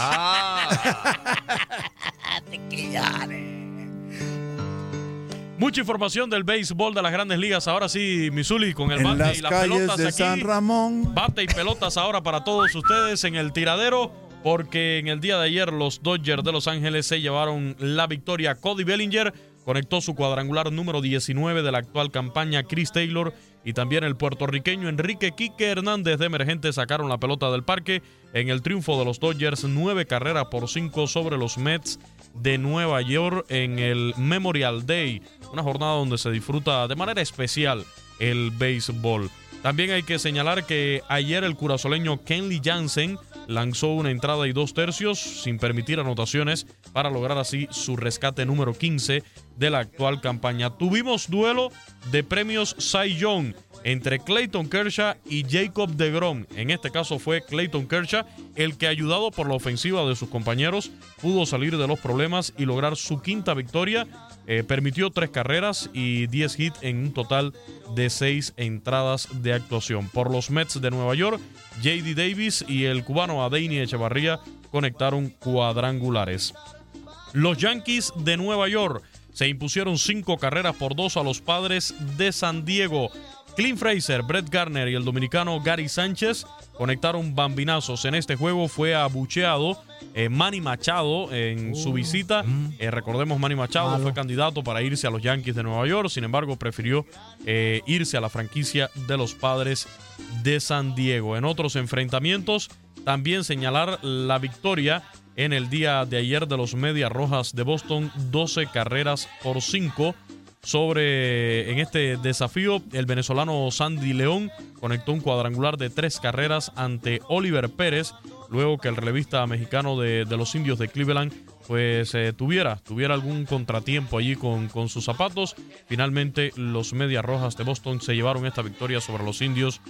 Speaker 15: <laughs> Mucha información del béisbol de las grandes ligas. Ahora sí, Missouri con el
Speaker 9: En
Speaker 15: bate
Speaker 9: las
Speaker 15: y las
Speaker 9: calles
Speaker 15: pelotas
Speaker 9: de
Speaker 15: aquí.
Speaker 9: San Ramón.
Speaker 15: Bate y pelotas ahora para todos ustedes en el tiradero. Porque en el día de ayer los Dodgers de Los Ángeles se llevaron la victoria. Cody Bellinger conectó su cuadrangular número 19 de la actual campaña. Chris Taylor y también el puertorriqueño Enrique Quique Hernández de emergente sacaron la pelota del parque en el triunfo de los Dodgers. Nueve carreras por cinco sobre los Mets de Nueva York en el Memorial Day. Una jornada donde se disfruta de manera especial el béisbol. También hay que señalar que ayer el curazoleño Kenley Jansen lanzó una entrada y dos tercios sin permitir anotaciones para lograr así su rescate número 15 de la actual campaña. Tuvimos duelo de premios Cy Young entre Clayton Kershaw y Jacob DeGrom. En este caso fue Clayton Kershaw el que ayudado por la ofensiva de sus compañeros pudo salir de los problemas y lograr su quinta victoria. Eh, permitió tres carreras y 10 hits en un total de seis entradas de actuación. Por los Mets de Nueva York, JD Davis y el cubano Adeini Echevarría conectaron cuadrangulares. Los Yankees de Nueva York se impusieron cinco carreras por dos a los padres de San Diego. Clint Fraser, Brett Garner y el dominicano Gary Sánchez conectaron bambinazos. En este juego fue abucheado eh, Manny Machado en su visita. Eh, recordemos, Manny Machado
Speaker 7: Malo.
Speaker 15: fue candidato para irse a los Yankees de Nueva York, sin embargo, prefirió eh, irse a la franquicia de los padres de San Diego. En otros enfrentamientos, también señalar la victoria en el día de ayer de los Medias Rojas de Boston, 12 carreras por 5 sobre en este desafío el venezolano Sandy León conectó un cuadrangular de tres carreras ante Oliver Pérez luego que el relevista mexicano de, de los indios de Cleveland pues eh, tuviera, tuviera algún contratiempo allí con, con sus zapatos. Finalmente los Medias Rojas de Boston se llevaron esta victoria sobre los indios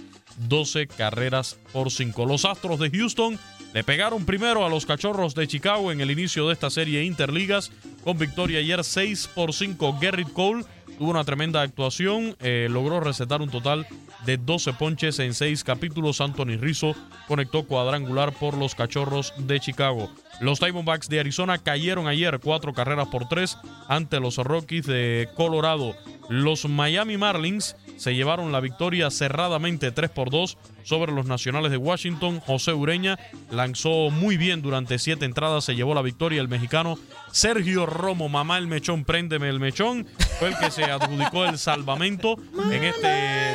Speaker 15: 12 carreras por 5. Los Astros de Houston le pegaron primero a los Cachorros de Chicago en el inicio de esta serie Interligas con victoria ayer 6 por 5. Garrett Cole tuvo una tremenda actuación, eh, logró recetar un total de 12 ponches en 6 capítulos. Anthony Rizzo conectó cuadrangular por los Cachorros de Chicago. Los Diamondbacks de Arizona cayeron ayer 4 carreras por 3 ante los Rockies de Colorado. Los Miami Marlins se llevaron la victoria cerradamente 3 por 2 sobre los Nacionales de Washington. José Ureña lanzó muy bien durante 7 entradas, se llevó la victoria el mexicano Sergio Romo, mamá el mechón, préndeme el mechón, fue el que se adjudicó el salvamento en este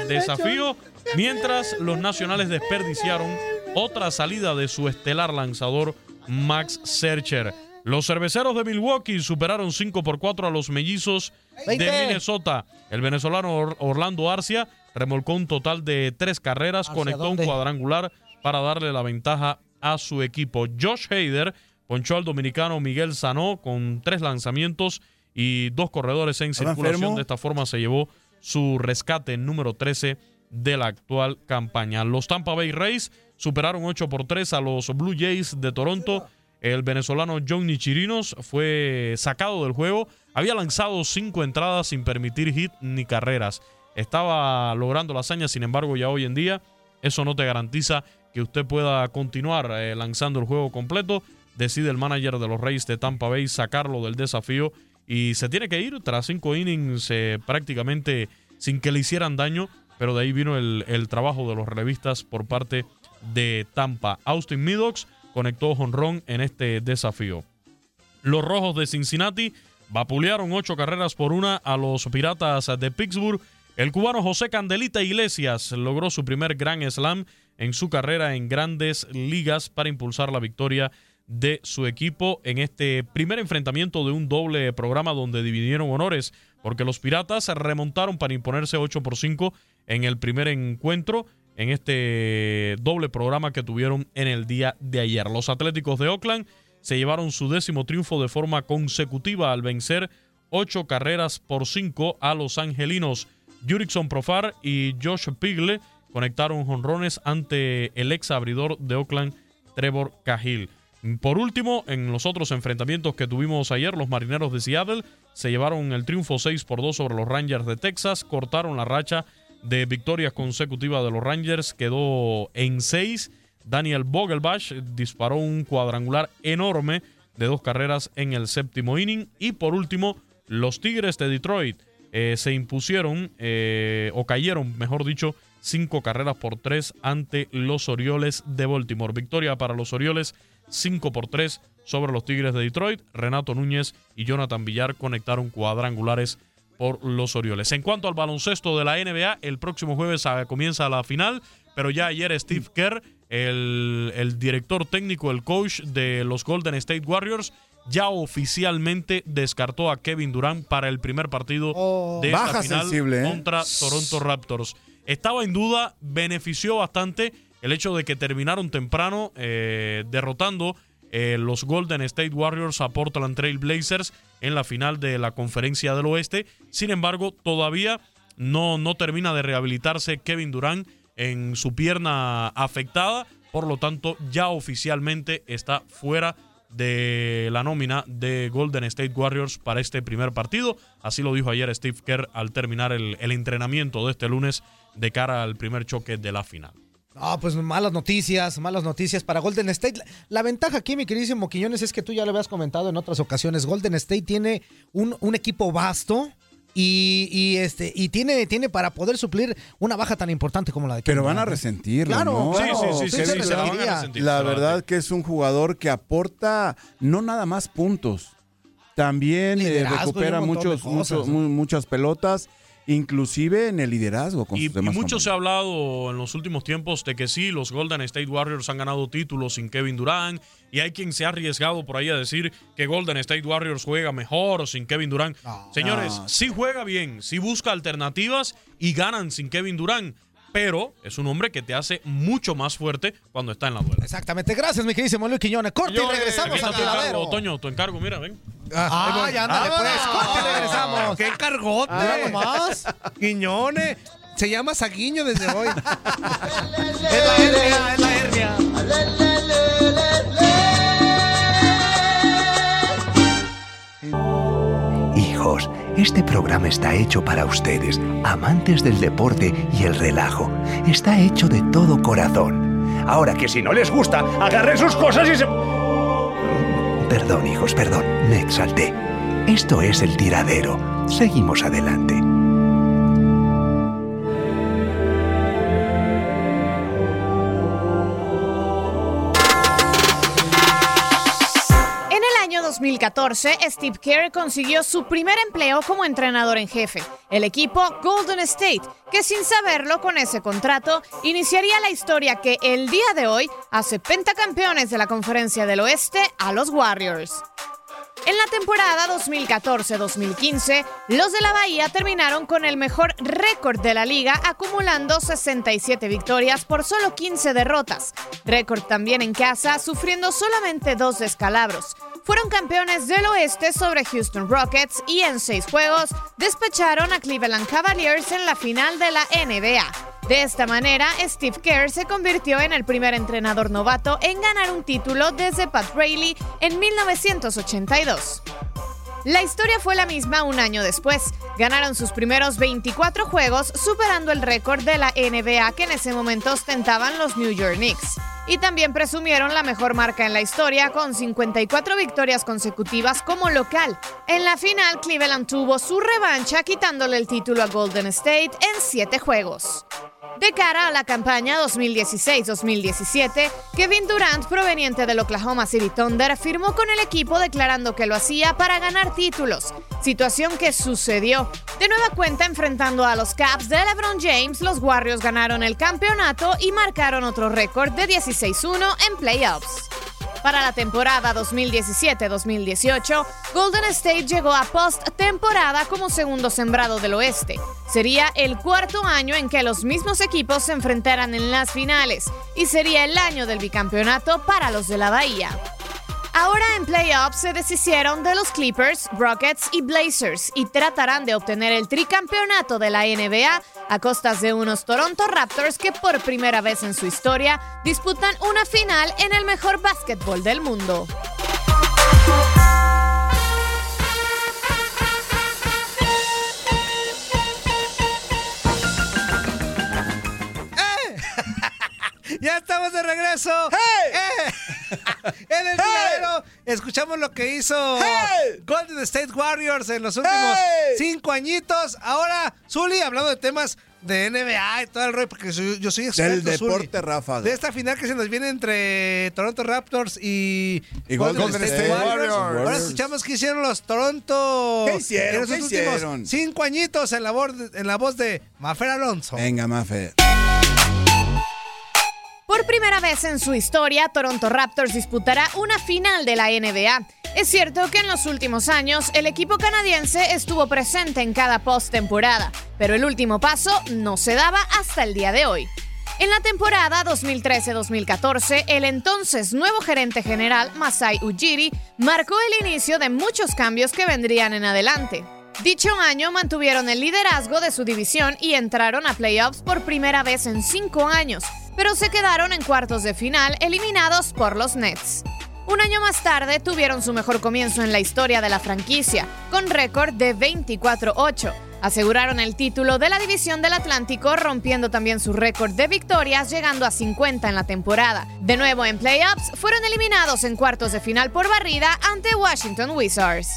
Speaker 15: desafío, mientras los Nacionales desperdiciaron otra salida de su estelar lanzador Max Searcher. Los cerveceros de Milwaukee superaron 5 por 4 a los mellizos de
Speaker 7: 20.
Speaker 15: Minnesota. El venezolano Or- Orlando Arcia remolcó un total de tres carreras,
Speaker 7: ¿Hacia
Speaker 15: conectó
Speaker 7: dónde?
Speaker 15: un cuadrangular para darle la ventaja a su equipo. Josh Hader ponchó al dominicano Miguel Sanó con tres lanzamientos y dos corredores en
Speaker 9: ¿Estaba
Speaker 15: circulación. De esta forma se llevó su rescate número 13 de la actual campaña. Los Tampa Bay Rays superaron 8 por 3 a los Blue Jays de Toronto. El venezolano Johnny Chirinos fue sacado del juego. Había lanzado cinco entradas sin permitir hit ni carreras. Estaba logrando la hazaña, sin embargo, ya hoy en día eso no te garantiza que usted pueda continuar eh, lanzando el juego completo. Decide el manager de los Rays de Tampa Bay sacarlo del desafío y se tiene que ir tras cinco innings eh, prácticamente sin que le hicieran daño, pero de ahí vino el, trabajo de los revistas por parte de Tampa. Austin Meadows conectó jonrón en este desafío. Los Rojos de Cincinnati vapulearon ocho carreras por una a los Piratas de Pittsburgh. El cubano José Candelita Iglesias logró su primer Grand Slam en su carrera en grandes ligas para impulsar la victoria de su equipo en este primer enfrentamiento de un doble programa donde dividieron honores porque los Piratas remontaron para imponerse 8 por 5 en el primer encuentro en este doble programa que tuvieron en el día de ayer. Los Atléticos de Oakland se llevaron su décimo triunfo de forma consecutiva al vencer ocho carreras por cinco a los angelinos. Jurickson Profar y Josh Pigle conectaron jonrones ante el ex abridor de Oakland, Trevor Cahill. Por último, en los otros enfrentamientos que tuvimos ayer, los marineros de Seattle se llevaron el triunfo 6 por 2 sobre los Rangers de Texas, cortaron la racha de victorias consecutivas de los Rangers, quedó en 6. Daniel Vogelbach disparó un cuadrangular enorme de dos carreras en el séptimo inning. Y por último, los Tigres de Detroit eh, se impusieron, eh, o cayeron, mejor dicho, cinco carreras por tres ante los Orioles de Baltimore. Victoria para los Orioles, 5 por 3 sobre los Tigres de Detroit. Renato Núñez y Jonathan Villar conectaron cuadrangulares por los Orioles. En cuanto al baloncesto de la NBA, el próximo jueves ah, comienza la final, pero ya ayer Steve Kerr, el, el director técnico, el coach de los Golden State Warriors, ya oficialmente descartó a Kevin Durant para el primer partido de esta
Speaker 9: Baja
Speaker 15: final
Speaker 9: sensible, ¿eh?
Speaker 15: contra Toronto Raptors. Estaba en duda, benefició bastante el hecho de que terminaron temprano eh, derrotando eh, los Golden State Warriors a Portland Trail Blazers en la final de la Conferencia del Oeste. Sin embargo, todavía no, no termina de rehabilitarse Kevin Durant en su pierna afectada. Por lo tanto, ya oficialmente está fuera de la nómina de Golden State Warriors para este primer partido. Así lo dijo ayer Steve Kerr al terminar el, el entrenamiento de este lunes de cara al primer choque de la final.
Speaker 7: Ah, pues malas noticias, malas noticias para Golden State. La, la ventaja aquí, mi queridísimo Quiñones, es que tú ya lo habías comentado en otras ocasiones. Golden State tiene un, un equipo vasto, y, y, este y tiene, tiene para poder suplir una baja tan importante como la de
Speaker 9: Pero
Speaker 7: Kevin
Speaker 9: van a
Speaker 7: Durant.
Speaker 9: resentirlo,
Speaker 7: Claro,
Speaker 9: ¿no?
Speaker 7: claro, Sí, sí, sí, sí, se la van a
Speaker 9: Durant,
Speaker 7: resentir,
Speaker 9: La
Speaker 7: seguramente.
Speaker 9: verdad que es un jugador que aporta no nada más puntos, también eh, recupera muchos,
Speaker 15: cosas,
Speaker 9: muchos- muchas pelotas, inclusive en el liderazgo con
Speaker 15: Y,
Speaker 9: sus
Speaker 15: y
Speaker 9: demás
Speaker 15: mucho se ha hablado en los últimos tiempos de que sí, los Golden State Warriors han ganado títulos sin Kevin Durant. Y hay quien se ha arriesgado por ahí a decir que Golden State Warriors juega mejor o sin Kevin Durant. Señores,
Speaker 9: No.
Speaker 15: sí juega bien, sí busca alternativas y ganan sin Kevin Durant. Pero es un hombre que te hace mucho más fuerte cuando está en la duela.
Speaker 7: Exactamente. Gracias, mi queridísimo Luis Quiñones. Corte y regresamos al tiradero.
Speaker 15: Toño, tu encargo, mira, ven.
Speaker 7: Ah, ya ándale, pues. Corte regresamos.
Speaker 10: ¡Qué cargote!
Speaker 7: Nomás.
Speaker 10: Quiñones. Se llama Saguiño desde hoy. <laughs>
Speaker 7: Es la hernia, es la hernia.
Speaker 4: Hijos, este programa está hecho para ustedes, amantes del deporte y el relajo. Está hecho de todo corazón. Ahora que si no les gusta, agarren sus cosas y se... Perdón, hijos, perdón, me exalté. Esto es el tiradero. Seguimos adelante.
Speaker 22: 2014, Steve Kerr consiguió su primer empleo como entrenador en jefe, el equipo Golden State, que sin saberlo con ese contrato iniciaría la historia que el día de hoy hace pentacampeones de la Conferencia del Oeste a los Warriors. En la temporada 2014-2015, los de la Bahía terminaron con el mejor récord de la liga, acumulando 67 victorias por solo 15 derrotas. Récord también en casa, sufriendo solamente dos descalabros. Fueron campeones del oeste sobre Houston Rockets y en seis juegos despacharon a Cleveland Cavaliers en la final de la NBA. De esta manera, Steve Kerr se convirtió en el primer entrenador novato en ganar un título desde Pat Riley en 1982. La historia fue la misma un año después. Ganaron sus primeros 24 juegos, superando el récord de la NBA que en ese momento ostentaban los New York Knicks. Y también presumieron la mejor marca en la historia con 54 victorias consecutivas como local. En la final, Cleveland tuvo su revancha quitándole el título a Golden State en 7 juegos. De cara a la campaña 2016-2017, Kevin Durant, proveniente del Oklahoma City Thunder, firmó con el equipo declarando que lo hacía para ganar títulos, situación que sucedió. De nueva cuenta, enfrentando a los Caps de LeBron James, los Warriors ganaron el campeonato y marcaron otro récord de 16-1 en playoffs. Para la temporada 2017-2018, Golden State llegó a post-temporada como segundo sembrado del oeste. Sería el cuarto año en que los mismos equipos se enfrentaran en las finales y sería el año del bicampeonato para los de la Bahía. Ahora en playoffs se deshicieron de los Clippers, Rockets y Blazers y tratarán de obtener el tricampeonato de la NBA a costas de unos Toronto Raptors que por primera vez en su historia disputan una final en el mejor básquetbol del mundo.
Speaker 10: ¡Ya estamos de regreso! ¡Eh! <laughs> en el tiradero escuchamos lo que hizo Golden State Warriors en los últimos cinco añitos. Ahora, Zuli, hablando de temas de NBA y todo el rollo, porque soy- yo soy experto,
Speaker 9: Del deporte ráfaga.
Speaker 10: De esta final que se nos viene entre Toronto Raptors y,
Speaker 9: Y Golden State Warriors.
Speaker 10: Ahora escuchamos que hicieron los Toronto
Speaker 9: ¿Qué hicieron?
Speaker 10: en los
Speaker 9: ¿Qué
Speaker 10: últimos
Speaker 9: hicieron?
Speaker 10: cinco añitos en la, voz en la voz de Mafer Alonso.
Speaker 9: Venga, Mafe.
Speaker 22: Por primera vez en su historia, Toronto Raptors disputará una final de la NBA. Es cierto que en los últimos años el equipo canadiense estuvo presente en cada postemporada, pero el último paso no se daba hasta el día de hoy. En la temporada 2013-2014, el entonces nuevo gerente general, Masai Ujiri, marcó el inicio de muchos cambios que vendrían en adelante. Dicho año mantuvieron el liderazgo de su división y entraron a playoffs por primera vez en cinco años, pero se quedaron en cuartos de final eliminados por los Nets. Un año más tarde tuvieron su mejor comienzo en la historia de la franquicia, con récord de 24-8. Aseguraron el título de la División del Atlántico, rompiendo también su récord de victorias, llegando a 50 en la temporada. De nuevo en playoffs, fueron eliminados en cuartos de final por barrida ante Washington Wizards.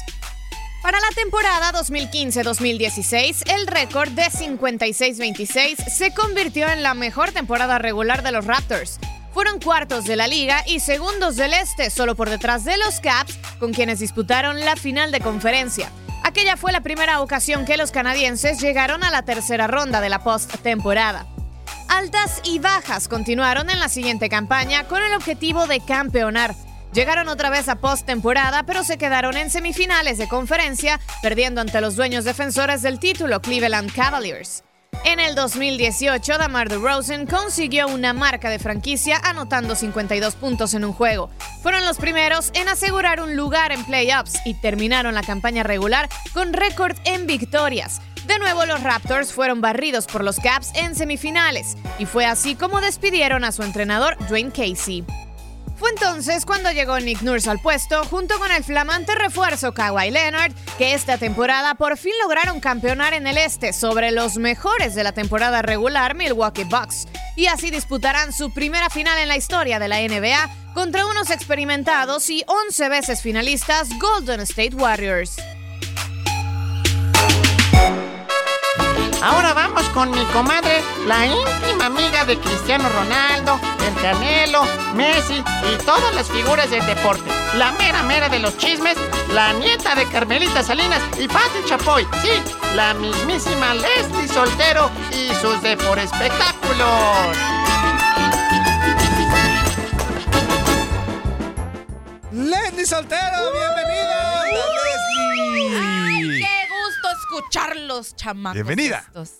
Speaker 22: Para la temporada 2015-2016, el récord de 56-26 se convirtió en la mejor temporada regular de los Raptors. Fueron cuartos de la liga y segundos del este, solo por detrás de los Caps, con quienes disputaron la final de conferencia. Aquella fue la primera ocasión que los canadienses llegaron a la tercera ronda de la postemporada. Altas y bajas continuaron en la siguiente campaña con el objetivo de campeonar. Llegaron otra vez a postemporada, pero se quedaron en semifinales de conferencia, perdiendo ante los dueños defensores del título Cleveland Cavaliers. En el 2018, Damar DeRozan consiguió una marca de franquicia anotando 52 puntos en un juego. Fueron los primeros en asegurar un lugar en playoffs y terminaron la campaña regular con récord en victorias. De nuevo, los Raptors fueron barridos por los Caps en semifinales, y fue así como despidieron a su entrenador Dwayne Casey. Fue entonces cuando llegó Nick Nurse al puesto junto con el flamante refuerzo Kawhi Leonard, que esta temporada por fin lograron campeonar en el este sobre los mejores de la temporada regular Milwaukee Bucks, y así disputarán su primera final en la historia de la NBA contra unos experimentados y 11 veces finalistas Golden State Warriors.
Speaker 2: Ahora vamos con mi comadre, la íntima amiga de Cristiano Ronaldo, el Canelo, Messi y todas las figuras del deporte. La mera mera de los chismes, la nieta de Carmelita Salinas y Patti Chapoy. Sí, la mismísima Leslie Soltero y sus de por espectáculos.
Speaker 10: Leslie Soltero, bienvenida.
Speaker 23: Gusto escucharlos, chamacos.
Speaker 9: Bienvenida.
Speaker 23: estos.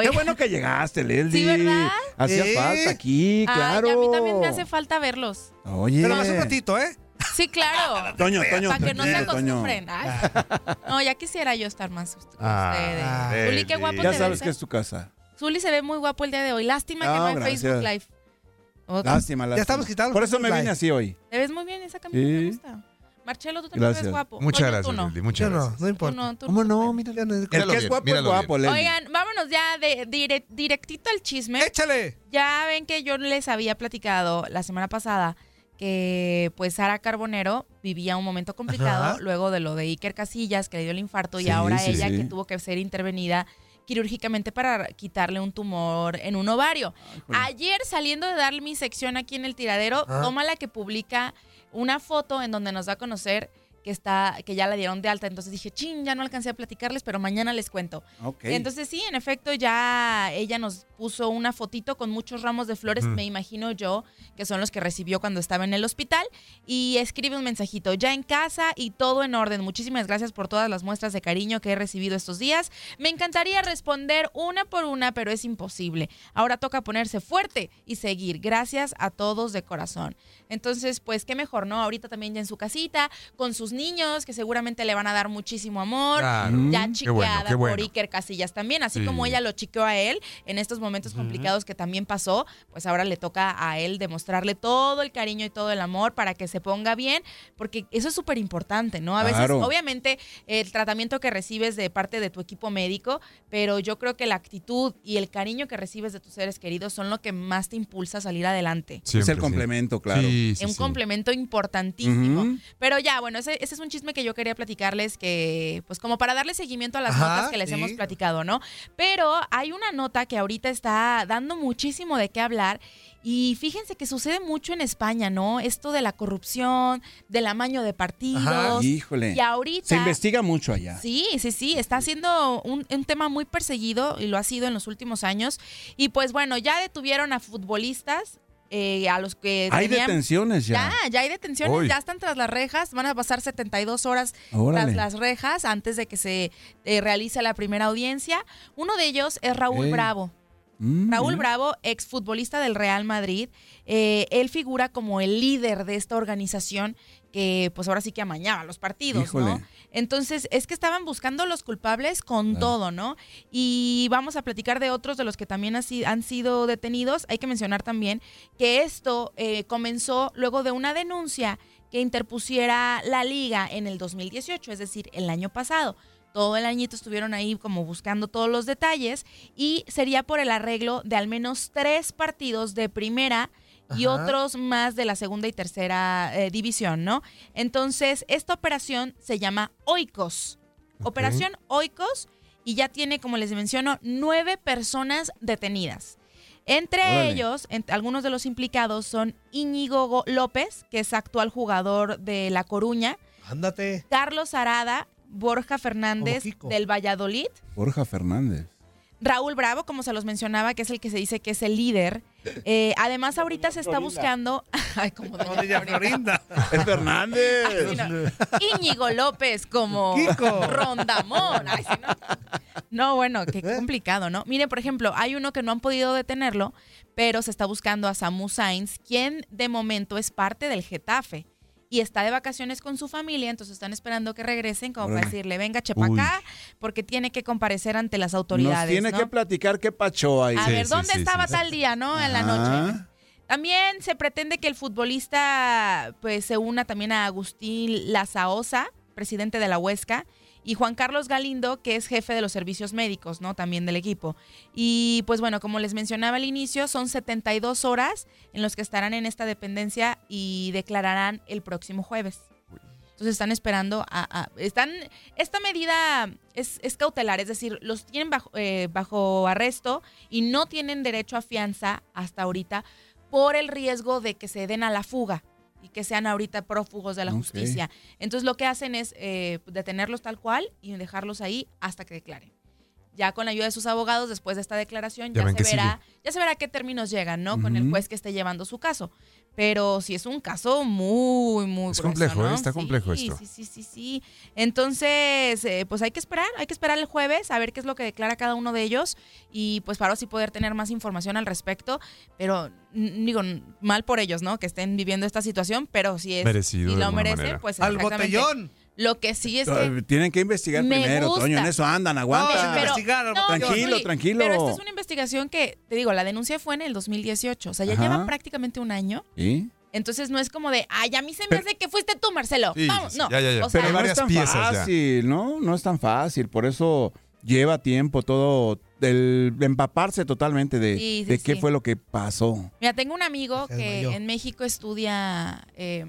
Speaker 9: Qué bueno que llegaste, <laughs> Leslie.
Speaker 23: Sí, ¿verdad?
Speaker 9: Hacía falta aquí,
Speaker 23: ay,
Speaker 9: claro.
Speaker 23: a mí también me hace falta verlos.
Speaker 9: Oye.
Speaker 10: Pero más un ratito, ¿eh?
Speaker 23: Sí, claro. <laughs>
Speaker 9: Toño, Toño,
Speaker 23: Para que no se acostumbren. Ay. No, ya quisiera yo estar más con
Speaker 9: Ah,
Speaker 23: ustedes. Zuli, qué guapo
Speaker 9: Ya
Speaker 23: te
Speaker 9: sabes
Speaker 23: ves.
Speaker 9: que
Speaker 23: ¿eh?
Speaker 9: es tu casa.
Speaker 23: Zuli se ve muy guapo el día de hoy. Lástima que
Speaker 9: No,
Speaker 23: hay
Speaker 9: gracias.
Speaker 23: Facebook Live.
Speaker 9: Lástima, lástima.
Speaker 10: estamos quitando
Speaker 9: Por eso me vine así hoy.
Speaker 23: Te ves muy bien esa camisa, me
Speaker 9: Sí.
Speaker 23: gusta. Marcelo, tú también
Speaker 9: Gracias.
Speaker 23: ves guapo.
Speaker 8: Muchas gracias,
Speaker 23: no.
Speaker 8: Muchas
Speaker 10: Yo no,
Speaker 8: gracias.
Speaker 10: no importa.
Speaker 23: Tú no, tú
Speaker 9: ¿Cómo
Speaker 23: no.
Speaker 9: no? Mira.
Speaker 10: Ya no-
Speaker 9: El que es
Speaker 8: bien,
Speaker 9: guapo es
Speaker 8: míralo
Speaker 9: guapo.
Speaker 23: Oigan, vámonos ya de, dire- directito al chisme.
Speaker 10: ¡Échale!
Speaker 23: Ya ven que yo les había platicado la semana pasada que pues Sara Carbonero vivía un momento complicado
Speaker 10: Ajá.
Speaker 23: luego de lo de Iker Casillas, que le dio el infarto, y ahora
Speaker 9: sí,
Speaker 23: ella
Speaker 9: sí.
Speaker 23: que tuvo que ser intervenida quirúrgicamente para quitarle un tumor en un ovario. Ayer saliendo de dar mi sección aquí en el tiradero,
Speaker 10: Ajá.
Speaker 23: toma la que publica una foto en donde nos da a conocer que está que ya la dieron de alta, entonces dije, "Chin, ya no alcancé a platicarles, pero mañana les cuento."
Speaker 9: Ok.
Speaker 23: Entonces sí, en efecto ya ella nos puso una fotito con muchos ramos de flores, me imagino yo, que son los que recibió cuando estaba en el hospital, y escribe un mensajito, ya en casa y todo en orden. Muchísimas gracias por todas las muestras de cariño que he recibido estos días. Me encantaría responder una por una, pero es imposible. Ahora toca ponerse fuerte y seguir. Gracias a todos de corazón. Entonces, pues qué mejor, ¿no? Ahorita también ya en su casita, con sus niños, que seguramente le van a dar muchísimo amor.
Speaker 8: Claro.
Speaker 23: Ya
Speaker 8: Qué
Speaker 23: chiqueada
Speaker 8: bueno, bueno.
Speaker 23: por Iker Casillas también, así
Speaker 8: Sí.
Speaker 23: como ella lo chiqueó a él en estos momentos complicados que también pasó, pues ahora le toca a él demostrarle todo el cariño y todo el amor para que se ponga bien, porque eso es súper importante, ¿no? A veces,
Speaker 9: Claro.
Speaker 23: obviamente, el tratamiento que recibes de parte de tu equipo médico, pero yo creo que la actitud y el cariño que recibes de tus seres queridos son lo que más te impulsa a salir adelante.
Speaker 9: es el complemento, claro.
Speaker 8: Sí,
Speaker 23: Es un complemento importantísimo. Pero ya, bueno, ese, ese es un chisme que yo quería platicarles que, pues como para darle seguimiento a las
Speaker 10: Ajá,
Speaker 23: notas que les
Speaker 10: sí.
Speaker 23: hemos platicado, ¿no? Pero hay una nota que ahorita está dando muchísimo de qué hablar y fíjense que sucede mucho en España, ¿no? Esto de la corrupción, del amaño de partidos.
Speaker 9: Ajá. Híjole.
Speaker 23: Y ahorita...
Speaker 9: Se investiga mucho allá.
Speaker 23: Sí, sí, sí, está siendo un, un tema muy perseguido y lo ha sido en los últimos años. Y pues bueno, ya detuvieron a futbolistas, eh, a los que...
Speaker 9: Hay
Speaker 23: tenían-
Speaker 9: detenciones ya.
Speaker 23: ya, ya hay detenciones, ya están tras las rejas, van a pasar 72 horas
Speaker 9: Órale.
Speaker 23: tras las rejas antes de que se eh, realice la primera audiencia. Uno de ellos es Raúl. Bravo.
Speaker 9: Mm,
Speaker 23: Raúl. Bravo, exfutbolista del Real Madrid, eh, él figura como el líder de esta organización que pues ahora sí que amañaba los partidos,
Speaker 9: Híjole.
Speaker 23: ¿no? Entonces, es que estaban buscando los culpables con
Speaker 9: Claro.
Speaker 23: todo, ¿no? Y vamos a platicar de otros de los que también han sido detenidos. Hay que mencionar también que esto eh, comenzó luego de una denuncia que interpusiera la liga en el 2018, es decir, el año pasado. Todo el añito estuvieron ahí como buscando todos los detalles y sería por el arreglo de al menos tres partidos de primera y otros más de la segunda y tercera eh, división, ¿no? Entonces, esta operación se llama Oikos. Operación Oikos y ya tiene, como les menciono, nueve personas detenidas. Entre
Speaker 24: Órale.
Speaker 23: ellos, en- algunos de los implicados son Íñigo Go- López, que es actual jugador de La Coruña,
Speaker 10: Ándate.
Speaker 23: Carlos Arada, Borja Fernández del Valladolid,
Speaker 9: Borja Fernández.
Speaker 23: Raúl Bravo, como se los mencionaba, que es el que se dice que es el líder. Eh, además, ahorita se está buscando. <laughs> Ay, como doña Florinda.
Speaker 9: Es <laughs> Fernández.
Speaker 23: Ay, no. Íñigo López como
Speaker 9: Kiko.
Speaker 23: Rondamón. Ay, no. No, bueno, qué complicado, ¿no? Miren, por ejemplo, hay uno que no han podido detenerlo, pero se está buscando a Samu Sainz, quien de momento es parte del Getafe. Y está de vacaciones con su familia, entonces están esperando que regresen como para decirle, venga, chepa acá, porque tiene que comparecer ante las
Speaker 9: Nos
Speaker 23: autoridades.
Speaker 9: tiene
Speaker 23: ¿no?
Speaker 9: que platicar qué pacho hay.
Speaker 23: A ver, ¿dónde estaba tal día, no? En la noche.
Speaker 9: Ah.
Speaker 23: También se pretende que el futbolista pues se una también a Agustín Lazaosa, presidente de la Huesca, y Juan Carlos Galindo, que es jefe de los servicios médicos, ¿no? También del equipo. Y pues bueno, como les mencionaba al inicio, son 72 horas en los que estarán en esta dependencia y declararán el próximo jueves. Entonces están esperando a... están, esta medida es, es cautelar, es decir, los tienen bajo, eh, bajo arresto y no tienen derecho a fianza hasta ahorita por el riesgo de que se den a la fuga y que sean ahorita prófugos de la justicia. Entonces lo que hacen es eh, detenerlos tal cual y dejarlos ahí hasta que declaren. Ya con la ayuda de sus abogados, después de esta declaración,
Speaker 8: Ya
Speaker 23: se verá, ya se verá a qué términos llegan, ¿no? Con el juez que esté llevando su caso. Pero sí es un caso muy, muy
Speaker 8: Es
Speaker 23: grueso,
Speaker 8: complejo, ¿eh?
Speaker 23: ¿no?
Speaker 8: Está complejo
Speaker 23: Sí,
Speaker 8: esto.
Speaker 23: Sí, sí, sí, sí. Entonces, eh, pues hay que esperar, hay que esperar el jueves a ver qué es lo que declara cada uno de ellos y pues para así poder tener más información al respecto. Pero digo, mal por ellos, ¿no? Que estén viviendo esta situación, pero si es
Speaker 8: Merecido
Speaker 23: si
Speaker 8: de
Speaker 23: lo merecen,
Speaker 8: manera.
Speaker 23: pues
Speaker 10: Al botellón.
Speaker 23: Lo que sí es que
Speaker 9: Tienen que investigar
Speaker 23: Me
Speaker 9: primero,
Speaker 23: gusta.
Speaker 9: Toño. En eso andan, aguanta.
Speaker 23: pero- no,
Speaker 9: tranquilo,
Speaker 23: Zuli,
Speaker 9: tranquilo.
Speaker 23: Pero esta es una investigación que, te digo, la denuncia fue en el 2018, o sea, ya
Speaker 9: Ajá.
Speaker 23: lleva prácticamente un año.
Speaker 9: ¿Sí?
Speaker 23: Entonces no es como de, ay, a mí se me hace que fuiste tú, Marcelo.
Speaker 9: Sí,
Speaker 23: Vamos, no.
Speaker 8: ya, ya, ya.
Speaker 23: O sea,
Speaker 9: Pero no es tan fácil, ¿no? No es tan fácil. Por eso lleva tiempo todo el empaparse totalmente de,
Speaker 23: Sí, sí,
Speaker 9: de qué
Speaker 23: sí.
Speaker 9: fue lo que pasó.
Speaker 23: Mira, tengo un amigo que en México estudia eh,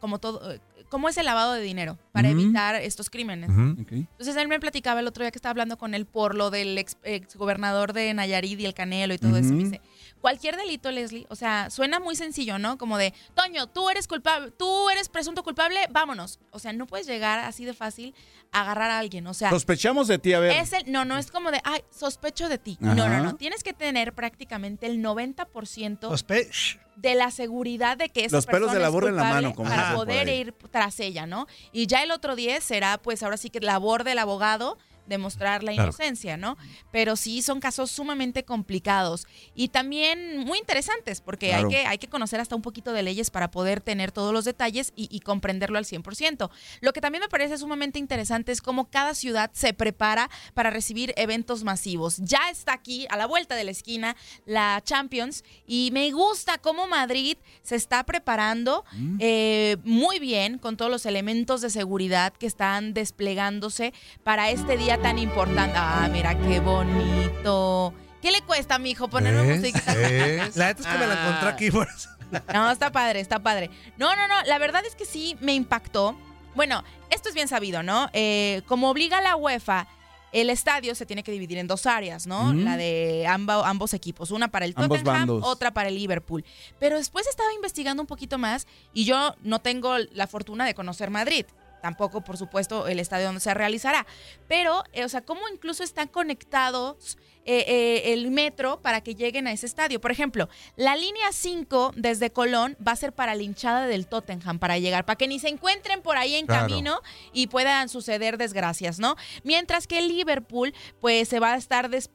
Speaker 23: como todo, eh, cómo es el lavado de dinero para evitar estos crímenes.
Speaker 9: Ok.
Speaker 23: Entonces él me platicaba el otro día que estaba hablando con él por lo del ex, gobernador de Nayarit y el Canelo y todo eso. Me dice, cualquier delito, Leslie, o sea, suena muy sencillo, ¿no? Como de, Toño, tú eres culpable, tú eres presunto culpable, vámonos. O sea, no puedes llegar así de fácil a agarrar a alguien. O sea,
Speaker 9: Sospechamos de ti, a ver.
Speaker 23: es el, no, no es como de, ay, sospecho de ti. No, no, no. Tienes que tener prácticamente el 90% de la seguridad de que esa
Speaker 9: Los pelos de la burra en la mano, como
Speaker 23: para poder ir tras ella, ¿no? Y ya el otro 10 será, pues ahora sí que labor del abogado demostrar la
Speaker 8: Claro.
Speaker 23: inocencia, ¿no? Pero sí son casos sumamente complicados y también muy interesantes porque
Speaker 24: Claro.
Speaker 23: hay, que, hay que conocer hasta un poquito de leyes para poder tener todos los detalles y, y comprenderlo al 100%. Lo que también me parece sumamente interesante es cómo cada ciudad se prepara para recibir eventos masivos. Ya está aquí, a la vuelta de la esquina, la Champions y me gusta cómo Madrid se está preparando eh, muy bien con todos los elementos de seguridad que están desplegándose para este día tan importante. Ah, mira qué bonito. ¿Qué le cuesta, mijo, poner una musiquita?
Speaker 10: ¿Ves? <laughs> La neta es que me la encontré
Speaker 23: Ah.
Speaker 10: aquí. por eso.
Speaker 23: No, está padre, está padre. No, no, no, la verdad es que sí me impactó. Bueno, esto es bien sabido, ¿no? Eh, como obliga la UEFA, el estadio se tiene que dividir en dos áreas, ¿no?
Speaker 9: Mm.
Speaker 23: La de amba- ambos equipos, una para el Tottenham, otra para el Liverpool. Pero después estaba investigando un poquito más y yo no tengo la fortuna de conocer Madrid. Tampoco, por supuesto, el estadio donde se realizará. Pero, eh, o sea, cómo incluso están conectados eh, eh, el metro para que lleguen a ese estadio. Por ejemplo, la línea 5 desde Colón va a ser para la hinchada del Tottenham para llegar, para que ni se encuentren por ahí en
Speaker 24: Claro.
Speaker 23: camino y puedan suceder desgracias, ¿no? Mientras que el Liverpool, pues se va a estar des-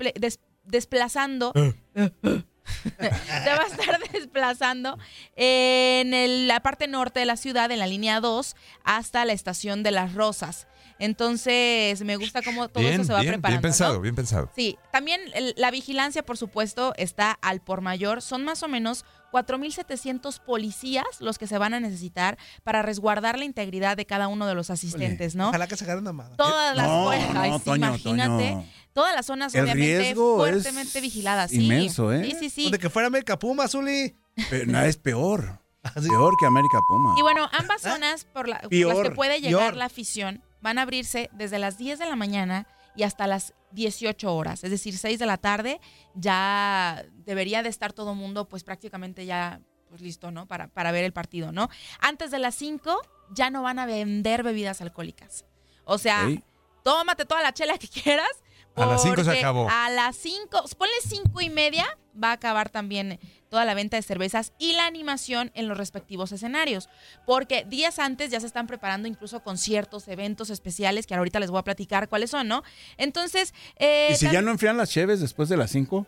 Speaker 23: desplazando. <laughs> <laughs> se va a estar desplazando en el- la parte norte de la ciudad, en la línea 2, hasta la estación de las Rosas. Entonces, me gusta cómo todo
Speaker 8: Bien,
Speaker 23: eso se va
Speaker 8: bien,
Speaker 23: preparando.
Speaker 8: bien pensado,
Speaker 23: ¿no?
Speaker 8: bien pensado.
Speaker 23: Sí, también el- la vigilancia, por supuesto, está al por mayor. Son más o menos 4.700 policías los que se van a necesitar para resguardar la integridad de cada uno de los asistentes, ¿no?
Speaker 10: Ojalá que se agarren a madre.
Speaker 23: Todas las
Speaker 9: No, Toño,
Speaker 23: imagínate,
Speaker 9: Toño.
Speaker 23: Todas las zonas
Speaker 9: El
Speaker 23: obviamente fuertemente
Speaker 9: es
Speaker 23: vigiladas. Sí.
Speaker 9: inmenso, ¿eh?
Speaker 23: Sí, sí, sí.
Speaker 10: De que fuera América Puma, Zuli.
Speaker 9: Pero nada es peor. <laughs> Peor que América Puma.
Speaker 23: Y bueno, ambas zonas por la- por las que puede llegar
Speaker 9: peor.
Speaker 23: la afición van a abrirse desde las 10 de la mañana y hasta las 18 horas, es decir, 6 de la tarde, ya debería de estar todo el mundo pues prácticamente ya pues listo, ¿no? Para, para ver el partido, ¿no? Antes de las 5 ya no van a vender bebidas alcohólicas. O sea, tómate toda la chela que <laughs> quieras.
Speaker 8: A las cinco se
Speaker 23: porque
Speaker 8: acabó.
Speaker 23: A las 5, ponle 5 y media, va a acabar también toda la venta de cervezas y la animación en los respectivos escenarios. Porque días antes ya se están preparando incluso conciertos, eventos especiales, que ahorita les voy a platicar cuáles son, ¿no? Entonces, eh,
Speaker 9: ¿Y si ya no enfrían las cheves después de las 5?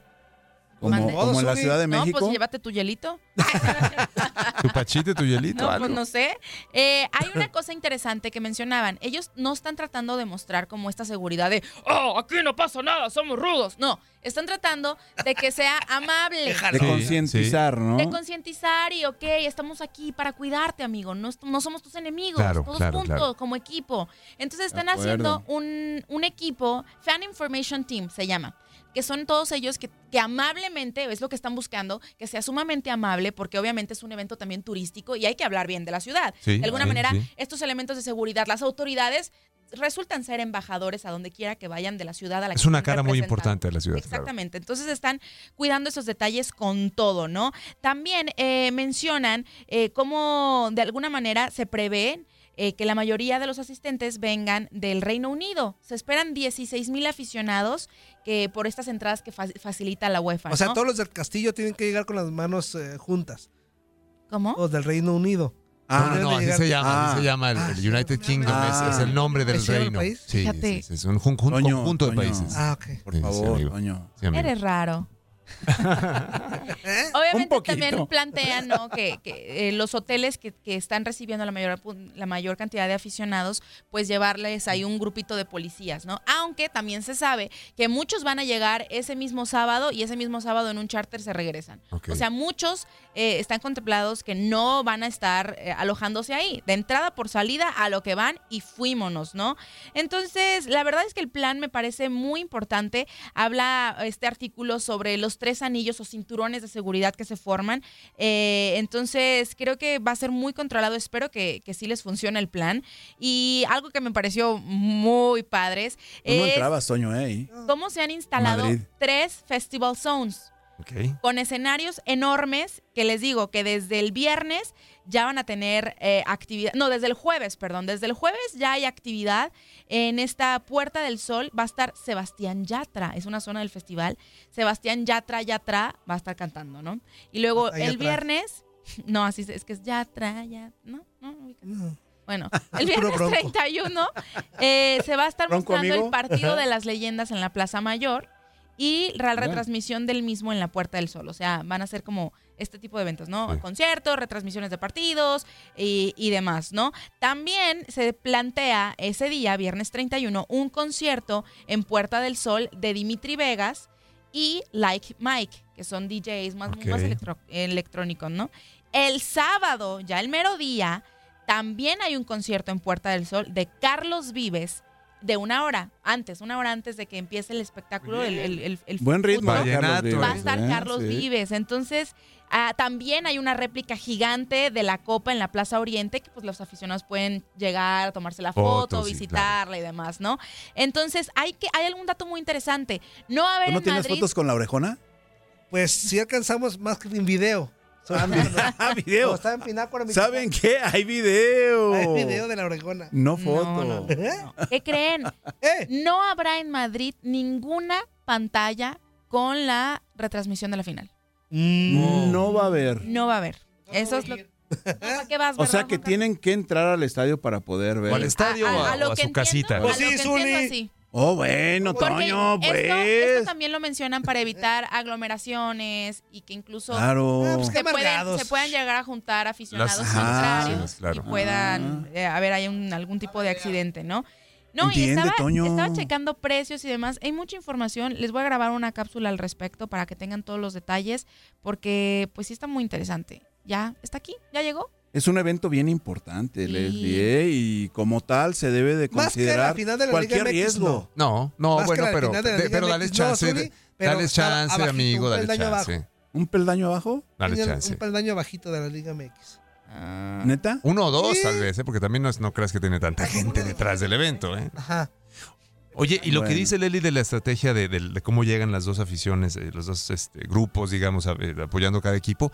Speaker 9: Como, en la Ciudad de
Speaker 23: No,
Speaker 9: México.
Speaker 23: pues llévate tu hielito. <laughs>
Speaker 8: Tu pachite, tu hielito,
Speaker 23: No,
Speaker 8: algo.
Speaker 23: pues no sé. Eh, hay una cosa interesante que mencionaban. Ellos no están tratando de mostrar como esta seguridad de, oh, aquí no pasa nada, somos rudos. No, están tratando de que sea amable. <laughs>
Speaker 9: De concientizar, ¿no?
Speaker 23: De concientizar y, ok, estamos aquí para cuidarte, amigo. No, no somos tus enemigos,
Speaker 9: Claro,
Speaker 23: todos
Speaker 9: claro,
Speaker 23: juntos,
Speaker 9: claro.
Speaker 23: como equipo. Entonces están haciendo un, un equipo, Fan Information Team se llama, que son todos ellos que, que amablemente, es lo que están buscando, que sea sumamente amable, porque obviamente es un evento también turístico y hay que hablar bien de la ciudad.
Speaker 8: Sí,
Speaker 23: de alguna
Speaker 8: sí,
Speaker 23: manera,
Speaker 8: sí.
Speaker 23: estos elementos de seguridad, las autoridades resultan ser embajadores a donde quiera que vayan de la ciudad a la
Speaker 8: Es
Speaker 23: que
Speaker 8: una cara muy importante de la ciudad. claro.
Speaker 23: Exactamente. Entonces están cuidando esos detalles con todo, ¿no? También eh, mencionan eh, cómo de alguna manera se prevé eh, que la mayoría de los asistentes vengan del Reino Unido. Se esperan 16 mil aficionados que por estas entradas que fa- facilita la UEFA.
Speaker 10: O sea,
Speaker 23: ¿no?
Speaker 10: todos los del castillo tienen que llegar con las manos eh, juntas.
Speaker 23: ¿Cómo?
Speaker 10: Los del Reino Unido.
Speaker 8: Ah, no,
Speaker 10: de
Speaker 8: así se llama, así
Speaker 10: Ah.
Speaker 8: se llama el, el United Kingdom, es, es el nombre del
Speaker 10: ¿Es
Speaker 8: reino.
Speaker 10: país?
Speaker 8: Sí,
Speaker 23: Fíjate.
Speaker 8: sí, sí, es un jun- jun-
Speaker 9: Toño,
Speaker 8: conjunto de países.
Speaker 10: Ah, ok.
Speaker 9: Por
Speaker 8: Sí,
Speaker 9: favor.
Speaker 8: Sí.
Speaker 23: Eres raro. <laughs>
Speaker 10: ¿Eh?
Speaker 23: Obviamente también plantean ¿no? que, que, eh, los hoteles que, que están recibiendo la mayor, la mayor cantidad de aficionados, pues llevarles ahí un grupito de policías, ¿no? Aunque también se sabe que muchos van a llegar ese mismo sábado y ese mismo sábado en un charter se regresan. O sea, muchos eh, están contemplados que no van a estar eh, alojándose ahí. De entrada por salida a lo que van y fuímonos, ¿no? Entonces, la verdad es que el plan me parece muy importante. Habla este artículo sobre los tres anillos o cinturones de seguridad que se forman. Eh, entonces, creo que va a ser muy controlado. Espero que, que sí les funcione el plan. Y algo que me pareció muy padres es
Speaker 9: entrabas, Toño, ¿eh?
Speaker 23: cómo se han instalado
Speaker 9: Madrid.
Speaker 23: tres festival zones con escenarios enormes que les digo que desde el viernes ya van a tener eh, actividad, no, desde el jueves, perdón, desde el jueves ya hay actividad en esta Puerta del Sol, va a estar Sebastián Yatra, es una zona del festival, Sebastián Yatra, Yatra va a estar cantando, ¿no? Y luego
Speaker 10: Ah,
Speaker 23: el
Speaker 10: Yatra.
Speaker 23: viernes, <laughs> no, así es, es que es Yatra, ya, no, no, no. Bueno, <laughs> el viernes
Speaker 10: bronco.
Speaker 23: 31 eh, se va a estar
Speaker 9: ¿Bronco,
Speaker 23: mostrando
Speaker 9: amigo?
Speaker 23: el partido de las leyendas en la Plaza Mayor y la retransmisión del mismo en la Puerta del Sol. O sea, van a ser como este tipo de eventos, ¿no?
Speaker 8: Sí.
Speaker 23: Conciertos, retransmisiones de partidos y, y demás, ¿no? También se plantea ese día, viernes 31, un concierto en Puerta del Sol de Dimitri Vegas y Like Mike, que son DJs más,
Speaker 8: Ok.
Speaker 23: más electro- electrónicos, ¿no? El sábado, ya el mero día, también hay un concierto en Puerta del Sol de Carlos Vives de una hora antes, una hora antes de que empiece el espectáculo, el, el, el- el
Speaker 9: Buen ritmo.
Speaker 8: Vallenato.
Speaker 9: Vives,
Speaker 23: Va a estar
Speaker 9: ¿eh?
Speaker 23: Carlos
Speaker 9: Sí.
Speaker 23: Vives. Entonces, ah, también hay una réplica gigante de la Copa en la Plaza Oriente que pues los aficionados pueden llegar, tomarse la foto,
Speaker 8: sí,
Speaker 23: visitarla y demás, ¿no? Entonces, hay que hay algún dato muy interesante. No va a haber
Speaker 9: ¿Tú no
Speaker 23: en
Speaker 9: tienes
Speaker 23: Madrid
Speaker 9: fotos con la orejona?
Speaker 10: Pues sí alcanzamos más que en video. <laughs>
Speaker 9: Ah, video.
Speaker 10: Como estaba en Pinácuaro, mi
Speaker 9: ¿Saben qué? Hay video. <laughs>
Speaker 10: Hay video de la orejona.
Speaker 9: No foto.
Speaker 23: no, no. ¿Qué creen?
Speaker 10: ¿Eh?
Speaker 23: No habrá en Madrid ninguna pantalla con la retransmisión de la final.
Speaker 9: Mm, No va a haber.
Speaker 23: No va a haber. Eso es lo. No, ¿para qué vas,
Speaker 9: O sea que
Speaker 23: Juan Carlos?
Speaker 9: tienen que entrar al estadio para poder ver.
Speaker 8: O al estadio
Speaker 23: A- a-
Speaker 8: o a,
Speaker 23: a lo
Speaker 8: o a
Speaker 23: que
Speaker 8: su
Speaker 23: entiendo,
Speaker 8: casita.
Speaker 10: Pues sí,
Speaker 23: que entiendo,
Speaker 10: Zuli.
Speaker 9: Oh, bueno,
Speaker 23: Porque
Speaker 9: Toño,
Speaker 23: esto,
Speaker 9: pues.
Speaker 23: esto también lo mencionan para evitar aglomeraciones y que incluso
Speaker 9: Claro.
Speaker 10: Ah, pues qué
Speaker 23: se, pueden,
Speaker 10: amargados.
Speaker 23: se puedan llegar a juntar aficionados
Speaker 8: Las-
Speaker 23: contrarios
Speaker 8: Ah, claro.
Speaker 23: y puedan eh, haber ahí un- algún tipo de accidente, ¿no? No, y
Speaker 9: Entiende,
Speaker 23: estaba,
Speaker 9: Toño.
Speaker 23: estaba checando precios y demás. Hay mucha información. Les voy a grabar una cápsula al respecto para que tengan todos los detalles, porque pues sí está muy interesante. Ya está aquí, ya llegó.
Speaker 9: Es un evento bien importante,
Speaker 23: Sí.
Speaker 9: Leslie, ¿eh? y como tal se debe de
Speaker 10: Más que la
Speaker 9: considerar
Speaker 10: final de la
Speaker 9: cualquier
Speaker 10: Liga MX,
Speaker 9: riesgo.
Speaker 8: No, no,
Speaker 10: Más que
Speaker 8: bueno,
Speaker 10: la
Speaker 8: pero,
Speaker 10: final de la
Speaker 8: de-
Speaker 10: Liga
Speaker 8: pero dale
Speaker 10: MX. No,
Speaker 8: chance,
Speaker 10: Zuli,
Speaker 8: de-
Speaker 10: pero
Speaker 8: dale chance,
Speaker 10: abajito,
Speaker 8: amigo,
Speaker 10: un
Speaker 8: dale
Speaker 10: peldaño
Speaker 8: chance.
Speaker 10: abajo.
Speaker 9: ¿Un peldaño abajo? Ah,
Speaker 10: Tiene Un peldaño bajito de la Liga MX.
Speaker 8: ¿Neta? Uno o dos, tal vez, ¿eh? porque también no, es- no creas que tiene tanta gente detrás del evento. ¿eh?
Speaker 10: Ajá.
Speaker 8: Oye, y lo que
Speaker 10: Bueno.
Speaker 8: dice Leli de la estrategia de, de- de cómo llegan las dos aficiones, eh, los dos este, grupos, digamos, a- eh, apoyando cada equipo.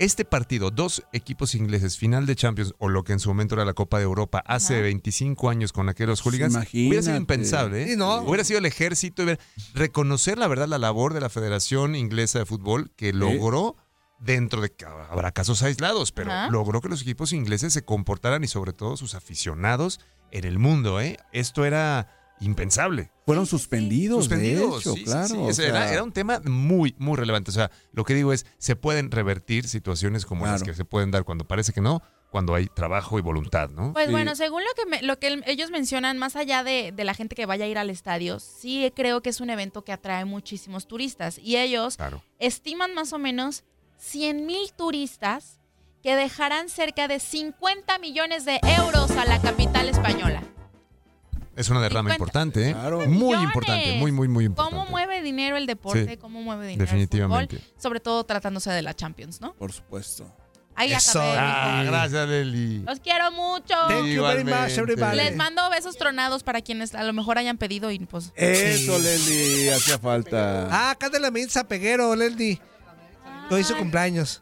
Speaker 8: Este partido, dos equipos ingleses, final de Champions, o lo que en su momento era la Copa de Europa, hace 25 años con aquellos hooligans, hubiera sido impensable. ¿eh?
Speaker 9: Sí, ¿no?
Speaker 8: Hubiera sido el ejército. hubiera- Reconocer, la verdad, la labor de la Federación Inglesa de Fútbol que logró, dentro de que habrá casos aislados, pero
Speaker 23: Ajá.
Speaker 8: logró que los equipos ingleses se comportaran y sobre todo sus aficionados en el mundo. ¿eh? Esto era impensable.
Speaker 9: Fueron suspendidos,
Speaker 8: Suspendidos,
Speaker 9: de hecho,
Speaker 8: sí,
Speaker 9: claro.
Speaker 8: sí.
Speaker 9: o
Speaker 8: Ese era,
Speaker 9: sea,
Speaker 8: era un tema muy, muy relevante. O sea, lo que digo es, se pueden revertir situaciones como las que se pueden dar cuando parece que no, cuando hay trabajo y voluntad, ¿no?
Speaker 23: Pues bueno, según lo que, me- lo que el- ellos mencionan, más allá de, de la gente que vaya a ir al estadio, sí creo que es un evento que atrae muchísimos turistas. Y ellos
Speaker 8: Claro.
Speaker 23: estiman más o menos 100 mil turistas que dejarán cerca de 50 millones de euros a la capital española.
Speaker 8: Es una derrama
Speaker 23: 50.
Speaker 8: importante, ¿eh? Muy
Speaker 23: Millones.
Speaker 8: importante, muy, muy, muy importante.
Speaker 23: ¿Cómo mueve dinero el deporte?
Speaker 8: Sí,
Speaker 23: ¿Cómo mueve dinero
Speaker 8: definitivamente.
Speaker 23: el fútbol? Sobre todo tratándose de la Champions, ¿no?
Speaker 9: Por supuesto.
Speaker 23: Ahí
Speaker 8: Eso.
Speaker 23: acabé.
Speaker 8: Ah, gracias, Leli.
Speaker 23: Los quiero mucho.
Speaker 8: Thank you very much, everybody.
Speaker 23: Les mando besos tronados para quienes a lo mejor hayan pedido y pues.
Speaker 9: Eso, Leli, hacía falta.
Speaker 10: Ah, cántale la mensa Peguero, Leldi. Hoy su cumpleaños.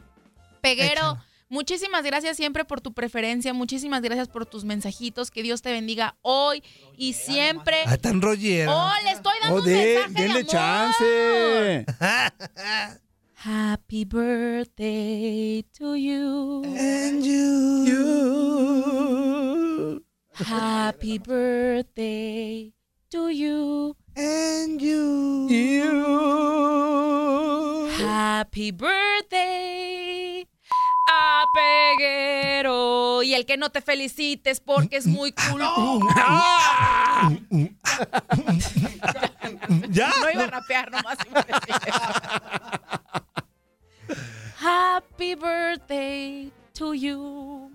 Speaker 23: Peguero, muchísimas gracias siempre por tu preferencia, muchísimas gracias por tus mensajitos, que Dios te bendiga hoy y siempre.
Speaker 10: Ah, tan rollera.
Speaker 23: Oh, le estoy dando
Speaker 9: Oh,
Speaker 23: un
Speaker 9: de-
Speaker 23: mensaje de
Speaker 9: denle
Speaker 23: amor.
Speaker 9: chance.
Speaker 23: Happy birthday to you.
Speaker 10: And you.
Speaker 23: Happy birthday to you.
Speaker 10: And you.
Speaker 23: Happy birthday a Peguero. Y el que no te felicites porque es muy <laughs> cool. <laughs> <laughs>
Speaker 10: ¿Ya?
Speaker 23: No iba a rapear nomás. Happy birthday to you.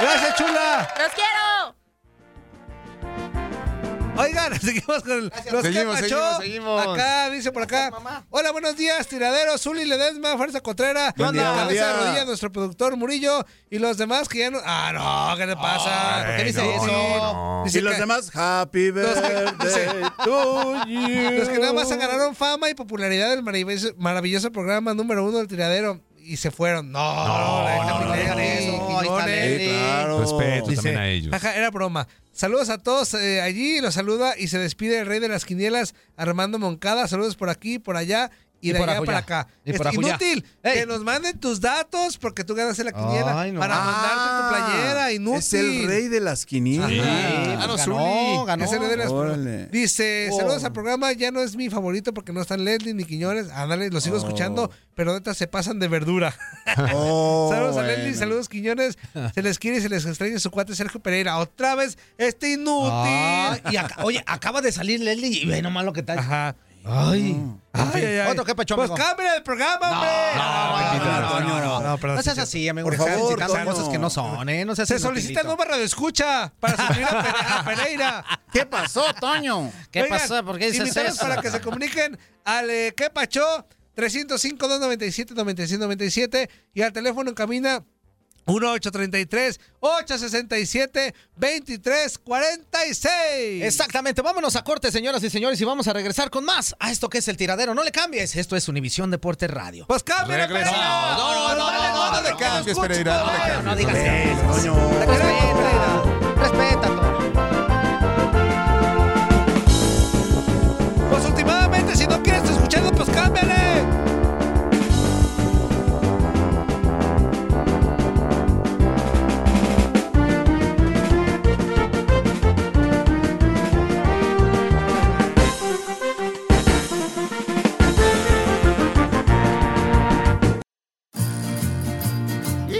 Speaker 10: Gracias, chula.
Speaker 23: ¡Los quiero!
Speaker 10: Oigan, <laughs> seguimos con el, los que
Speaker 8: Seguimos, seguimos, seguimos.
Speaker 10: Acá, dice por acá. Hola, buenos días, tiraderos. Zuli Ledesma, Fuerza Cotrera.
Speaker 9: Día,
Speaker 10: Cabeza de rodilla, nuestro productor Murillo. Y los demás que ya no. Ah, no, ¿qué le pasa? ¿Por qué dice
Speaker 8: no,
Speaker 10: eso?
Speaker 8: no, no.
Speaker 10: Dice
Speaker 9: Y los
Speaker 10: que-
Speaker 9: demás, happy birthday to you.
Speaker 10: Los que nada más ganaron fama y popularidad del maravilloso, maravilloso programa número uno del tiradero y se fueron. No, no,
Speaker 8: no, no. Respeto también a ellos.
Speaker 10: Jaja, era broma. Saludos a todos eh, allí, los saluda y se despide el rey de las quinielas, Armando Moncada. Saludos por aquí, por allá y,
Speaker 7: Y
Speaker 10: de allá para acá.
Speaker 7: Y
Speaker 10: Es inútil
Speaker 7: Ey.
Speaker 10: que nos manden tus datos porque tú ganaste la quiniela
Speaker 7: Ay, no.
Speaker 10: para mandarte tu playera. Inútil.
Speaker 9: Es el rey de las quinielas.
Speaker 8: Sí.
Speaker 7: Ah,
Speaker 8: no,
Speaker 7: ganó, ganó.
Speaker 10: Es el rey de las-
Speaker 9: Órale.
Speaker 10: Dice,
Speaker 7: Oh.
Speaker 10: saludos al programa, ya no es mi favorito porque no están Leslie ni Quiñones. Ándale, lo sigo
Speaker 9: Oh.
Speaker 10: escuchando, pero neta se pasan de verdura. <laughs>
Speaker 9: Oh, <laughs>
Speaker 10: saludos a. Leslie, saludos Quiñones. Se les quiere y se les extraña su cuate Sergio Pereira. Otra vez, este inútil.
Speaker 7: Ah, y acá- oye, acaba de salir Leslie y ve nomás lo que está.
Speaker 10: Ajá.
Speaker 7: Ay.
Speaker 10: Ay, ay, ay.
Speaker 7: Otro que pecho,
Speaker 10: Pues cambia el programa, hombre.
Speaker 9: no, no, no, no.
Speaker 10: No, perdón,
Speaker 7: No seas
Speaker 10: sí,
Speaker 7: así, amigo.
Speaker 9: Por
Speaker 7: que
Speaker 9: favor,
Speaker 7: cosas que no son, ¿eh? No seas
Speaker 10: Se solicita
Speaker 7: inutilito.
Speaker 10: nueva escucha para suplir a, Pere- a <laughs> Pereira.
Speaker 9: ¿Qué pasó, Toño?
Speaker 7: ¿Qué pasó? ¿Por qué dices eso?
Speaker 10: para que se comuniquen al eh, ¿Qué Pacho? 305-297-9797 y al teléfono en cabina 1-833-867-2346.
Speaker 7: Exactamente, vámonos a corte, señoras y señores, y vamos a regresar con más a esto que es el tiradero. No le cambies, esto es Univisión Deporte Radio.
Speaker 10: Pues cambia.
Speaker 8: No, no, no, no, no le cambies, Pereira, no.
Speaker 7: No digas eso. Respeta, respeta.
Speaker 10: Pues últimamente, si no quieres escucharlo, pues cámbiale.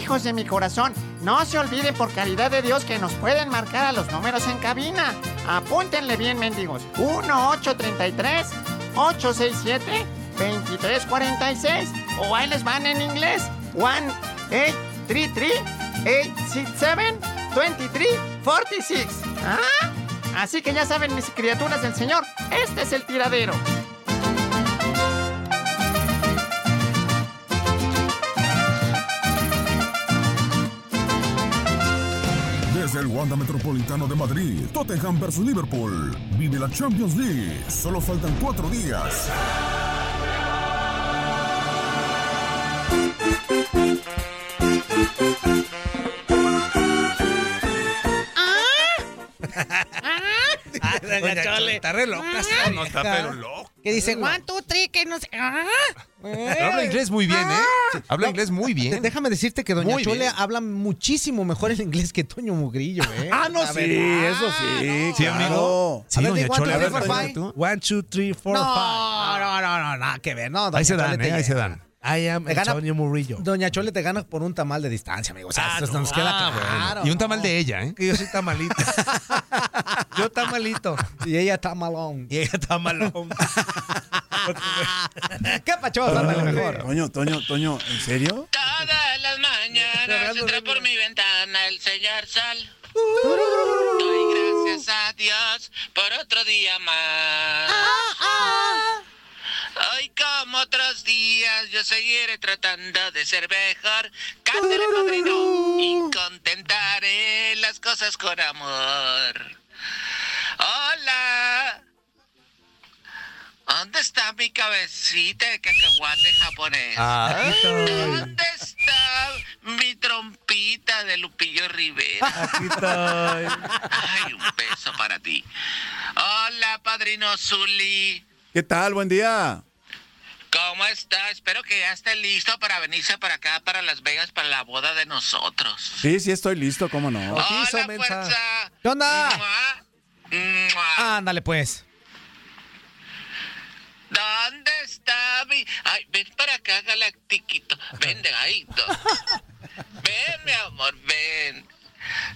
Speaker 2: Hijos de mi corazón, no se olviden por caridad de Dios que nos pueden marcar a los números en cabina. Apúntenle bien, mendigos. 1-833-867-2346. O ahí les van en inglés. 1-833-867-2346. ¿Ah? Así que ya saben, mis criaturas del Señor, este es el tiradero.
Speaker 14: El Wanda Metropolitano de Madrid. Tottenham vs Liverpool. Vive la Champions League. Solo faltan cuatro días.
Speaker 10: Ay, <laughs> doña Chole. Está re loca. esta
Speaker 8: No, está pero loco.
Speaker 25: Que dice, one, two, three, que no sé. Ah,
Speaker 8: Habla inglés muy bien, ¿eh? Sí, Habla inglés muy bien.
Speaker 7: Déjame decirte que Doña
Speaker 8: Muy
Speaker 7: Chole
Speaker 8: bien.
Speaker 7: habla muchísimo mejor el inglés que Toño Mugrillo, ¿eh? <laughs>
Speaker 9: Ah, no,
Speaker 7: A
Speaker 9: sí,
Speaker 7: ver,
Speaker 9: eso sí.
Speaker 8: Sí,
Speaker 9: claro.
Speaker 8: amigo. Sí,
Speaker 7: ver,
Speaker 8: doña
Speaker 7: one,
Speaker 8: Chole.
Speaker 7: two,
Speaker 8: A ver,
Speaker 7: three, four,
Speaker 8: tú.
Speaker 10: One, two, three, four,
Speaker 7: No,
Speaker 10: five.
Speaker 7: no, no, no, nada que ver. No, Doña
Speaker 8: Ahí se dan, ¿eh? Ahí se dan.
Speaker 10: I am
Speaker 7: gana-
Speaker 10: Toño Murillo.
Speaker 7: Doña Chole te gana por un tamal de distancia, amigo. O sea, esto nos queda
Speaker 8: Ah,
Speaker 7: claro.
Speaker 8: Y un tamal de ella, ¿eh?
Speaker 10: Que yo soy tamalito. <laughs> yo tamalito.
Speaker 7: Y ella está malón.
Speaker 10: Y ella está malón.
Speaker 7: ¿Qué pachosa? Ándale mejor.
Speaker 9: Toño, Toño, Toño, ¿en serio?
Speaker 26: Todas las mañanas entra por mi ventana el señor Sol. Doy gracias a Dios por otro día más. Hoy como otros días yo seguiré tratando de ser mejor. Cántale, padrino, y contentaré las cosas con amor. Hola. ¿Dónde está mi cabecita de cacahuate japonés?
Speaker 8: Ah.
Speaker 26: ¿Dónde está mi trompita de Lupillo Rivera?
Speaker 10: Aquí estoy.
Speaker 26: Ay, un beso para ti. Hola, padrino Zuli.
Speaker 9: ¿Qué tal? Buen día.
Speaker 26: ¿Cómo está? Espero que ya esté listo para venirse para acá, para Las Vegas, para la boda de nosotros.
Speaker 9: Sí, sí, estoy listo, ¿cómo no?
Speaker 26: Hola,
Speaker 10: mensa.
Speaker 26: fuerza.
Speaker 7: ¿Qué onda?
Speaker 26: Mua, mua.
Speaker 7: Ándale, pues.
Speaker 26: ¿Dónde está mi...? Ay, ven para acá, galactiquito. Ven de ahí. <laughs> Ven, mi amor, ven.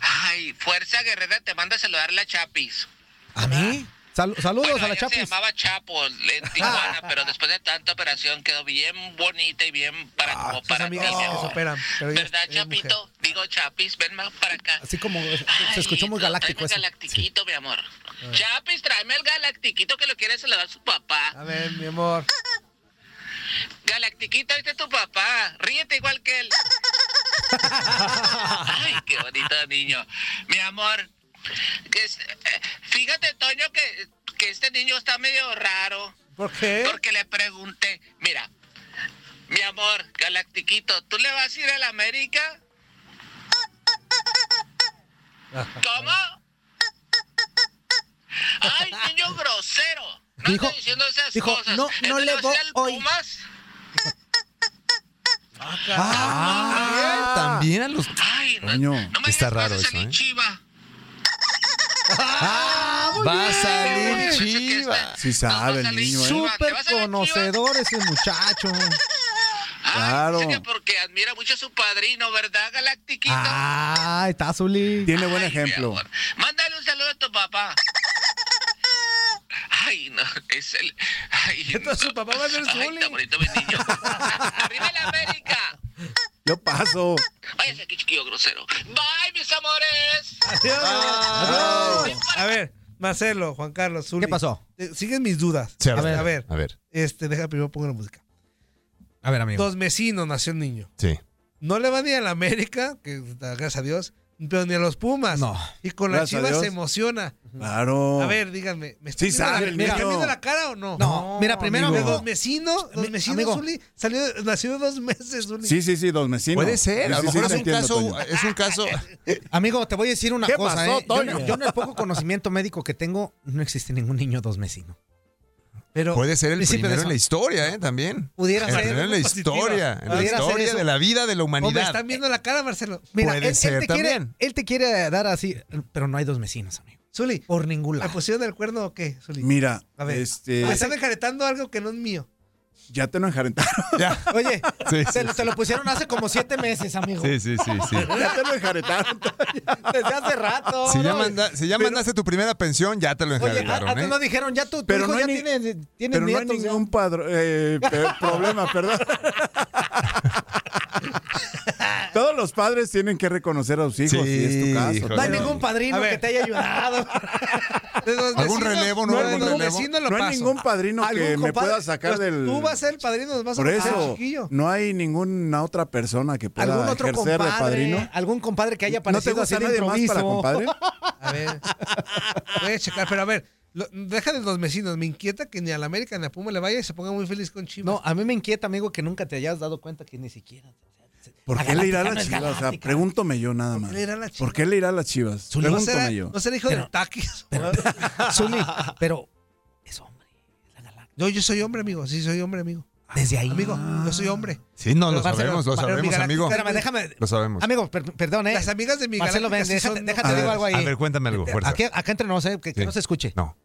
Speaker 26: Ay, Fuerza Guerrera te manda a saludar la Chapis.
Speaker 7: ¿A mí? Sal- saludos
Speaker 26: Bueno,
Speaker 7: a la
Speaker 26: ella se
Speaker 7: Chapis.
Speaker 26: llamaba Chapo en Tijuana, <laughs> pero después de tanta operación quedó bien bonita y bien para, como
Speaker 10: Sus
Speaker 26: para
Speaker 10: amigas
Speaker 26: mi
Speaker 10: se superan. Pero
Speaker 26: ¿Verdad,
Speaker 10: es mujer.
Speaker 26: Chapito? Digo, Chapis, ven más para acá.
Speaker 7: Así como se
Speaker 26: Ay,
Speaker 7: escuchó muy galáctico eso.
Speaker 26: el galactiquito, mi amor. Chapis, tráeme el galactiquito que lo quiere saludar su papá.
Speaker 10: A ver, mi amor.
Speaker 26: Galactiquito, este es tu papá. Ríete igual que él. <laughs> Ay, qué bonito niño. Mi amor, que es- eh, fíjate, Toño, que, que este niño está medio raro.
Speaker 10: ¿Por qué?
Speaker 26: Porque le pregunté, mira, mi amor, Galactiquito, ¿tú le vas a ir a la América? ¿Cómo? Ay, niño grosero. No
Speaker 7: Dijo-
Speaker 26: estoy diciendo esas
Speaker 7: dijo,
Speaker 26: cosas.
Speaker 7: no, no
Speaker 26: ¿Este
Speaker 7: le voy
Speaker 26: al
Speaker 7: hoy.
Speaker 26: Pumas?
Speaker 8: Ah, también a los.
Speaker 26: Ay, no,
Speaker 9: Toño.
Speaker 26: no me
Speaker 8: Está raro eso, ¿eh?
Speaker 26: chiva.
Speaker 8: Va a salir chiva.
Speaker 9: Sí sabe el niño, ¿eh?
Speaker 26: chiva. ¿Te
Speaker 7: Súper conocedor ese muchacho.
Speaker 26: Ay,
Speaker 9: Claro.
Speaker 26: dice que porque admira mucho a su padrino, ¿verdad, Galactiquito?
Speaker 7: Ah, está Zuli.
Speaker 9: Tiene buen
Speaker 26: Ay, mi
Speaker 9: ejemplo.
Speaker 26: Mándale un saludo a tu papá. Ay, no, es el. Ay,
Speaker 10: Entonces su papá va a ser
Speaker 26: Ay,
Speaker 10: Zuli.
Speaker 26: está bonito mi niño. <laughs> ¡Arriba la América!
Speaker 9: Yo paso.
Speaker 26: Váyase aquí, chiquillo grosero. Bye, mis amores.
Speaker 10: Adiós. A ver, Marcelo, Juan Carlos, Zuli.
Speaker 7: ¿Qué pasó?
Speaker 10: Eh, Siguen mis dudas.
Speaker 8: Sí, a
Speaker 10: a,
Speaker 8: ver,
Speaker 10: a ver.
Speaker 8: a ver.
Speaker 10: Este, deja primero pongo la música.
Speaker 7: A ver, amigo.
Speaker 10: Dos vecinos nació el niño.
Speaker 8: Sí.
Speaker 10: No le va ni a la América, que gracias a Dios, pero ni a los Pumas.
Speaker 7: No.
Speaker 10: Y con las chivas se emociona.
Speaker 9: Claro.
Speaker 10: A ver, díganme, ¿me está
Speaker 9: Sí
Speaker 10: viendo, la,
Speaker 9: el
Speaker 10: ¿me está
Speaker 9: niño.
Speaker 10: viendo la cara o no?
Speaker 7: No, mira, primero, amigo.
Speaker 10: dos vecinos, dos
Speaker 7: Ami-
Speaker 10: vecinos,
Speaker 7: amigo.
Speaker 10: Zuli, salió, nació de dos meses, Zuli.
Speaker 9: Sí, sí, sí, dos vecinos.
Speaker 8: Puede ser. A
Speaker 9: Sí,
Speaker 8: lo
Speaker 9: sí,
Speaker 8: mejor
Speaker 9: sí,
Speaker 8: es un caso.
Speaker 9: Toño.
Speaker 8: Es un caso. <laughs>
Speaker 7: Amigo, te voy a decir una
Speaker 9: ¿Qué
Speaker 7: cosa,
Speaker 9: pasó,
Speaker 7: ¿eh? Yo,
Speaker 9: Toño?
Speaker 7: yo en el poco conocimiento médico que tengo, no existe ningún niño dos vecinos.
Speaker 10: Pero
Speaker 8: Puede ser el
Speaker 7: Principio de
Speaker 8: primero
Speaker 7: eso.
Speaker 8: en la historia, ¿eh? También.
Speaker 7: Pudiera
Speaker 8: El
Speaker 7: ser.
Speaker 8: primero en la
Speaker 10: Positiva.
Speaker 8: historia. En la historia de la vida de la
Speaker 10: Hombre,
Speaker 8: humanidad.
Speaker 10: están viendo la cara, Marcelo.
Speaker 7: Mira,
Speaker 8: Puede
Speaker 7: él,
Speaker 8: ser
Speaker 7: él te quiere,
Speaker 8: también.
Speaker 7: él te quiere dar así, pero no hay dos vecinos, amigo.
Speaker 10: Zuli,
Speaker 7: Por ningún
Speaker 10: ¿la
Speaker 7: lado.
Speaker 10: pusieron el cuerno o qué, Zuli?
Speaker 9: Mira,
Speaker 10: A ver.
Speaker 9: este,
Speaker 10: Me están enjaretando algo que no es mío.
Speaker 9: Ya te lo enjarentaron. <laughs>
Speaker 8: Ya.
Speaker 7: Oye,
Speaker 8: Sí,
Speaker 7: te,
Speaker 8: sí,
Speaker 7: lo- te lo pusieron hace como siete meses, amigo.
Speaker 8: Sí, sí, sí, sí. <laughs>
Speaker 9: ya te lo enjaretaron.
Speaker 7: Desde hace rato.
Speaker 8: Si ya, manda- si ya mandaste tu primera pensión, ya te lo
Speaker 7: Oye, a-
Speaker 8: enjaretaron,
Speaker 7: antes
Speaker 8: ¿eh?
Speaker 7: no dijeron, ya tu, tu
Speaker 9: Pero
Speaker 7: hijo
Speaker 9: no
Speaker 7: ya
Speaker 9: ni-
Speaker 7: tiene, tiene
Speaker 9: Pero no hay
Speaker 7: nietos.
Speaker 9: ningún padro- eh, problema, perdón. <laughs> <laughs> Todos los padres tienen que reconocer a sus hijos,
Speaker 8: Sí,
Speaker 9: y es tu caso.
Speaker 8: híjole.
Speaker 7: No hay ningún padrino que te haya ayudado. <laughs>
Speaker 8: ¿Algún relevo, no?
Speaker 10: de
Speaker 8: ¿Algún
Speaker 10: los
Speaker 8: relevo?
Speaker 10: lo
Speaker 9: No hay ningún padrino que
Speaker 7: ¿Algún
Speaker 9: me pueda sacar
Speaker 10: Pues
Speaker 9: del...
Speaker 10: Tú vas a ser el padrino, nos vas
Speaker 9: Por
Speaker 10: a pasar
Speaker 9: eso,
Speaker 10: chiquillo.
Speaker 9: no hay ninguna otra persona que pueda
Speaker 7: ¿Algún otro
Speaker 9: ejercer de
Speaker 7: compadre?
Speaker 9: padrino.
Speaker 7: ¿Algún compadre que haya
Speaker 9: ¿No te
Speaker 7: aparecido así
Speaker 9: gusta
Speaker 7: de
Speaker 9: nadie más para compadre? <laughs>
Speaker 10: A ver, voy a checar, pero a ver, lo- deja de los vecinos. Me inquieta que ni a la América ni a Puma le vaya y se ponga muy feliz con Chivas.
Speaker 7: No, a mí me inquieta, amigo, que nunca te hayas dado cuenta que ni siquiera.
Speaker 9: ¿Por
Speaker 7: La
Speaker 9: qué le irá a
Speaker 7: Galáctica
Speaker 9: las
Speaker 7: no es
Speaker 9: chivas? O sea,
Speaker 7: galáctica.
Speaker 9: pregúntome yo nada más.
Speaker 10: qué le irá a las
Speaker 9: ¿Por qué le irá a las chivas?
Speaker 10: ¿No será,
Speaker 9: Pregúntame yo.
Speaker 10: ¿No será hijo del taquis? <laughs>
Speaker 7: Zuli, pero
Speaker 10: Yo, yo soy hombre, amigo. Sí, soy hombre, amigo.
Speaker 7: Desde ahí.
Speaker 10: Amigo, yo soy hombre.
Speaker 8: Sí, no, lo sabemos, lo sabemos,
Speaker 10: galáctica-
Speaker 8: amigo.
Speaker 7: Espérame, déjame.
Speaker 8: Lo sabemos.
Speaker 7: Amigo, per- perdón, ¿eh?
Speaker 10: Las amigas de mi
Speaker 7: Marcelo,
Speaker 10: galáctica
Speaker 7: déjate, déjate
Speaker 8: A
Speaker 7: digo
Speaker 8: ver,
Speaker 7: algo ahí.
Speaker 8: a ver, cuéntame algo, fuerza.
Speaker 7: Aquí, acá entre nos, ¿eh? Que, que no se escuche.
Speaker 8: No.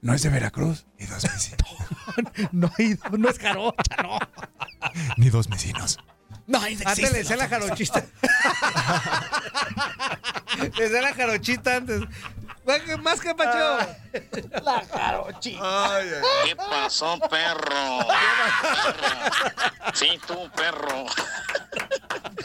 Speaker 9: ¿No es de Veracruz?
Speaker 8: Ni dos vecinos. <laughs>
Speaker 7: no, hay- no es jarocha, no. <laughs>
Speaker 8: Ni dos vecinos.
Speaker 7: No,
Speaker 10: Antes <laughs> le decía la jarochita. le decía la jarochita antes. Más que Pacho.
Speaker 7: La jarochita.
Speaker 21: ¿Qué pasó, perro? <laughs> Sí, tú, perro.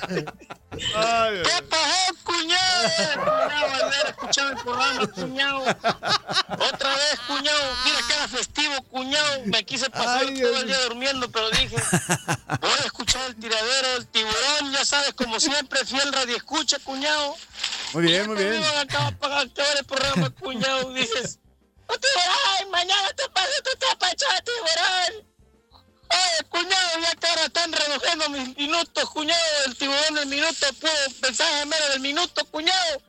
Speaker 21: ¿Qué pasó, cuñado? Cuñado, haber escuchado el programa, cuñado. Otra vez, cuñado. Mira que era festivo, cuñado. Me quise pasar
Speaker 27: Ay,
Speaker 21: todo el día durmiendo, pero dije, voy a escuchar el tiradero del tiburón. Ya sabes, como siempre, fiel radio escucha, cuñado.
Speaker 9: Muy bien, muy bien.
Speaker 21: iban a acabar para acabar el programa, cuñado. Dices, ¡Oh, tiburón! Mañana te paso tu tapacha, tiburón. Oye, cuñado, ya que ahora están reduciendo mis minutos, cuñado. El tiburón del minuto pudo pensar en menos del minuto, cuñado.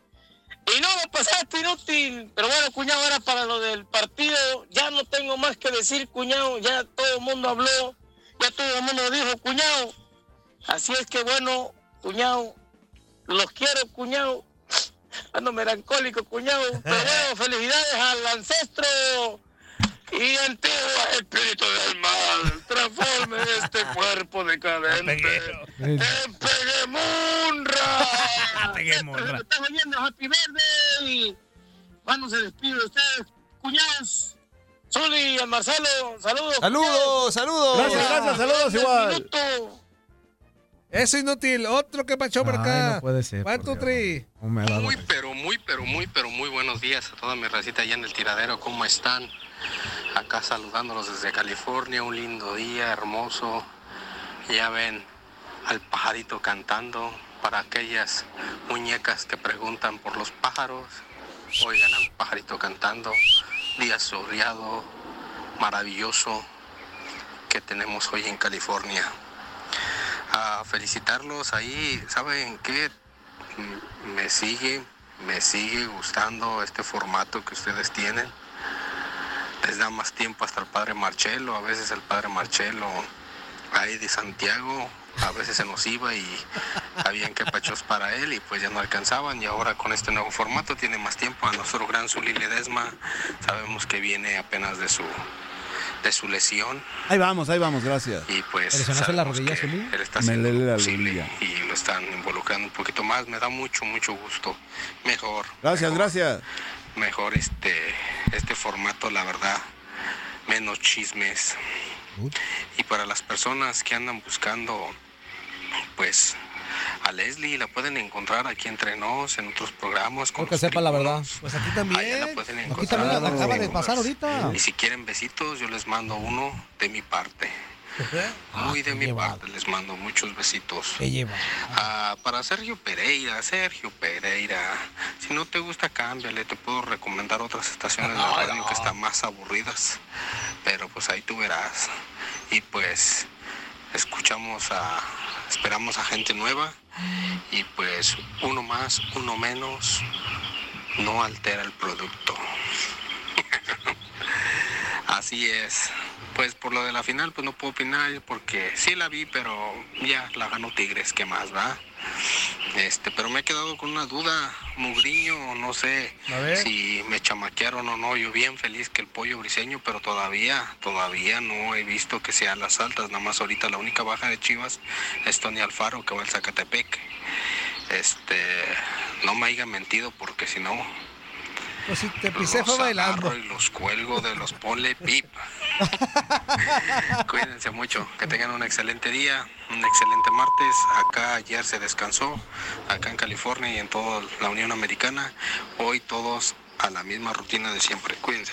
Speaker 21: Y no lo pasaste inútil. Pero bueno, cuñado, era para lo del partido. Ya no tengo más que decir, cuñado. Ya todo el mundo habló. Ya todo el mundo dijo, cuñado. Así es que bueno, cuñado. Los quiero, cuñado. Ando melancólico, cuñado. <laughs> Pero bueno, felicidades al ancestro y antiguo espíritu del mal. Transforme este <laughs> cuerpo decadente en Peguemunra. <laughs>
Speaker 27: Peguemunra.
Speaker 21: Está oyendo Happy Verde. Cuando se despide de ustedes, cuñados. Zuli y Marcelo, saludos.
Speaker 8: Saludos, saludos.
Speaker 9: Gracias, gracias, saludos igual.
Speaker 10: Eso inútil. Otro que Pacho por acá.
Speaker 7: no puede ser,
Speaker 10: three.
Speaker 21: Muy, pero muy, pero muy, pero muy buenos días a toda mi racita allá en el tiradero. ¿Cómo están? Acá saludándolos desde California. Un lindo día, hermoso. Ya ven al pajarito cantando. Para aquellas muñecas que preguntan por los pájaros, oigan al pajarito cantando. Día soleado, maravilloso que tenemos hoy en California. A felicitarlos ahí, ¿saben qué? Me sigue, me sigue gustando este formato que ustedes tienen. Les da más tiempo hasta el padre Marcelo, a veces el padre Marcelo ahí de Santiago, a veces se nos iba y habían que pachos para él y pues ya no alcanzaban y ahora con este nuevo formato tiene más tiempo a nuestro gran Zuli Ledesma, sabemos que viene apenas de su de su lesión
Speaker 9: Ahí vamos, ahí vamos, gracias.
Speaker 21: y pues
Speaker 7: ¿Te lesionaste la rodilla,
Speaker 21: él está
Speaker 9: Me
Speaker 21: haciendo lo posible y lo están involucrando un poquito más. Me da mucho, mucho gusto. Mejor,
Speaker 9: Gracias, gracias.
Speaker 21: mejor este, este formato, la verdad. Menos chismes. Y para las personas que andan buscando, pues, a Leslie la pueden encontrar aquí entre nos en otros programas. con
Speaker 7: Creo que sepa la verdad.
Speaker 10: Pues aquí
Speaker 21: Allá
Speaker 10: también.
Speaker 21: la pueden
Speaker 7: Aquí
Speaker 21: encontrar.
Speaker 7: también la acaba de pasar ahorita.
Speaker 21: Y si quieren besitos, yo les mando uno de mi parte. Muy de mi parte, les mando muchos besitos.
Speaker 7: ¿Qué lleva?
Speaker 21: Ah, para Sergio Pereira, Sergio Pereira, si no te gusta, cámbiale, te puedo recomendar otras estaciones de radio que están más aburridas, pero pues ahí tú verás. Y pues escuchamos a, esperamos a gente nueva y pues uno más, uno menos, no altera el producto. <laughs> Así es. Pues por lo de la final, pues no puedo opinar porque sí la vi, pero ya la ganó Tigres, ¿qué más, va? Este, pero me he quedado con una duda, Mugriño, no sé si me chamaquearon o no. Yo bien feliz que el pollo briseño, pero todavía, todavía no he visto que sean las altas. Nada más ahorita la única baja de Chivas es Tony Alfaro que va al Zacatepec. Este, no me hayan mentido porque si no,
Speaker 10: Pues si te pisé fue
Speaker 24: los
Speaker 10: bailando.
Speaker 24: y los cuelgo de los pole pipa. <laughs> Cuídense mucho, que tengan un excelente día, un excelente martes. Acá ayer se descansó, acá en California y en toda la Unión Americana. Hoy todos a la misma rutina de siempre. Cuídense.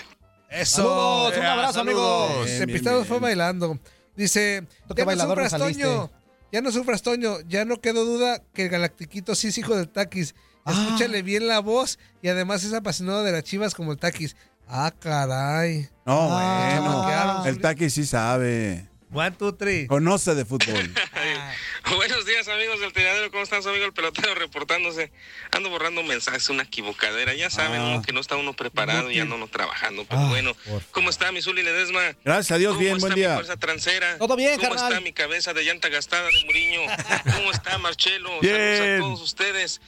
Speaker 10: Eso.
Speaker 7: Saludos, un abrazo, amigos.
Speaker 10: Te pistados fue bailando. Dice, ya no sufras,
Speaker 7: saliste.
Speaker 10: Toño. Ya no sufras, Toño. Ya no quedó duda que el Galactiquito sí es hijo del Taquis.
Speaker 7: Ah.
Speaker 10: Escúchale bien la voz y además es apasionado de las chivas como el Taquis. Ah, caray.
Speaker 9: No,
Speaker 10: Ah,
Speaker 9: bueno. El Taki sí sabe.
Speaker 10: One, two, three.
Speaker 9: Conoce de fútbol. <laughs>
Speaker 28: Buenos días amigos del tiradero, ¿cómo están su amigo el pelotero reportándose? Ando borrando mensajes, una equivocadera, ya saben
Speaker 9: Ah.
Speaker 28: uno que no está uno preparado y anda uno trabajando, pero bueno, ¿cómo está mi Zuli Ledesma?
Speaker 9: Gracias a Dios,
Speaker 28: ¿Cómo
Speaker 9: bien,
Speaker 28: está
Speaker 9: buen
Speaker 28: mi
Speaker 9: día.
Speaker 28: fuerza transera?
Speaker 7: Todo bien,
Speaker 28: ¿Cómo
Speaker 7: carnal.
Speaker 28: está mi cabeza de llanta gastada de Muriño? ¿Cómo está Marcelo? <laughs>
Speaker 9: Bien.
Speaker 28: Saludos a todos ustedes.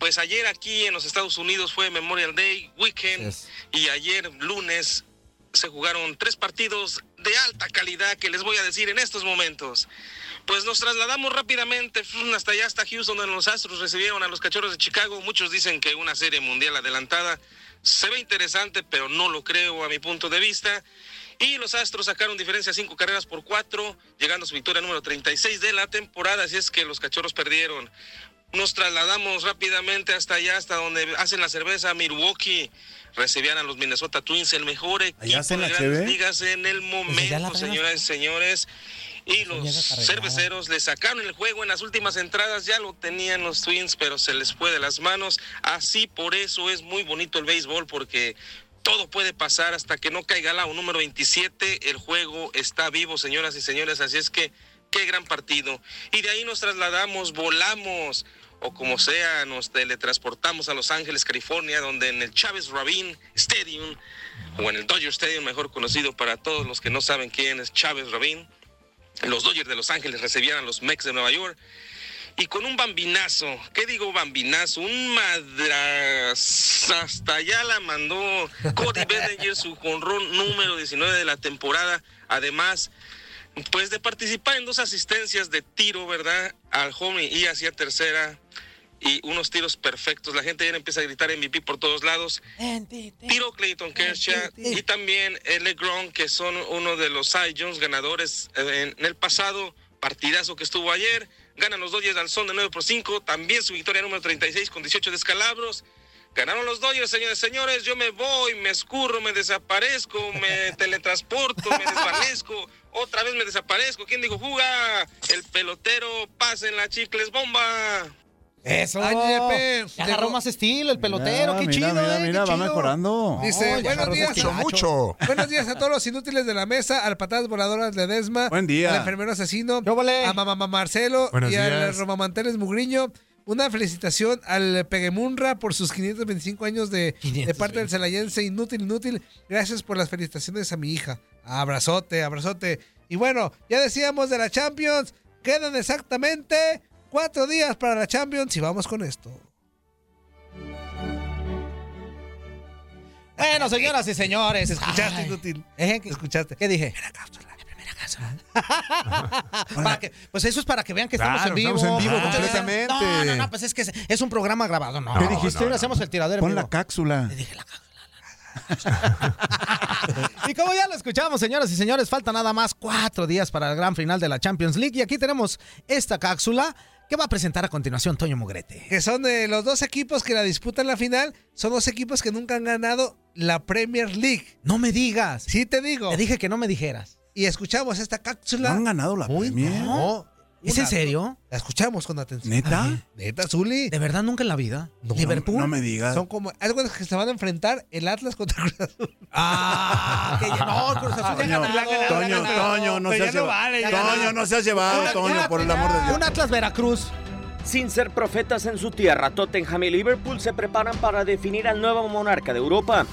Speaker 28: Pues ayer aquí en los Estados Unidos fue Memorial Day Weekend y ayer lunes se jugaron tres partidos de alta calidad que les voy a decir en estos momentos. Pues nos trasladamos rápidamente hasta allá, hasta Houston, donde los Astros recibieron a los Cachorros de Chicago. Muchos dicen que una serie mundial adelantada se ve interesante, pero no lo creo a mi punto de vista. Y los Astros sacaron diferencia cinco carreras por cuatro, llegando a su victoria número 36 de la temporada. Así es que los Cachorros perdieron. Nos trasladamos rápidamente hasta allá, hasta donde hacen la cerveza Milwaukee. Recibían a los Minnesota Twins, el mejor equipo
Speaker 9: hacen
Speaker 28: de
Speaker 9: la
Speaker 28: grandes ligas en el momento, señoras y señores. Y los cerveceros le sacaron el juego en las últimas entradas, ya lo tenían los Twins, pero se les fue de las manos. Así por eso es muy bonito el béisbol, porque todo puede pasar hasta que no caiga la número 27. El juego está vivo, señoras y señores, así es que qué gran partido. Y de ahí nos trasladamos, volamos, o como sea, nos teletransportamos a Los Ángeles, California, donde en el Chávez Rabin Stadium, o en el Dodger Stadium, mejor conocido para todos los que no saben quién es Chávez Rabin, los Dodgers de Los Ángeles recibían a los Mex de Nueva York. Y con un bambinazo, ¿qué digo bambinazo? Un madras, hasta allá la mandó Cody Bellinger, su jonrón número 19 de la temporada. Además, pues de participar en dos asistencias de tiro, ¿verdad? Al home y hacia tercera. Y unos tiros perfectos. La gente ya empieza a gritar MVP por todos lados. Tiro Clayton Kershaw y también el LeGrom, que son uno de los Cy Jones ganadores eh, en el pasado partidazo que estuvo ayer. Ganan los Dodgers al son de 9 por 5. También su victoria número 36 con 18 descalabros. Ganaron los Dodgers, señores, señores. Yo me voy, me escurro, me desaparezco, me <laughs> teletransporto, me desvanezco. Otra vez me desaparezco. ¿Quién dijo juga? El pelotero, pasen la chicles bomba.
Speaker 7: Eso. Ya agarró más estilo, el pelotero.
Speaker 9: Mira,
Speaker 7: qué
Speaker 9: mira,
Speaker 7: chido,
Speaker 9: mira,
Speaker 7: eh,
Speaker 9: mira,
Speaker 7: qué
Speaker 9: va
Speaker 7: chido.
Speaker 9: mejorando.
Speaker 10: Dice,
Speaker 7: Oh,
Speaker 10: buenos días.
Speaker 7: mucho.
Speaker 10: Buenos días a todos los inútiles de la mesa, al patadas voladoras de Desma,
Speaker 9: Buen día.
Speaker 10: al enfermero asesino, a mamá Marcelo
Speaker 8: Buenos
Speaker 10: y al. Romamanteles Mugriño. Una felicitación al Peguemunra por sus 525 años de, de parte del celayense Inútil Inútil. Gracias por las felicitaciones a mi hija. Abrazote, abrazote. Y bueno, ya decíamos de la Champions. Quedan exactamente cuatro días para la Champions y vamos con esto.
Speaker 7: Bueno, señoras y señores.
Speaker 10: Escuchaste,
Speaker 7: Ay.
Speaker 10: inútil.
Speaker 7: ¿Eh?
Speaker 10: Escuchaste.
Speaker 7: ¿Qué dije? <laughs> Para que- pues eso es para que vean que estamos en vivo.
Speaker 8: estamos en vivo completamente.
Speaker 7: No, no, no, pues es que es, es un programa grabado. No,
Speaker 9: ¿Qué
Speaker 7: no,
Speaker 9: dijiste?
Speaker 7: no, hacemos el tiradero en
Speaker 9: Pon
Speaker 7: vivo.
Speaker 9: la cápsula. <laughs>
Speaker 7: Y como ya lo escuchamos, señoras y señores, falta nada más cuatro días para el gran final de la Champions League. Y aquí tenemos esta cápsula que va a presentar a continuación Toño Mugrete.
Speaker 10: que son de los dos equipos que la disputan la final, son dos equipos que nunca han ganado la Premier League.
Speaker 7: No me digas.
Speaker 10: Sí te digo.
Speaker 7: Te dije que no me dijeras.
Speaker 10: Y escuchamos esta cápsula.
Speaker 9: ¿No han ganado la Premier?
Speaker 10: No.
Speaker 7: ¿Es en serio?
Speaker 10: La escuchamos con atención.
Speaker 9: ¿Neta?
Speaker 10: Neta, Zuli.
Speaker 7: ¿De verdad nunca en la vida?
Speaker 10: No,
Speaker 7: ¿Liverpool?
Speaker 9: No me digas.
Speaker 10: Son como algo que se van a enfrentar el Atlas contra Cruz Azul.
Speaker 7: Ah, que ya- no, Cruz Azul ya
Speaker 9: Toño,
Speaker 7: ganado.
Speaker 9: Toño, Toño, no se
Speaker 10: ya
Speaker 9: has
Speaker 10: no
Speaker 9: llevado.
Speaker 10: vale, ya
Speaker 9: Toño,
Speaker 10: no.
Speaker 9: no se has llevado, Toño, por el amor de Dios.
Speaker 7: Un Atlas Veracruz.
Speaker 29: Sin ser profetas en su tierra, Tottenham y Liverpool se preparan para definir al nuevo monarca de Europa.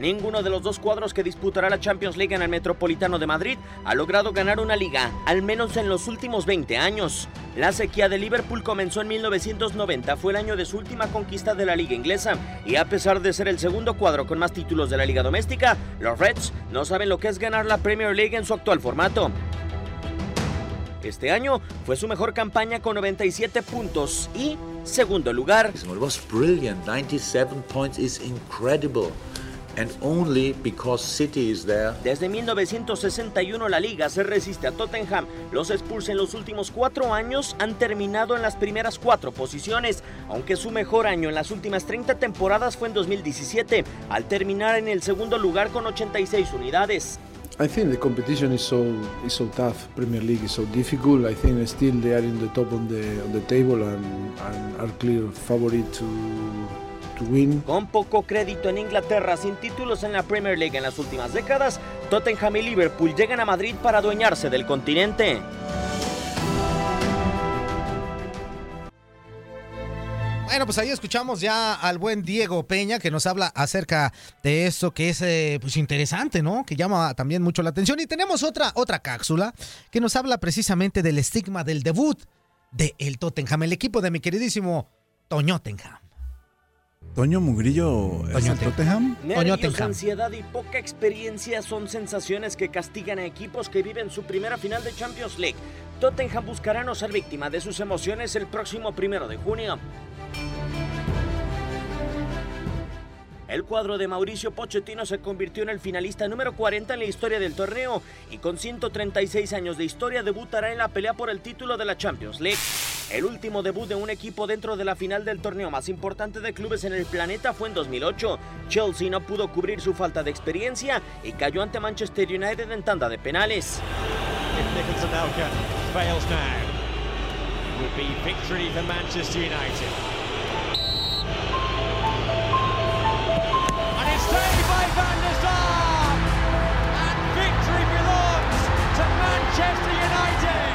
Speaker 29: Ninguno de los dos cuadros que disputará la Champions League en el Metropolitano de Madrid ha logrado ganar una liga, al menos en los últimos 20 años. La sequía de Liverpool comenzó en 1990, fue el año de su última conquista de la liga inglesa, y a pesar de ser el segundo cuadro con más títulos de la liga doméstica, los Reds no saben lo que es ganar la Premier League en su actual formato. Este año fue su mejor campaña con 97 puntos y segundo lugar.
Speaker 30: Was brilliant. 97 points is incredible. And only because City is there.
Speaker 29: Desde 1961 la liga se resiste a Tottenham. Los Spurs en los últimos cuatro años han terminado en las primeras cuatro posiciones, aunque su mejor año en las últimas 30 temporadas fue en 2017, al terminar en el segundo lugar con 86 unidades.
Speaker 31: I think the competition is so is so tough. Premier League is so difficult. I think still they are in the top on the on the table and, and are clear favorite to to win.
Speaker 29: Con poco crédito en Inglaterra, sin títulos en la Premier League en las últimas décadas, Tottenham y Liverpool llegan a Madrid para adueñarse del continente.
Speaker 7: Bueno, pues ahí escuchamos ya al buen Diego Peña que nos habla acerca de esto que es eh, pues interesante, ¿no? Que llama también mucho la atención. Y tenemos otra, otra cápsula que nos habla precisamente del estigma del debut de el Tottenham, el equipo de mi queridísimo Toñotenham.
Speaker 9: Toño Mugrillo, ¿es el Tottenham?
Speaker 29: Nervios, ansiedad y poca experiencia son sensaciones que castigan a equipos que viven su primera final de Champions League. Tottenham buscará no ser víctima de sus emociones el próximo primero de junio. El cuadro de Mauricio Pochettino se convirtió en el finalista número 40 en la historia del torneo y con 136 años de historia debutará en la pelea por el título de la Champions League. El último debut de un equipo dentro de la final del torneo más importante de clubes en el planeta fue en 2008. Chelsea no pudo cubrir su falta de experiencia y cayó ante Manchester United en tanda de penales.
Speaker 32: Manchester United!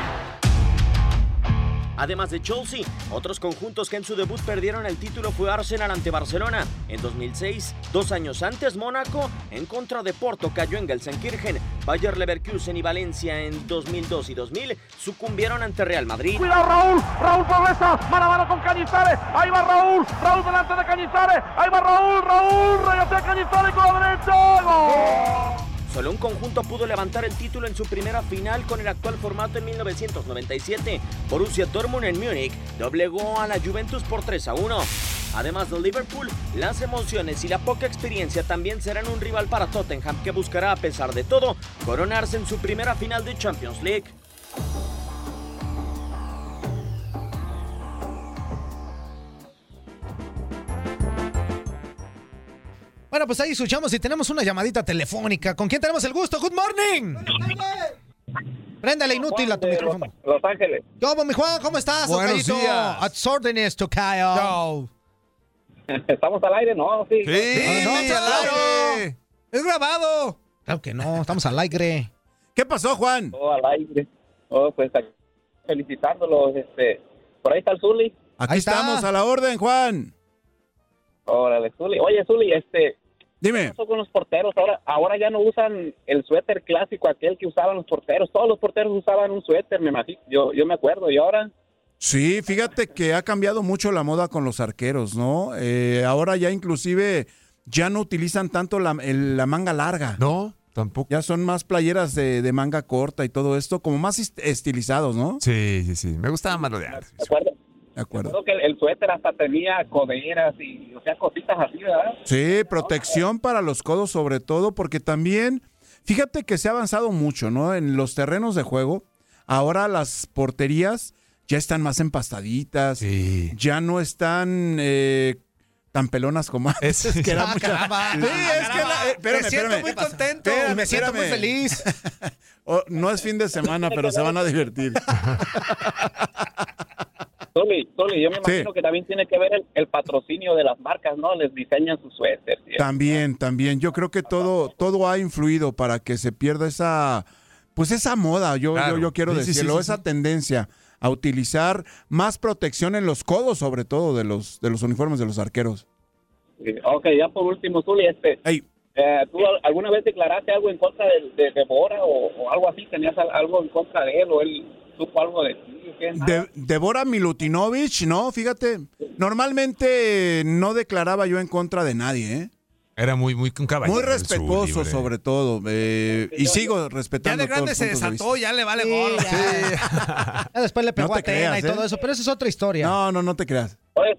Speaker 29: Además de Chelsea, otros conjuntos que en su debut perdieron el título fue Arsenal ante Barcelona en 2006. Dos años antes, Mónaco en contra de Porto cayó en Gelsenkirchen. Bayer Leverkusen y Valencia en 2002 y 2000 sucumbieron ante Real Madrid.
Speaker 33: Cuidado Raúl, Raúl progresa, mano a mano con Cañizares, ahí va Raúl, Raúl delante de Cañizares, ahí va Raúl, Raúl, regatea Cañizares con la derecha, ¡gol!
Speaker 29: Solo un conjunto pudo levantar el título en su primera final con el actual formato en 1997. Borussia Dortmund en Múnich doblegó a la Juventus por 3 a 1. Además de Liverpool, las emociones y la poca experiencia también serán un rival para Tottenham que buscará a pesar de todo coronarse en su primera final de Champions League.
Speaker 7: Bueno, pues ahí escuchamos y tenemos una llamadita telefónica. ¿Con quién tenemos el gusto? ¡Good morning! Préndale inútil a tu micrófono.
Speaker 34: Los Ángeles.
Speaker 7: ¿Cómo, mi Juan? ¿Cómo estás?
Speaker 34: Buenos días.
Speaker 7: A tus órdenes, tocayo. <laughs>
Speaker 34: ¿Estamos al aire? No, sí.
Speaker 7: no,
Speaker 34: sí,
Speaker 7: claro. Es grabado. Claro que no, estamos al aire.
Speaker 9: ¿Qué pasó, Juan?
Speaker 34: Oh, al aire. Oh, pues aquí, felicitándolos. Este, por ahí está el Zuli.
Speaker 9: Aquí estamos a la orden, Juan.
Speaker 34: Órale, Zuli. Oye, Zuli, este.
Speaker 9: Dime.
Speaker 34: ¿Qué pasó con los porteros? Ahora, ahora ya no usan el suéter clásico, aquel que usaban los porteros. Todos los porteros usaban un suéter, me imagino. Yo, yo me acuerdo. ¿Y ahora?
Speaker 9: Sí, fíjate que ha cambiado mucho la moda con los arqueros, ¿no? Eh, ahora ya inclusive ya no utilizan tanto la, el- la manga larga.
Speaker 8: No, tampoco.
Speaker 9: Ya son más playeras de, de manga corta y todo esto, como más est- estilizados, ¿no?
Speaker 8: Sí, sí, sí. Me gustaba más lo de antes.
Speaker 34: ¿De acuerdo? Creo que el, el suéter hasta tenía coderas y, o sea, cositas así, ¿verdad?
Speaker 9: Sí, protección para los codos sobre todo, porque también, fíjate que se ha avanzado mucho, ¿no? En los terrenos de juego, ahora las porterías ya están más empastaditas, ya no están eh, tan pelonas como antes. que era
Speaker 7: Ah,
Speaker 9: mucha-
Speaker 7: caramba.
Speaker 9: Sí, es que la- eh, espérame,
Speaker 7: me siento
Speaker 9: espérame.
Speaker 7: muy contento
Speaker 9: Espérame,
Speaker 7: y me siento muy feliz. <laughs>
Speaker 9: Oh, no es fin de semana, pero se van a divertir. <laughs>
Speaker 34: Tony, Tony, yo me
Speaker 9: Sí.
Speaker 34: imagino que también tiene que ver el, el patrocinio de las marcas, ¿no? Les diseñan sus suéteres.
Speaker 9: También, también. Yo creo que todo, todo ha influido para que se pierda esa, pues esa moda, yo,
Speaker 8: Claro.
Speaker 9: yo, yo quiero
Speaker 8: Sí,
Speaker 9: decirlo,
Speaker 8: sí, sí,
Speaker 9: esa tendencia a utilizar más protección en los codos, sobre todo, de los, de los uniformes de los arqueros.
Speaker 34: Sí, Ok, ya por último, Zuli, este, eh, ¿tú al- alguna vez declaraste algo en contra de, de, de Bora o, o algo así? ¿Tenías al- algo en contra de él o él supo algo de ti?
Speaker 9: De, Débora Milutinovich, no, fíjate, normalmente no declaraba yo en contra de nadie, ¿eh?
Speaker 8: Era muy, muy un caballero.
Speaker 9: Muy respetuoso, sobre todo, eh, y sigo respetando
Speaker 10: Ya de grande
Speaker 9: todos
Speaker 10: se
Speaker 9: de
Speaker 10: desató, ya le vale
Speaker 7: Sí,
Speaker 10: gorro.
Speaker 7: ya. Ya después le pegó
Speaker 9: No
Speaker 7: a
Speaker 9: creas,
Speaker 7: y todo
Speaker 9: ¿eh?
Speaker 7: eso, pero esa es otra historia.
Speaker 9: No, no, no te creas.
Speaker 34: Oye,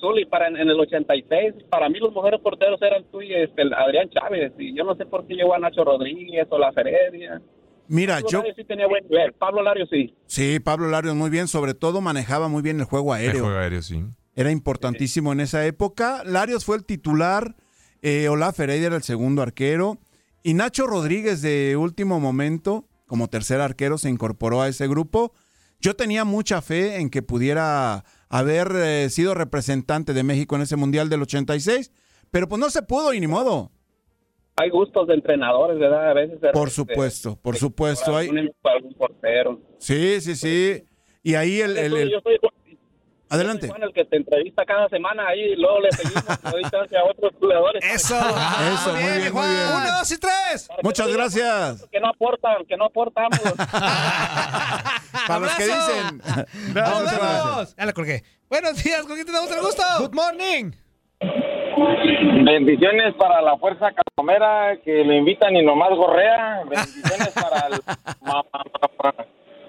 Speaker 34: Zuli, para en, en el 86, para mí los mejores porteros eran tú y este, el Adrián Chávez. Y yo no sé por qué llegó a Nacho Rodríguez o la Feredia.
Speaker 9: Mira,
Speaker 34: Pablo
Speaker 9: yo...
Speaker 34: Lario sí tenía buen nivel. Pablo Lario sí.
Speaker 9: Sí, Pablo Larios muy bien, sobre todo manejaba muy bien el juego
Speaker 8: El
Speaker 9: aéreo.
Speaker 8: juego aéreo, sí.
Speaker 9: Era importantísimo en esa época. Larios fue el titular, eh, Olaf Heredia era el segundo arquero y Nacho Rodríguez de último momento, como tercer arquero, se incorporó a ese grupo. Yo tenía mucha fe en que pudiera haber eh, sido representante de México en ese Mundial del 86, pero pues no se pudo y ni modo.
Speaker 34: Hay gustos de entrenadores, ¿verdad? A veces. de-
Speaker 9: Por
Speaker 34: de-
Speaker 9: supuesto, por supuesto. Hay...
Speaker 34: algún, algún portero.
Speaker 9: Sí, sí, sí. Y ahí el... el- el-
Speaker 34: Yo soy
Speaker 9: Adelante.
Speaker 34: Juan, el que te entrevista cada semana ahí y luego le seguimos <laughs> le a otros jugadores.
Speaker 10: Eso. <laughs>
Speaker 9: Eso, muy bien, muy bien.
Speaker 10: Uno, dos y tres.
Speaker 9: Muchas gracias.
Speaker 34: Que no aportan, que no aportamos. <laughs>
Speaker 9: Para los que dicen.
Speaker 10: ¡Nos vemos! Ya la colgué. Buenos días, ¿con quién te damos el gusto?
Speaker 7: Good morning.
Speaker 35: Bendiciones para la Fuerza Calomera, que lo invitan y nomás gorrea. Bendiciones para, el- <laughs> ma-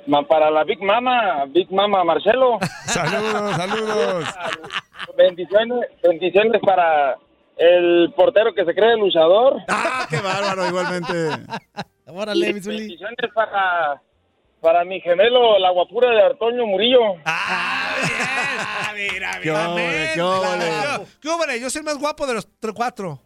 Speaker 35: ma- para la Big Mama, Big Mama Marcelo. <laughs>
Speaker 8: Saludos, saludos.
Speaker 35: Bendiciones, bendiciones para el portero que se cree luchador.
Speaker 9: ¡Ah, qué bárbaro! Igualmente. <laughs>
Speaker 7: Órale,
Speaker 35: bendiciones para, para mi gemelo, la guapura de Artoño Murillo. <laughs>
Speaker 9: ¡Qué óvole, qué óvole!
Speaker 10: ¿Qué hombre? Yo soy el más guapo de los cuatro.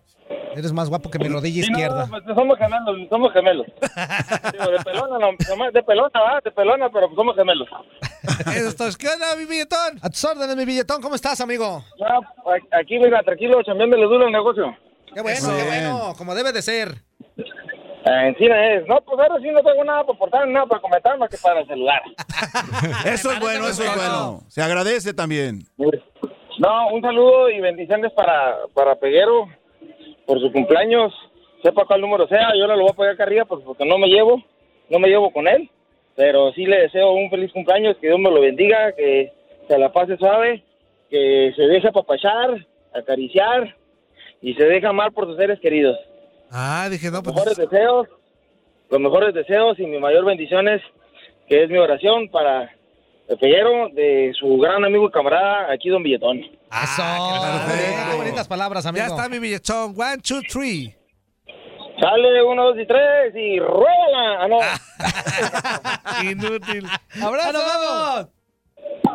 Speaker 7: Eres más guapo que mi rodilla
Speaker 35: Sí, no,
Speaker 7: izquierda.
Speaker 35: pues somos gemelos, somos gemelos. <laughs> Digo, de pelona, no, de pelona, va, de pelona, pero somos gemelos.
Speaker 10: Es. ¿Qué onda, mi billetón?
Speaker 7: A tus órdenes, mi billetón. ¿Cómo estás, amigo?
Speaker 35: Aquí, venga, tranquilo, chambeándole duro el negocio.
Speaker 7: Qué bueno, qué
Speaker 9: bien.
Speaker 7: bueno. Como debe de ser.
Speaker 35: Eh, encima es. No, pues ahora sí no tengo nada para aportar, nada para comentar, más que para el celular. <laughs>
Speaker 9: Eso es bueno, eso es bueno. Se agradece también.
Speaker 35: No, un saludo y bendiciones para, para Peguero por su cumpleaños. Sepa cuál número sea, yo no lo voy a pegar acá arriba pues, porque no me llevo, no me llevo con él. Pero sí le deseo un feliz cumpleaños, que Dios me lo bendiga, que se la pase suave, que se deje apapachar, acariciar y se deje amar por sus seres queridos.
Speaker 10: Ah, dije, no, pues.
Speaker 35: mejores deseos, los mejores deseos y mi mayor bendiciones, que es mi oración para el Peguero de su gran amigo y camarada aquí, don Billetón.
Speaker 7: Eso. Qué bonitas palabras, amigo.
Speaker 10: Ya está mi billetón. One, two, three.
Speaker 35: Sale uno, dos y tres y rueda. Ah, no. <laughs>
Speaker 10: Inútil. ¡Abrazo!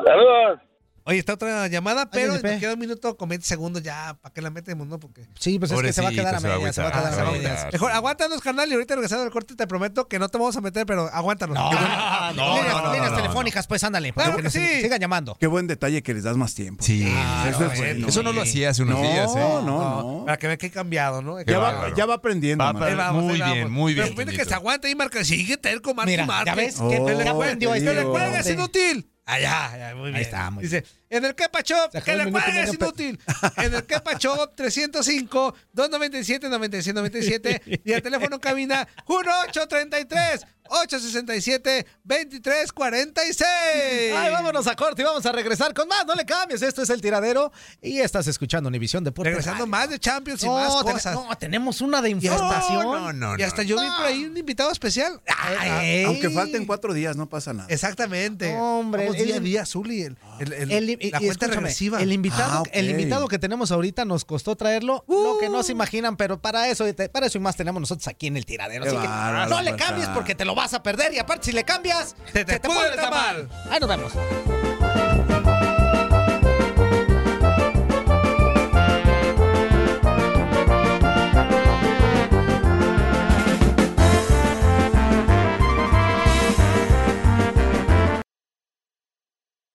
Speaker 35: Saludos.
Speaker 10: Oye, está otra llamada, pero nos queda un minuto con 20 segundos ya. ¿Para qué la metemos, no? Porque.
Speaker 7: Sí, pues es que se va a quedar a medias. Se va a quedar a medias.
Speaker 10: Mejor aguántanos, carnal, y ahorita regresando al corte te prometo que no te vamos a meter, pero aguántanos.
Speaker 7: No, no, no,
Speaker 10: Líneas-
Speaker 7: no, líneas
Speaker 10: no, no.
Speaker 7: telefónicas, pues ándale. para
Speaker 10: Claro
Speaker 7: que
Speaker 10: que
Speaker 7: nos
Speaker 10: sí.
Speaker 7: Sigan llamando.
Speaker 9: Qué buen detalle que les das más tiempo.
Speaker 8: Sí,
Speaker 9: eso es bueno.
Speaker 8: Eso no lo hacía hace unos
Speaker 9: No,
Speaker 8: días, ¿eh?
Speaker 9: no, no.
Speaker 10: Para que vean que he cambiado, ¿no?
Speaker 9: Ya va,
Speaker 8: bárbaro.
Speaker 9: ya va aprendiendo.
Speaker 8: Va
Speaker 9: man.
Speaker 8: a
Speaker 10: Ahí vamos,
Speaker 8: Muy bien, muy bien,
Speaker 10: Pero que se aguanta y marca. Sigue terco, marca
Speaker 7: Mira, ya ves
Speaker 9: Oh,
Speaker 7: aprendió
Speaker 10: le cuelgues,
Speaker 7: hombre.
Speaker 10: inútil. Allá, allá, muy bien.
Speaker 7: Ahí está, muy
Speaker 10: Dice, en el
Speaker 7: Se acabó
Speaker 10: que cuelgues,
Speaker 7: medio, pe-
Speaker 10: inútil. En el que pacho, 305 297 96 97 y el teléfono en cabina 1833 867 2346.
Speaker 7: Ay, vámonos a corte y vamos a regresar con más. No le cambies. Esto es el tiradero y estás escuchando Univisión Deportes.
Speaker 10: Regresando
Speaker 7: Radio.
Speaker 10: más de Champions y
Speaker 7: No,
Speaker 10: más
Speaker 7: ten-
Speaker 10: cosas.
Speaker 7: no, tenemos una de información.
Speaker 8: No, no,
Speaker 10: y hasta yo vi
Speaker 7: no.
Speaker 10: por ahí un invitado especial.
Speaker 7: Ay,
Speaker 9: Aunque falten cuatro días, no pasa nada.
Speaker 10: Exactamente.
Speaker 7: Hombre,
Speaker 10: Vamos
Speaker 7: el-
Speaker 10: día a día, Zuli. El, el- el-
Speaker 7: El- y-
Speaker 10: la
Speaker 7: y
Speaker 10: cuenta regresiva.
Speaker 7: El invitado,
Speaker 9: Ah,
Speaker 7: el invitado que tenemos ahorita nos costó traerlo lo que no se imaginan, pero para eso, para eso y más tenemos nosotros aquí en el tiradero.
Speaker 9: Qué
Speaker 7: Así que no le
Speaker 9: pues,
Speaker 7: cambies
Speaker 9: ah.
Speaker 7: porque te lo vas a perder y aparte si le cambias,
Speaker 10: Te- te pudre el tamal.
Speaker 7: Ahí nos vemos.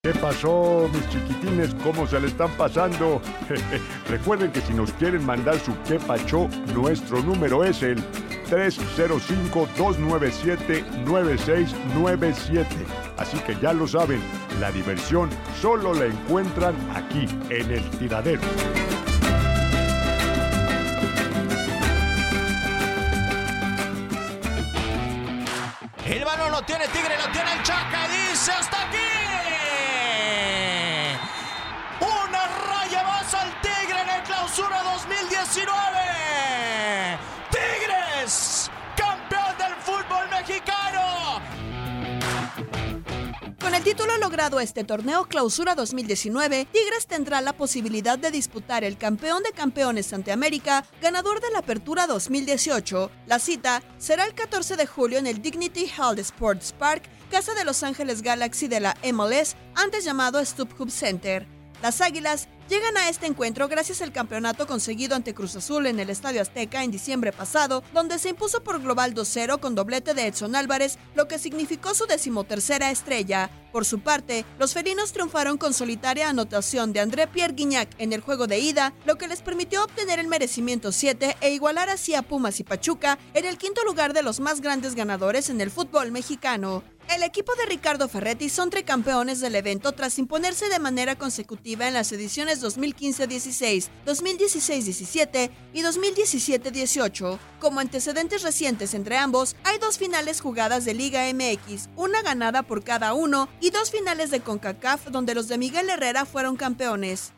Speaker 36: ¿Qué pasó, mis chiquitines? ¿Cómo se le están pasando? <laughs> Recuerden que si nos quieren mandar su qué pacho, nuestro número es el 305-297-9697. Así que ya lo saben, la diversión solo la encuentran aquí, en el tiradero.
Speaker 37: El balón lo tiene Tigre, lo tiene 2019. Tigres, campeón del fútbol mexicano.
Speaker 22: Con el título
Speaker 38: logrado este torneo Clausura 2019, Tigres tendrá la posibilidad de disputar el campeón de campeones ante América, ganador de la Apertura 2018. La cita será el 14 de julio en el Dignity Health Sports Park, casa de Los Ángeles Galaxy de la MLS, antes llamado StubHub Center. Las Águilas llegan a este encuentro gracias al campeonato conseguido ante Cruz Azul en el Estadio Azteca en diciembre pasado, donde se impuso por global 2-0 con doblete de Edson Álvarez, lo que significó su decimotercera estrella. Por su parte, los felinos triunfaron con solitaria anotación de André Pierre Guignac en el juego de ida, lo que les permitió obtener el merecimiento 7 e igualar así a Pumas y Pachuca en el quinto lugar de los más grandes ganadores en el fútbol mexicano. El equipo de Ricardo Ferretti son tricampeones del evento tras imponerse de manera consecutiva en las ediciones 2015-16, 2016-17 y 2017-18. Como antecedentes recientes entre ambos, hay dos finales jugadas de Liga MX, una ganada por cada uno y dos finales de CONCACAF donde los de Miguel Herrera fueron campeones.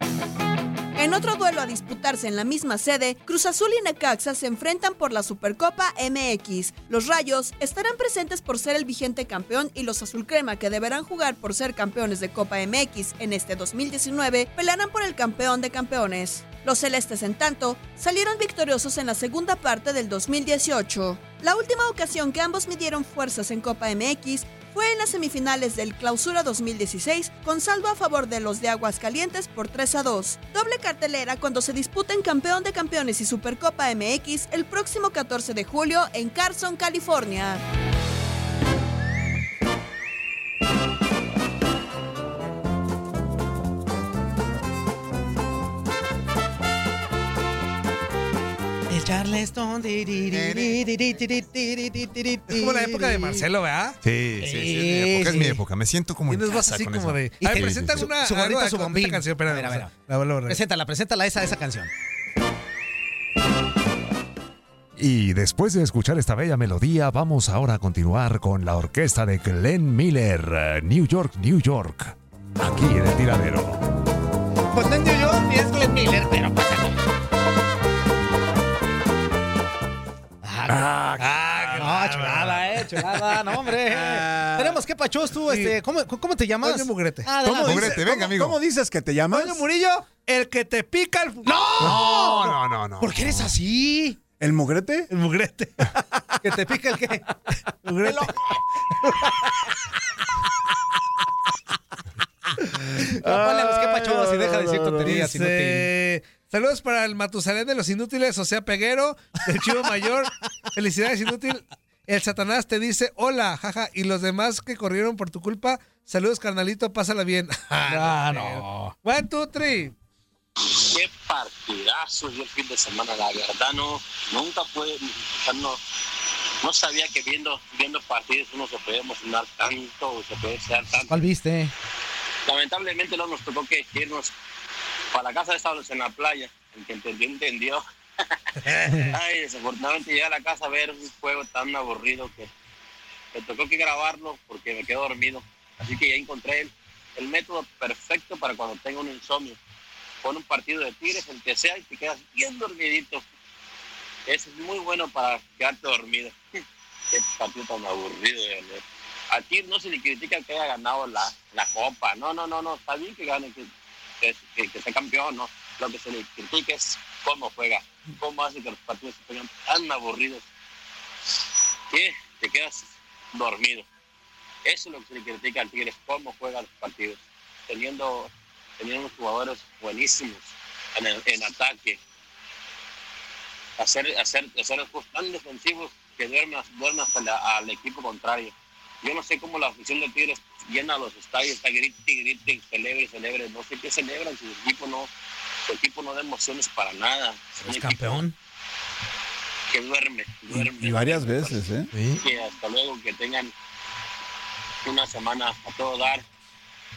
Speaker 38: En otro duelo a disputarse en la misma sede, Cruz Azul y Necaxa se enfrentan por la Supercopa MX. Los Rayos estarán presentes por ser el vigente campeón y los Azul Crema, que deberán jugar por ser campeones de Copa MX en este 2019, pelearán por el campeón de campeones. Los celestes, en tanto, salieron victoriosos en la segunda parte del 2018. La última ocasión que ambos midieron fuerzas en Copa MX fue en las semifinales del Clausura 2016 con saldo a favor de los de Aguascalientes por 3 a 2. Doble cartelera cuando se disputen Campeón de Campeones y Supercopa MX el próximo 14 de julio en Carson, California.
Speaker 10: Es como la época de Marcelo, ¿verdad?
Speaker 8: Sí, sí, sí, es mi época, es mi época. Me siento como en
Speaker 10: Tienes
Speaker 8: casa
Speaker 10: así
Speaker 8: con
Speaker 10: como
Speaker 8: eso.
Speaker 10: de. A ver,
Speaker 8: sí.
Speaker 10: una.
Speaker 7: Su su bombín.
Speaker 10: canción, espera,
Speaker 7: A ver, a ver.
Speaker 10: la vuelvo a ver.
Speaker 7: Preséntala, preséntala esa, esa canción.
Speaker 30: Y después de escuchar esta bella melodía, vamos ahora a continuar con la orquesta de Glenn Miller, eh, New York, New York. Aquí en el tiradero.
Speaker 7: Pues no yo, ni es Glenn Miller, pero pasa Ah, no, chulada, eh, chulada, no, hombre. <laughs> Tenemos que pachos tú, este, ¿cómo, cómo te llamas?
Speaker 10: Toño Mugrete.
Speaker 7: Ah,
Speaker 9: ¿Cómo
Speaker 7: adelante.
Speaker 9: dices- cómo- ¿Cómo dices que te llamas?
Speaker 10: Toño Murillo, el que te pica el.
Speaker 7: ¡No!
Speaker 8: No, no, no, no.
Speaker 7: ¿Por qué eres así?
Speaker 9: ¿El mugrete?
Speaker 10: El mugrete. <laughs>
Speaker 7: ¿Que te pica el qué? <laughs>
Speaker 10: Mugrete.
Speaker 7: Ponle a los que pachos y deja de decir tonterías inútil.
Speaker 10: Saludos para el Matusalén de los inútiles, o sea, Peguero, del Chivo Mayor. <laughs> Felicidades, inútil. El Satanás te dice hola, jaja. Y los demás que corrieron por tu culpa, saludos, carnalito, pásala bien. <laughs>
Speaker 7: Ah, no.
Speaker 10: One, two, three.
Speaker 39: Qué partidazo dio el fin de semana, la verdad, no, nunca sea, no, no sabía que viendo, viendo partidos uno se podía emocionar tanto, o se podía desear tanto.
Speaker 7: ¿Cuál viste?
Speaker 39: Lamentablemente no nos tocó que irnos para la casa de Estados en la playa, el que entendió, entendió. <laughs> Ay, desafortunadamente llegué a la casa a ver un juego tan aburrido que me tocó que grabarlo porque me quedo dormido. Así que ya encontré el, el método perfecto para cuando tenga un insomnio. Pon un partido de Tigres, el que sea, y te quedas bien dormidito. Es muy bueno para quedarte dormido. <laughs> Qué partido tan aburrido, de verdad. A Tigres no se le critica que haya ganado la, la copa. No, no, no, no. Está bien que gane, que, que, sea campeón, ¿no? Lo que se le critica es cómo juega, cómo hace que los partidos se pongan tan aburridos que te quedas dormido. Eso es lo que se le critica al Tigres, cómo juega los partidos, teniendo, teniendo jugadores buenísimos en, ataque, hacer, hacer, hacer los juegos tan defensivos que duermen, al equipo contrario. Yo no sé cómo la afición de Tigres llena los estadios, está grite, grite, celebre, celebre. No sé qué celebran si su equipo no, su equipo no da emociones para nada. Es
Speaker 7: campeón.
Speaker 39: que duerme, duerme.
Speaker 9: Y varias veces, ¿eh?
Speaker 39: Que hasta luego, que tengan una semana a todo dar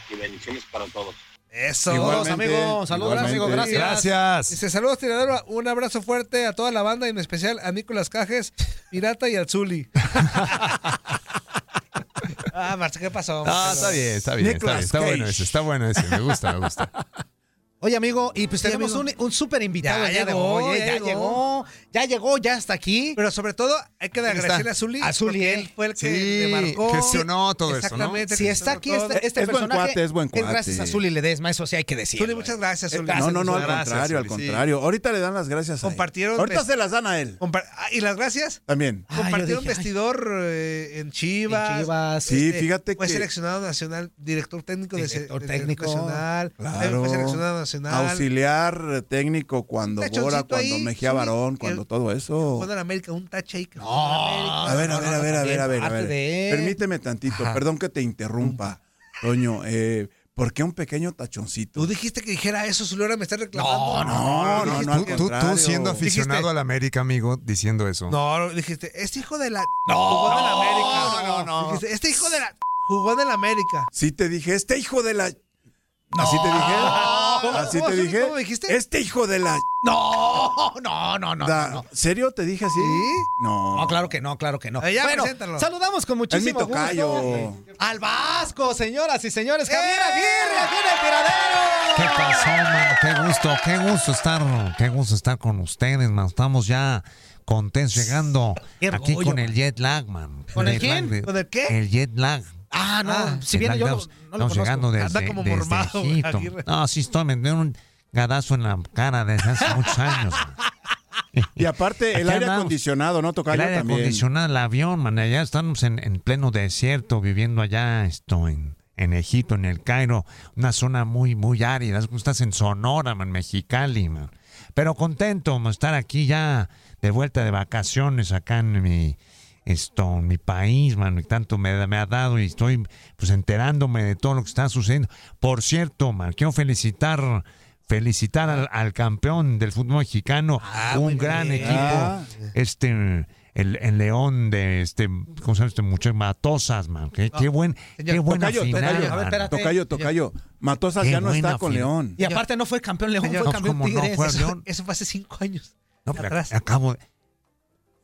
Speaker 39: y bendiciones para todos.
Speaker 10: Eso.
Speaker 7: Saludos, amigo. Saludos, amigo. Gracias.
Speaker 10: Dice, saludos, tiradero. Un abrazo fuerte a toda la banda y en especial a Nicolás Cajes, Pirata y al Zuli. <laughs> ah, Marce, ¿qué pasó?
Speaker 8: Ah, está bien, está bien, está bien. Está bueno ese, está bueno ese. Me gusta, me gusta. <laughs>
Speaker 7: Oye, amigo, y pues
Speaker 10: Sí,
Speaker 7: tenemos
Speaker 10: amigo.
Speaker 7: un, un súper invitado
Speaker 10: Ya
Speaker 7: día de
Speaker 10: llegó,
Speaker 7: hoy, ¿eh?
Speaker 10: ya
Speaker 7: ya,
Speaker 10: llegó.
Speaker 7: ya llegó, ya está aquí.
Speaker 10: Pero sobre todo hay que agradecerle a Zuli.
Speaker 7: A Zuli, ¿eh?
Speaker 10: él fue el que
Speaker 8: Sí,
Speaker 10: le marcó.
Speaker 8: gestionó todo eso, ¿no?
Speaker 10: Exactamente.
Speaker 7: Si está aquí
Speaker 10: todo.
Speaker 7: este, este
Speaker 9: Es buen
Speaker 7: personaje,
Speaker 9: cuate, es buen cuate.
Speaker 7: gracias a Zuli Ledesma, eso sí hay que decirlo.
Speaker 10: Zuli, muchas gracias, Zuli.
Speaker 9: No, no, no, al.
Speaker 7: Gracias,
Speaker 9: contrario, al
Speaker 7: sí.
Speaker 9: contrario. Ahorita le dan las gracias a él.
Speaker 10: Compartieron
Speaker 9: Ahorita se las dan a él.
Speaker 10: Ah, ¿Y las gracias?
Speaker 9: También.
Speaker 7: Ah,
Speaker 10: Compartieron
Speaker 7: dije,
Speaker 10: vestidor eh, en Chivas.
Speaker 7: En Chivas.
Speaker 9: Sí, fíjate
Speaker 10: Fue
Speaker 9: que-
Speaker 10: seleccionado nacional, director técnico de, se-
Speaker 7: Director
Speaker 10: de
Speaker 7: técnico.
Speaker 10: nacional.
Speaker 9: Claro.
Speaker 10: Fue seleccionado nacional.
Speaker 9: Auxiliar técnico cuando Bora, cuando
Speaker 10: ahí,
Speaker 9: Mejía Barón,
Speaker 10: que-
Speaker 9: cuando todo eso.
Speaker 10: Jugó en América, un tache ahí. que jugó
Speaker 7: No.
Speaker 9: A ver, a ver, a ver, a ver, a ver, a ver. Permíteme tantito,
Speaker 7: Ajá.
Speaker 9: perdón que te interrumpa, Toño. Eh, ¿Por qué un pequeño tachoncito?
Speaker 10: Tú dijiste que dijera eso, Zuli, ahora me estás reclamando.
Speaker 9: No, no, no, no,
Speaker 8: Tú, tú- tú
Speaker 9: contrario.
Speaker 8: siendo aficionado
Speaker 10: Dijiste-
Speaker 8: al América, amigo, diciendo eso.
Speaker 10: No, dijiste, este hijo de la... jugó en el América.
Speaker 7: no, no.
Speaker 10: Dijiste, este hijo de la... Jugó en el América.
Speaker 9: Sí te dije, este hijo de la... ¿Así te dije?
Speaker 10: ¿Cómo,
Speaker 9: ¿Así
Speaker 10: cómo,
Speaker 9: te dije?
Speaker 10: cómo dijiste?
Speaker 9: Este hijo de la...
Speaker 7: No, no, no, no.
Speaker 9: Da-
Speaker 7: no.
Speaker 9: ¿Serio te dije así? No.
Speaker 7: No, claro que no, claro que no.
Speaker 10: Eh, ya,
Speaker 7: bueno,
Speaker 10: preséntalo.
Speaker 7: saludamos con
Speaker 9: Es mi
Speaker 7: muchísimo
Speaker 9: tocayo.
Speaker 7: gusto al Vasco, señoras y señores. Javier Aguirre, aquí en el tiradero.
Speaker 30: ¿Qué pasó, mano? Qué gusto, qué gusto estar, qué gusto estar con ustedes, man. Estamos ya contentos llegando
Speaker 7: Qué
Speaker 30: aquí
Speaker 7: orgullo,
Speaker 30: con el jet lag, man.
Speaker 7: ¿Con el
Speaker 30: jet
Speaker 7: quién?
Speaker 30: lag de-
Speaker 10: ¿Con el qué?
Speaker 30: El jet lag.
Speaker 7: Ah, no,
Speaker 10: Ah,
Speaker 7: si bien yo no,
Speaker 30: estamos,
Speaker 7: no lo
Speaker 30: llegando desde,
Speaker 10: Anda como
Speaker 30: desde
Speaker 10: mormado,
Speaker 30: Egipto. No, sí estoy, me dieron un gadazo en la cara desde hace muchos <laughs> años.
Speaker 9: Y aparte, el aire
Speaker 30: andamos.
Speaker 9: acondicionado, ¿no? Tocayo
Speaker 30: El aire
Speaker 9: también.
Speaker 30: acondicionado, el avión, man. Allá estamos en, en pleno desierto, viviendo allá, esto, en, en Egipto, en el Cairo, una zona muy, muy árida. Estás en Sonora, man, Mexicali, man. Pero contento, man, estar aquí ya de vuelta de vacaciones acá en mi, esto, en mi país, man. y Tanto me, me ha dado y estoy, pues, enterándome de todo lo que está sucediendo. Por cierto, man, quiero felicitar... Felicitar al, al campeón del fútbol mexicano, un gran equipo
Speaker 9: Ah.
Speaker 30: este el, el león de este ¿cómo se llama este muchacho? Matosas, man. Qué, qué buen
Speaker 10: señor,
Speaker 30: qué buena
Speaker 9: Tocayo,
Speaker 30: final.
Speaker 9: tocayo,
Speaker 7: A ver.
Speaker 9: Tocayo, tocayo. Matosas
Speaker 30: Qué
Speaker 9: ya no está con. León.
Speaker 7: Y aparte no fue campeón León,
Speaker 10: Señor,
Speaker 7: fue campeón. Tigres.
Speaker 30: Fue
Speaker 7: Eso-
Speaker 30: León.
Speaker 10: Eso fue hace cinco años.
Speaker 30: No, pero acabo de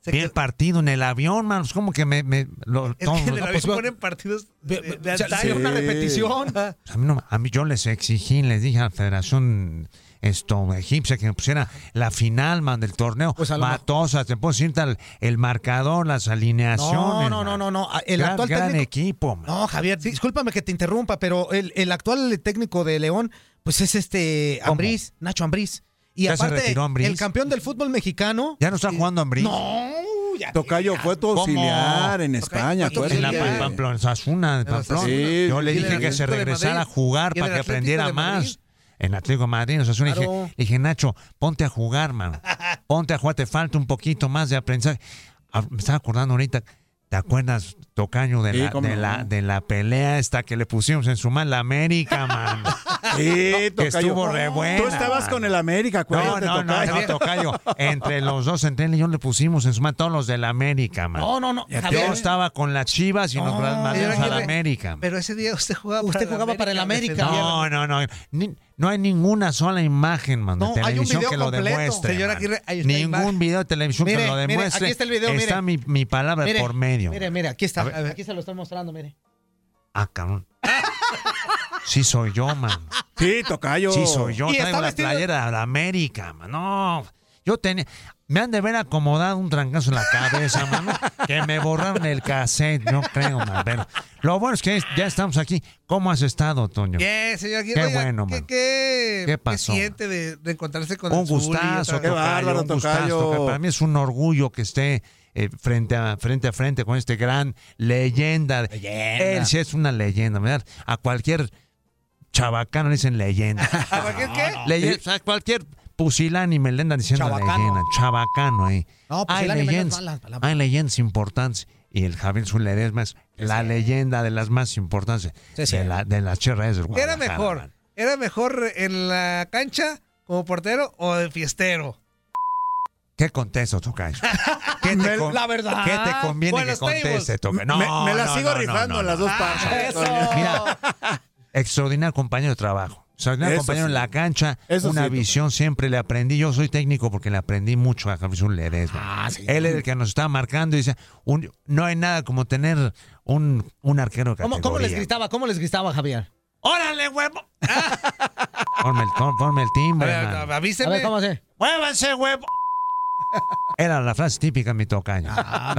Speaker 10: Se
Speaker 30: vi el partido en el avión, man. Es como que me, me lo,
Speaker 10: Es
Speaker 30: todo-
Speaker 10: que en el
Speaker 30: no,
Speaker 10: avión
Speaker 30: pues,
Speaker 10: ponen partidos de, de antaño.
Speaker 7: sí, una repetición. <laughs>
Speaker 30: a mí no- a mí yo les exigí, les dije a la Federación esto egipcia que me pusiera la final, man, del torneo.
Speaker 7: Pues
Speaker 30: Matosas, te puedo decir tal, el marcador, las alineaciones.
Speaker 7: No, no, no, no, no. El
Speaker 30: gran,
Speaker 7: actual
Speaker 30: gran
Speaker 7: técnico.
Speaker 30: equipo, man.
Speaker 7: No, Javier, discúlpame que te interrumpa, pero el, el actual técnico de León, pues es este. Ambriz, Nacho Ambriz. Y
Speaker 30: ¿Ya se retiró Ambriz?
Speaker 7: el campeón del fútbol mexicano.
Speaker 30: Ya no está jugando Ambrí.
Speaker 7: No, ya.
Speaker 9: Tocayo fue tu
Speaker 30: ¿Cómo?
Speaker 9: auxiliar en España,
Speaker 30: En la. Pamplona, Sasuna de Pamplona.
Speaker 9: Sí,
Speaker 30: Yo le dije que se regresara a jugar para que aprendiera más. En Atlético de Madrid, en Osasuna, dije,
Speaker 7: Claro.
Speaker 30: le dije, Nacho, ponte a jugar, man. Ponte a jugar, te falta un poquito más de aprendizaje. Ah, Me estaba acordando ahorita, ¿te acuerdas, Tocaño, de,
Speaker 9: Sí,
Speaker 30: la, de,
Speaker 9: no.
Speaker 30: la, de la pelea esta que le pusimos en su mano, la América, man? <laughs>
Speaker 9: Sí, <laughs>
Speaker 30: que
Speaker 9: Tocayo.
Speaker 30: estuvo re buena.
Speaker 9: Tú estabas
Speaker 30: man.
Speaker 9: con el América,
Speaker 30: No,
Speaker 9: acuérdate,
Speaker 30: no, no,
Speaker 9: Tocayo.
Speaker 30: no, Tocayo. Entre los dos, entre él y yo le pusimos en su mano todos los de la América, man.
Speaker 7: No, no, no.
Speaker 30: Yo
Speaker 7: Javier,
Speaker 30: estaba con las Chivas y nos
Speaker 7: No,
Speaker 30: mandamos
Speaker 10: señor
Speaker 30: a la
Speaker 10: Aguirre,
Speaker 30: América. man.
Speaker 10: Pero ese día usted jugaba
Speaker 7: Usted
Speaker 10: para el
Speaker 7: jugaba para el América.
Speaker 30: No, no, no. Ni- no hay ninguna sola imagen, man, de
Speaker 7: No, hay un
Speaker 30: televisión
Speaker 7: video
Speaker 30: que lo
Speaker 7: completo.
Speaker 30: demuestre.
Speaker 10: Señor
Speaker 30: man.
Speaker 10: Aguirre, ahí está la
Speaker 30: Ningún
Speaker 10: imagen.
Speaker 30: video de televisión
Speaker 7: Mire,
Speaker 30: que lo
Speaker 7: mire,
Speaker 30: demuestre.
Speaker 7: aquí está el video, mire.
Speaker 30: Está mi, mi palabra
Speaker 7: Mire,
Speaker 30: por medio.
Speaker 7: Mire, mire, aquí está.
Speaker 30: A ver.
Speaker 7: Aquí se lo estoy mostrando, mire.
Speaker 30: Ah, cabrón. <laughs> Sí soy yo, man.
Speaker 9: Sí, Tocayo.
Speaker 30: Sí soy yo.
Speaker 7: Y
Speaker 30: Traigo
Speaker 7: está
Speaker 30: la
Speaker 7: vestido-
Speaker 30: playera de la América, man. No. Yo tenía... Me han de ver acomodado un trancazo en la cabeza, mano. Que me borraron el cassette, no creo, man. Pero lo bueno es que ya estamos aquí. ¿Cómo has estado, Toño?
Speaker 10: Bien, señor Aguirre.
Speaker 30: Qué bueno,
Speaker 10: ¿qué,
Speaker 30: man.
Speaker 10: qué,
Speaker 30: ¿Qué pasó?
Speaker 10: siente de, de encontrarse con
Speaker 30: un
Speaker 10: el
Speaker 30: gustazo,
Speaker 9: Qué bárbaro,
Speaker 30: un gustazo,
Speaker 9: Tocayo.
Speaker 30: Para mí es un orgullo que esté eh, frente, a, frente a frente con este gran leyenda.
Speaker 7: Leyenda.
Speaker 30: Él sí es una leyenda, ¿verdad? A cualquier chabacano le dicen leyenda. <laughs>
Speaker 10: ¿A cualquier qué?
Speaker 30: Leyenda, o sea, cualquier pusilán y me le andan diciendo
Speaker 7: Chabacano.
Speaker 30: leyenda, chabacano ahí.
Speaker 7: No,
Speaker 30: hay
Speaker 7: pusilánime no es
Speaker 30: leyendas, hay leyendas importantes y el Javier Zuledesma es la leyenda de las más importantes
Speaker 7: Sí, sí.
Speaker 30: de, la, de las cherras del
Speaker 10: ¿Era mejor?
Speaker 30: man.
Speaker 10: ¿Era mejor en la cancha como portero o de fiestero?
Speaker 30: ¿Qué contesto, Tocayo? <laughs> ¿Qué te, con-
Speaker 7: la verdad.
Speaker 30: ¿Qué te conviene que conteste, Tocayo? No,
Speaker 9: me, me la
Speaker 30: no,
Speaker 9: sigo
Speaker 30: no, no,
Speaker 9: rifando
Speaker 30: no,
Speaker 9: en las dos partes.
Speaker 30: Mira, Extraordinario compañero de trabajo. Extraordinario
Speaker 9: Eso
Speaker 30: compañero en la cancha.
Speaker 9: Eso
Speaker 30: una visión siempre le aprendí. Yo soy técnico porque le aprendí mucho a Javier Ledesma.
Speaker 7: Ah, sí,
Speaker 30: Él es el que nos estaba marcando y dice, un, no hay nada como tener un, un arquero de
Speaker 7: ¿Cómo, ¿Cómo, les gritaba? ¿Cómo les gritaba Javier?
Speaker 30: ¡Órale, huevo! ponme, el, timbre.
Speaker 10: A ver, ¿cómo
Speaker 7: se?
Speaker 30: ¡Muévanse, huevo! Era la frase típica en mi tocaño.
Speaker 10: Ah,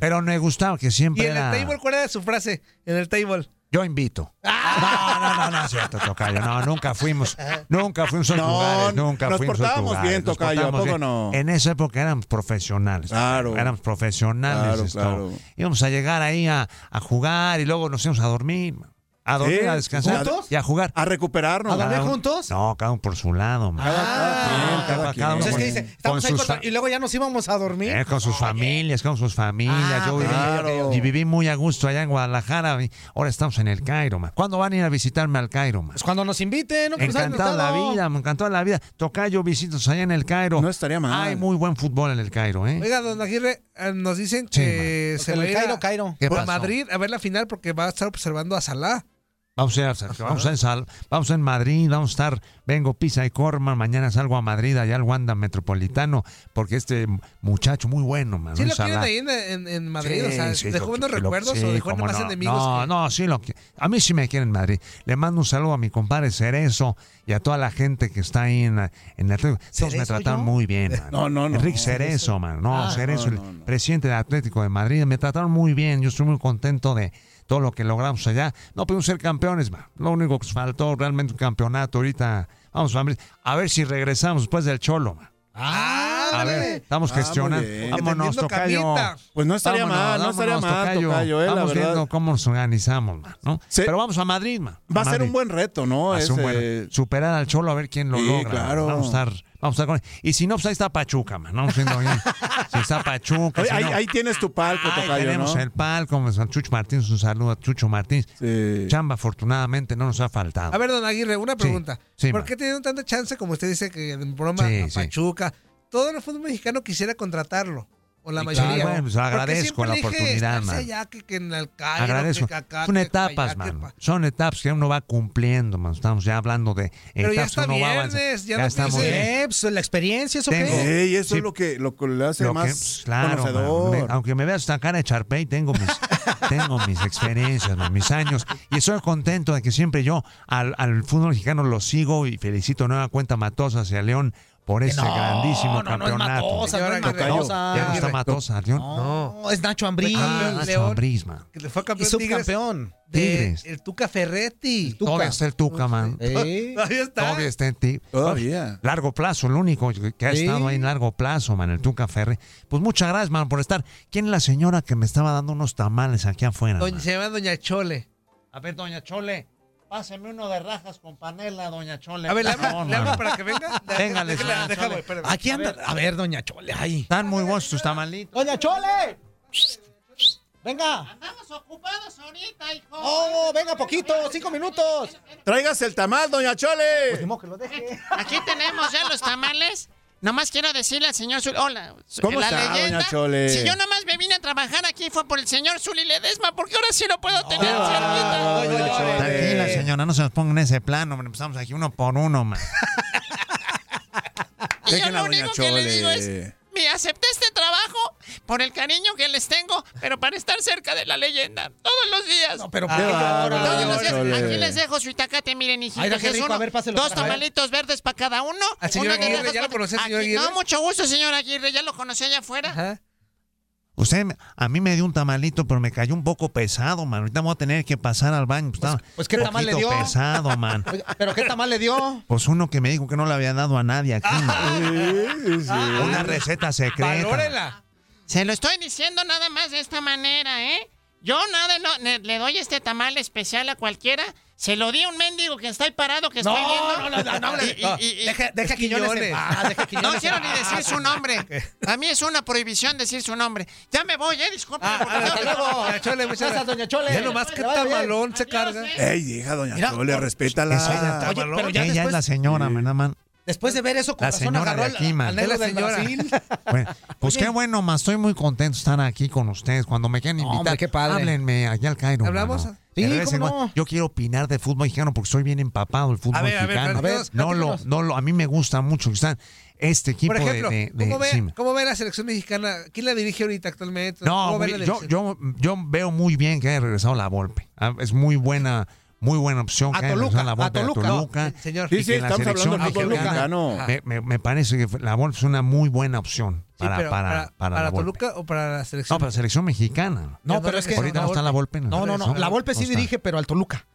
Speaker 30: Pero me gustaba que siempre.
Speaker 10: ¿Y en el table cuál era su frase? En el table.
Speaker 30: Yo invito.
Speaker 10: Ah.
Speaker 30: No, no, no, no es cierto, Tocayo. No, nunca fuimos. Nunca fuimos a
Speaker 9: no,
Speaker 30: lugares. Nunca
Speaker 9: nos
Speaker 30: fuimos
Speaker 9: portábamos
Speaker 30: lugares.
Speaker 9: bien, Tocayo. Nos
Speaker 30: ¿A
Speaker 9: poco no?
Speaker 30: En esa época éramos profesionales.
Speaker 9: Claro.
Speaker 30: Éramos profesionales.
Speaker 9: Claro, claro.
Speaker 30: Íbamos a llegar ahí a, jugar y luego nos íbamos a dormir. ¿A dónde?
Speaker 9: ¿Eh?
Speaker 30: ¿A descansar?
Speaker 9: ¿Juntos?
Speaker 30: Y a jugar.
Speaker 9: ¿A recuperarnos?
Speaker 30: ¿A dormir juntos? No, cada uno por su lado, man.
Speaker 9: Ah, cada,
Speaker 30: cada, cada,
Speaker 10: pues ahí
Speaker 30: con...
Speaker 10: y luego ya nos íbamos a dormir.
Speaker 30: Eh, con sus familias, con sus familias.
Speaker 10: Ah,
Speaker 30: yo viví, y viví muy a gusto allá en Guadalajara. Ahora estamos en el Cairo, man. ¿Cuándo van a ir a visitarme al Cairo, man?
Speaker 7: Pues cuando nos inviten. No, pues
Speaker 30: encantado la vida, me encantó la vida. Tocayo visitos allá en el Cairo.
Speaker 9: No estaría mal.
Speaker 30: Hay muy buen fútbol en el Cairo, ¿eh?
Speaker 10: Oiga, don Aguirre, eh, nos dicen que
Speaker 7: Cairo, Cairo.
Speaker 30: Por
Speaker 10: Madrid a ver la final porque va a estar observando a Salah.
Speaker 30: Vamos a ir, Sergio, vamos a, ir, vamos a Madrid, vamos a estar, vengo Pisa y Corman, mañana salgo a Madrid, allá al Wanda Metropolitano, porque este muchacho muy bueno, Manuel
Speaker 10: Sí lo quieren ahí en, Madrid,
Speaker 30: sí, o
Speaker 10: sea,
Speaker 30: sí,
Speaker 10: dejó buenos recuerdos
Speaker 30: sí,
Speaker 10: o dejó más
Speaker 30: no,
Speaker 10: enemigos.
Speaker 30: No, no, sí lo A mí sí me quieren en Madrid. Le mando un saludo a mi compadre Cerezo y a toda la gente que está ahí en, en Atlético. Todos me trataron muy bien. <laughs>
Speaker 9: No, no, no.
Speaker 30: Enrique Cerezo, man. No,
Speaker 7: ah,
Speaker 30: Cerezo, el presidente del Atlético de Madrid, me trataron muy bien. Yo estoy muy contento de todo lo que logramos allá. No pudimos ser campeones, ma lo único que nos faltó realmente un campeonato ahorita. Vamos, familia. a ver si regresamos después del Cholo. ma
Speaker 10: Ah,
Speaker 30: a estamos
Speaker 9: ah,
Speaker 30: gestionando. Vámonos, tocayo.
Speaker 9: Pues no estaría mal, no estaría mal, tocayo.
Speaker 30: estamos
Speaker 9: ¿eh?
Speaker 30: viendo cómo nos organizamos, ma ¿no? Pero vamos a Madrid, man.
Speaker 9: Va a, ser un buen reto, ¿no? Es,
Speaker 30: eh, superar al Cholo a ver quién lo logra.
Speaker 9: Claro.
Speaker 30: Vamos a estar Vamos a con... Y si no, pues ahí está Pachuca, man. Vamos siendo bien. Si está Pachuca.
Speaker 9: Ahí, tienes tu palco, Tocayo,
Speaker 30: tenemos el palco. Chucho Martínez, un saludo a Chucho Martínez. Chamba, afortunadamente, no nos ha faltado.
Speaker 10: A ver, don Aguirre, una pregunta. ¿Por qué te tanta chance, como usted dice, que en broma a Pachuca? Todo el fútbol mexicano quisiera contratarlo. O la mayoría.
Speaker 30: Claro, pues, agradezco la oportunidad,
Speaker 10: este
Speaker 30: man.
Speaker 10: Allá, que, que en el calle,
Speaker 30: agradezco.
Speaker 10: Que acá,
Speaker 30: Son etapas, man. Son etapas que uno va cumpliendo, man. Estamos ya hablando de
Speaker 10: Pero
Speaker 30: etapas ya
Speaker 10: está
Speaker 30: uno viernes, va
Speaker 10: Ya, ya no
Speaker 30: estamos
Speaker 7: eh, pues, la experiencia, eso
Speaker 30: tengo,
Speaker 7: qué.
Speaker 9: Eso
Speaker 30: sí,
Speaker 9: es lo que, lo que le hace
Speaker 30: lo
Speaker 9: más
Speaker 30: que, claro,
Speaker 9: conocedor.
Speaker 30: Me, aunque me veas tan cara de Charpey, tengo mis, <laughs> tengo mis experiencias, man, mis años. Y estoy contento de que siempre yo al, al fútbol mexicano lo sigo y felicito nueva cuenta Matosas y a León por
Speaker 7: ese
Speaker 30: grandísimo
Speaker 7: campeonato. No, es Matosa, no es Matosa.
Speaker 30: Ya no está Matosa,
Speaker 7: ¿no? Es Nacho Ambriz.
Speaker 30: Ah, Nacho Ambriz, man.
Speaker 10: Que fue campeón.
Speaker 7: Y subcampeón.
Speaker 30: Tigres.
Speaker 10: El Tuca Ferretti.
Speaker 30: Todavía está el Tuca, man.
Speaker 7: ¿Eh?
Speaker 10: Todavía está.
Speaker 30: Todavía está en ti.
Speaker 9: Todavía.
Speaker 30: Largo plazo, el único que ha estado ahí en largo plazo, man, el Tuca Ferretti. Pues muchas gracias, man, por estar. ¿Quién es la señora que me estaba dando unos tamales aquí afuera?
Speaker 10: Se llama Doña Chole.
Speaker 30: A ver, Doña Chole. Páseme uno de rajas con panela, doña Chole.
Speaker 10: A ver, le hablo, para que venga. Venga,
Speaker 7: Aquí anda. A ver, doña Chole, ahí.
Speaker 30: Están muy buenos tus tamalitos.
Speaker 7: ¡Doña Chole! Venga.
Speaker 37: Andamos ocupados ahorita, hijo.
Speaker 7: Oh, venga, poquito, cinco minutos.
Speaker 9: Tráigase el tamal, doña Chole.
Speaker 7: Pues, que lo deje.
Speaker 37: Aquí tenemos ya los tamales. Nomás quiero decirle al señor Zuli. Hola.
Speaker 9: ¿Cómo
Speaker 37: la
Speaker 9: está,
Speaker 37: leyenda,
Speaker 9: doña Chole?
Speaker 37: Si yo nomás me vine a trabajar aquí fue por el señor Zuli Ledesma, porque ahora sí lo puedo tener.
Speaker 9: No,
Speaker 30: Tranquila, señora, no se nos ponga en ese plano. Empezamos aquí uno por uno, man. <laughs>
Speaker 37: y yo lo único que le digo es: me acepté este trabajo por el cariño que les tengo, pero para estar cerca de la leyenda. Todos los días.
Speaker 7: No, pero
Speaker 9: ah,
Speaker 7: ah,
Speaker 37: Todos los días. Aquí les dejo su itacate, miren, hijitos. Dos tamalitos verdes para cada uno.
Speaker 10: Al señor Aguirre, ya lo señor Aguirre.
Speaker 37: No, mucho gusto, señor Aguirre. Ya lo conocí allá afuera.
Speaker 30: Usted a mí me dio un tamalito, pero me cayó un poco pesado, man. Ahorita voy a tener que pasar al baño. Pues, pues,
Speaker 7: pues ¿qué tamal le dio?
Speaker 30: pesado, man. <laughs>
Speaker 7: ¿Pero qué tamal le dio?
Speaker 30: Pues uno que me dijo que no le había dado a nadie aquí. <laughs> sí, sí. Una receta secreta.
Speaker 10: Valórela.
Speaker 37: Se lo estoy diciendo nada más de esta manera, ¿eh? Yo nada, le, doy este tamal especial a cualquiera. Se lo di a un mendigo que está ahí parado, que
Speaker 7: no. No, no, no, deja, deja Quiñones. Quiñones.
Speaker 37: Ah.
Speaker 7: No
Speaker 37: quiero ni decir su nombre. <laughs> A mí es una prohibición decir su nombre. Ya me voy, eh, disculpe.
Speaker 7: Ah, ah hasta luego.
Speaker 10: Doña Chole, muchas
Speaker 7: gracias, Doña Chole.
Speaker 10: Ya nomás que tamalón se carga. Eh.
Speaker 9: Ey, hija, Doña Chole, respétala.
Speaker 7: Oye, pero ya
Speaker 30: ella es la señora, man.
Speaker 7: Después de ver eso, con
Speaker 30: la
Speaker 7: razón
Speaker 30: señora
Speaker 7: agarró
Speaker 30: de aquí, al,
Speaker 7: al negro
Speaker 10: la señora. <laughs>
Speaker 30: Pues qué bueno, más estoy muy contento de estar aquí con ustedes. Cuando me quieran invitar,
Speaker 7: Hombre,
Speaker 30: háblenme allá al Cairo.
Speaker 10: ¿Hablamos?
Speaker 7: Sí, ¿cómo no?
Speaker 30: Yo quiero opinar de fútbol mexicano porque soy bien empapado el fútbol mexicano.
Speaker 10: A
Speaker 30: no lo, no lo, a mí me gusta mucho están este equipo de, de,
Speaker 10: ¿cómo, ve, ¿cómo, ve, la selección mexicana? ¿Quién la dirige ahorita actualmente?
Speaker 30: No, yo, yo, yo, veo muy bien que haya regresado la Volpe. Ah, es muy buena muy buena opción.
Speaker 7: A Toluca, a Toluca. Señor. Sí, sí,
Speaker 9: estamos hablando de
Speaker 30: Toluca.
Speaker 9: No.
Speaker 30: Me, me, me, parece que la Volpe es una muy buena opción para, para,
Speaker 10: para, Toluca o para la selección.
Speaker 30: No, para la selección mexicana.
Speaker 7: No, pero es que.
Speaker 30: Ahorita no está la Volpe.
Speaker 7: No, no, no. La Volpe sí dirige, pero al Toluca.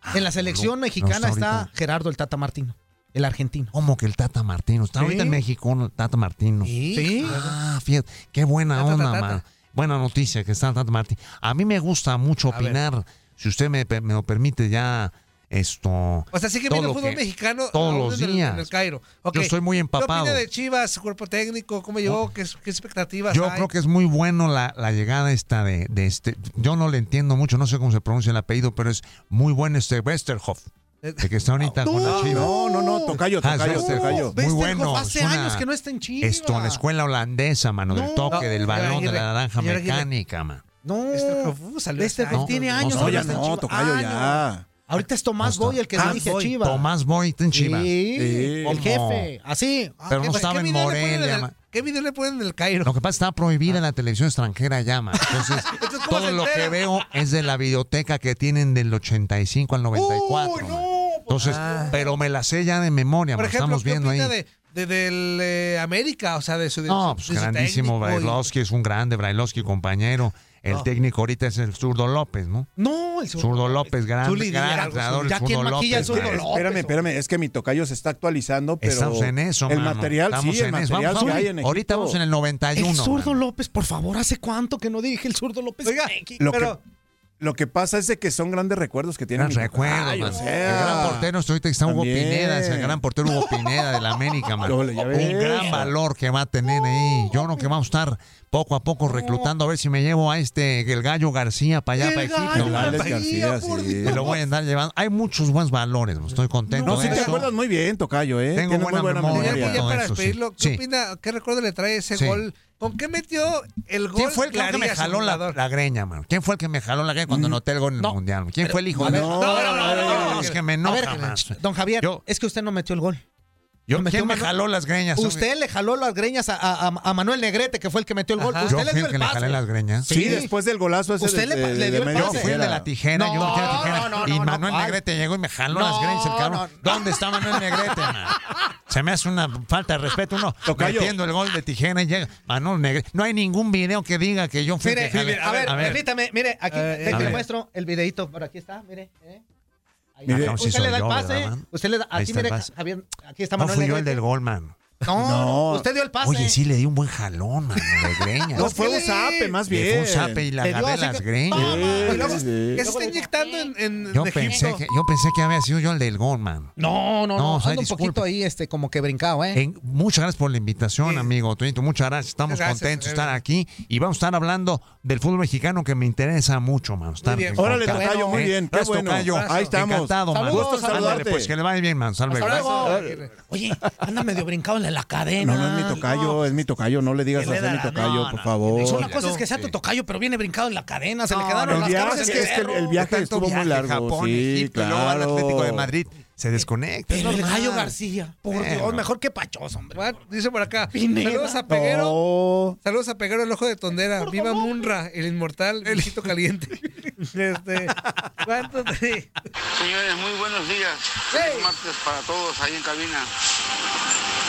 Speaker 7: Ah, en la selección mexicana
Speaker 30: está
Speaker 7: Gerardo el Tata Martino. El argentino.
Speaker 30: ¿Cómo que el Tata Martino? Está ahorita en México el Tata Martino.
Speaker 7: Sí.
Speaker 30: Ah, fíjate. Qué buena onda, man. Buena noticia que está el Tata Martino. A mí me gusta mucho opinar si usted me, me lo permite ya esto.
Speaker 10: O sea, sigue viendo fútbol
Speaker 30: que,
Speaker 10: mexicano
Speaker 30: todos los días.
Speaker 10: En el, en el Cairo. Okay.
Speaker 30: Yo estoy muy empapado.
Speaker 10: ¿Qué opina de Chivas, cuerpo técnico? ¿Cómo llegó? ¿Qué, qué expectativas?
Speaker 30: Yo
Speaker 10: hay?
Speaker 30: creo que es muy bueno la, la llegada esta de, de, este. Yo no le entiendo mucho, no sé cómo se pronuncia el apellido, pero es muy bueno este Westerhoff. Eh, de que está ahorita no, con la Chivas.
Speaker 9: No, no, no, tocayo,
Speaker 30: ah,
Speaker 9: tocayo,
Speaker 30: no,
Speaker 9: tocayo.
Speaker 30: Muy bueno.
Speaker 7: Hace
Speaker 30: una,
Speaker 7: años que no está en Chivas.
Speaker 30: Esto, en la escuela holandesa, mano,
Speaker 7: no,
Speaker 30: del
Speaker 7: toque,
Speaker 30: del balón, de la naranja mecánica, man.
Speaker 7: No,
Speaker 10: este
Speaker 7: Uf,
Speaker 10: este
Speaker 7: tiene
Speaker 10: años.
Speaker 9: No, ya no, Tocayo ah,
Speaker 7: ya. Ahorita es Tomás Boy el que dirige a Chivas.
Speaker 30: Tomás Boy está en Chivas.
Speaker 7: Sí, el jefe, así.
Speaker 30: Ah,
Speaker 10: pero
Speaker 30: no estaba en Morelia.
Speaker 10: ¿Qué video le ponen del Cairo?
Speaker 30: Lo que pasa es que está prohibida ah. la televisión extranjera llama. Entonces, <laughs> todo lo que veo es de la biblioteca que tienen del 85 al 94. Uy, no. Pues, Entonces, ah. pero me la sé ya de memoria,
Speaker 10: Por
Speaker 30: estamos viendo ahí.
Speaker 10: De, eh, América, o sea, de su de
Speaker 30: No, pues grandísimo Brailovsky, es un grande Brailovsky compañero. El
Speaker 10: ah.
Speaker 30: técnico ahorita es el zurdo López, ¿no?
Speaker 7: No, el
Speaker 30: zurdo, zurdo López, gran, gran entrenador, el zurdo López.
Speaker 7: Zurdo López.
Speaker 9: Espérame, espérame, es que mi tocayo se está actualizando, pero
Speaker 30: estamos en eso,
Speaker 9: el material,
Speaker 30: estamos
Speaker 9: sí,
Speaker 30: en el
Speaker 9: material eso.
Speaker 30: Vamos,
Speaker 9: que hay en
Speaker 30: ahorita vamos en el 91.
Speaker 7: El zurdo. López, por favor, ¿hace cuánto que no dije el zurdo López?
Speaker 10: Oiga,
Speaker 9: lo
Speaker 10: pero...
Speaker 9: que lo que pasa es que son grandes recuerdos que
Speaker 30: tienen.
Speaker 9: recuerdos,
Speaker 30: Ay,
Speaker 9: sea,
Speaker 30: El gran portero ahorita está Hugo Pineda, es el gran portero Hugo Pineda de la América, man. Un gran valor que va a tener ahí. Yo no que va a estar poco a poco reclutando a ver si me llevo a este el gallo García para allá para Egipto.
Speaker 9: García,
Speaker 30: lo voy a andar llevando. Hay muchos buenos valores, pues, estoy contento.
Speaker 9: No, te acuerdas muy bien, Tocayo, eh.
Speaker 30: Tengo buena,
Speaker 9: buena,
Speaker 30: memoria.
Speaker 9: memoria.
Speaker 10: Para despedirlo, ¿qué opina? ¿Qué recuerdo le trae ese gol? ¿Con qué metió el gol?
Speaker 30: ¿Quién fue el que, me jaló la, greña, man? ¿Quién fue el que me jaló la greña cuando mm. noté el gol en el mundial? ¿Quién fue el hijo de.?
Speaker 9: No,
Speaker 10: no, no, no, no, no,
Speaker 7: no, no,
Speaker 30: no,
Speaker 7: no, no, no, no, no, no, no,
Speaker 30: yo, me jaló las greñas?
Speaker 7: Usted le jaló las greñas a, Manuel Negrete, que fue el que metió el gol. ¿Usted
Speaker 30: yo
Speaker 7: le dio
Speaker 30: el que le jalé las greñas.
Speaker 9: Sí, después del golazo ese
Speaker 7: Usted
Speaker 9: de,
Speaker 7: le,
Speaker 9: de,
Speaker 7: le, dio.
Speaker 30: Yo fui de la tijera, yo metí la tijera. Y Manuel Negrete llegó y me jaló las greñas el cabrón. ¿Dónde está Manuel Negrete? Se me hace una falta de respeto uno metiendo el gol de tijera y llega Manuel Negrete. No hay ningún video que diga que yo fui
Speaker 7: mire,
Speaker 30: el que
Speaker 7: mire, a, ver, permítame, mire, aquí
Speaker 30: eh, te,
Speaker 7: muestro el videito, por aquí está, mire. Eh.
Speaker 9: Mire,
Speaker 30: ah,
Speaker 7: usted,
Speaker 30: sí
Speaker 7: le
Speaker 30: yo,
Speaker 7: pase, usted le da
Speaker 30: el pase.
Speaker 7: Aquí está Manuel.
Speaker 30: No fui yo el del Goldman.
Speaker 7: No, usted dio el pase.
Speaker 30: Oye, sí, le di un buen jalón, mano, de <laughs> greñas.
Speaker 9: No, fue un zape, más bien.
Speaker 30: Le fue un zape y le agarré las
Speaker 7: que,
Speaker 30: greñas.
Speaker 10: Yeah, se está inyectando en, en
Speaker 30: yo, pensé que, yo pensé que había sido yo el del gol, man.
Speaker 7: No, no,
Speaker 30: no.
Speaker 7: no un poquito ahí este, como que brincado, ¿eh?
Speaker 30: Muchas gracias por la invitación, amigo Tuito. Muchas gracias. Estamos contentos de
Speaker 10: eh.
Speaker 30: estar aquí y vamos a estar hablando del fútbol mexicano que me interesa mucho, man. Estar
Speaker 10: muy
Speaker 30: bien.
Speaker 9: Órale, Tocayo, muy
Speaker 30: ¿Eh?
Speaker 9: bien. Qué bueno. Ahí estamos.
Speaker 30: Encantado, man.
Speaker 9: Gusto saludarte.
Speaker 30: Pues que le vaya bien, man. Salve.
Speaker 7: Oye, anda medio brincado en la la cadena.
Speaker 9: No, no es mi tocayo, es mi tocayo. No le digas así a mi tocayo, por favor.
Speaker 7: No, una cosa es que sea tu tocayo, pero viene brincado en la cadena. Se le quedaron las
Speaker 9: viaje, es que es que el, viaje estuvo
Speaker 30: viaje, muy
Speaker 9: largo.
Speaker 30: Japón,
Speaker 9: sí,
Speaker 30: y luego al Atlético de Madrid. Se eh,
Speaker 7: desconecta. El Gallo García. Por Dios, mejor que Pachos, hombre.
Speaker 10: Dice por acá. Saludos a Peguero. Saludos a Peguero, el ojo de tondera. Viva. Munra, el inmortal, el hito caliente. <laughs> este,
Speaker 24: Señores, muy buenos días. Hey. Martes para todos ahí en cabina.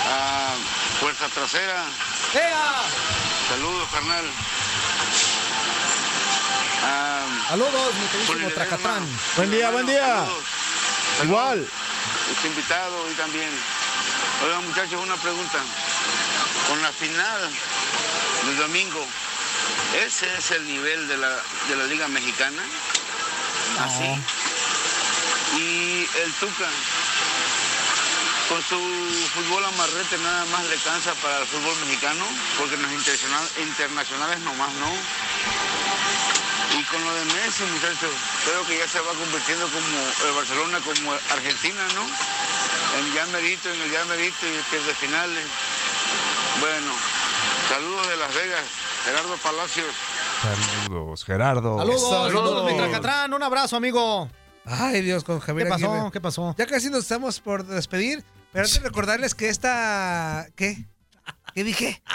Speaker 24: Ah, fuerza trasera. ¡Ea! Saludos, carnal. Ah,
Speaker 7: Saludos, mi queridísimo Tracatrán.
Speaker 9: Buen día, buen día. Igual.
Speaker 24: Este invitado hoy también. Oigan, muchachos, una pregunta. Con la final del domingo, ¿ese es el nivel de la, de la Liga Mexicana? Así. ¿Ah, y el Tuca, con su fútbol amarrete nada más le cansa para el fútbol mexicano, porque los internacional, internacionales nomás no. Y con lo de Messi, muchachos, creo que ya se va convirtiendo como el Barcelona, como Argentina, ¿no? En ya merito, en el ya merito y pierde finales. Bueno, saludos de Las Vegas, Gerardo Palacios.
Speaker 8: Saludos, Gerardo.
Speaker 7: Saludos, saludos,
Speaker 10: saludos.
Speaker 7: saludos. Un abrazo, amigo.
Speaker 10: Ay, Dios, con Javier
Speaker 7: ¿Qué
Speaker 10: pasó?
Speaker 7: ¿Qué pasó?
Speaker 10: Ya casi nos estamos por despedir, pero antes de recordarles que esta... ¿Qué? ¿Qué dije? <laughs>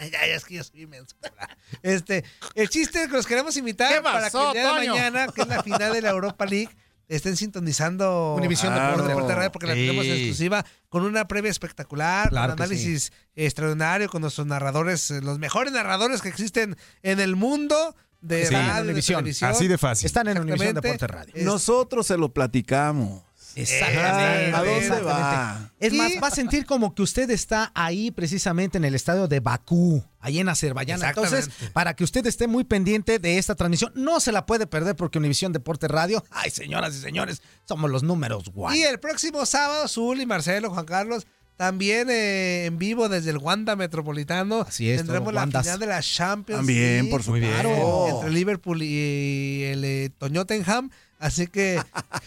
Speaker 10: Ah, ya, ya es que yo soy inmenso. <laughs> Este, el chiste que los queremos invitar para que el día de mañana, que es la final de la Europa League, estén sintonizando
Speaker 7: Univisión
Speaker 10: claro, ah,
Speaker 7: Deporte,
Speaker 10: Deporte Radio porque la tenemos en exclusiva con una previa espectacular,
Speaker 7: un
Speaker 10: análisis extraordinario con nuestros narradores, los mejores narradores que existen en el mundo de
Speaker 8: Sí.
Speaker 10: radio, de
Speaker 8: Univisión.
Speaker 10: televisión.
Speaker 8: Así de fácil.
Speaker 7: Están en Univisión. Deporte Radio.
Speaker 10: Es-
Speaker 9: Nosotros se lo platicamos.
Speaker 7: Exactamente.
Speaker 9: ¿A dónde
Speaker 7: exactamente.
Speaker 9: va?
Speaker 7: Es más, va a sentir como que usted está ahí precisamente en el estadio de Bakú, ahí en Azerbaiyán. Entonces, para que usted esté muy pendiente de esta transmisión, no se la puede perder porque Univisión Deporte Radio, ay señoras y señores, somos los números guay.
Speaker 10: Y el próximo sábado, Zul y Marcelo, Juan Carlos, también eh, en vivo desde el Wanda Metropolitano.
Speaker 7: Así es,
Speaker 10: Tendremos la
Speaker 7: Wandas.
Speaker 10: final de la Champions.
Speaker 9: También,
Speaker 10: League.
Speaker 9: por supuesto.
Speaker 7: Claro.
Speaker 10: Entre Liverpool y el eh, Toñotenham. Así que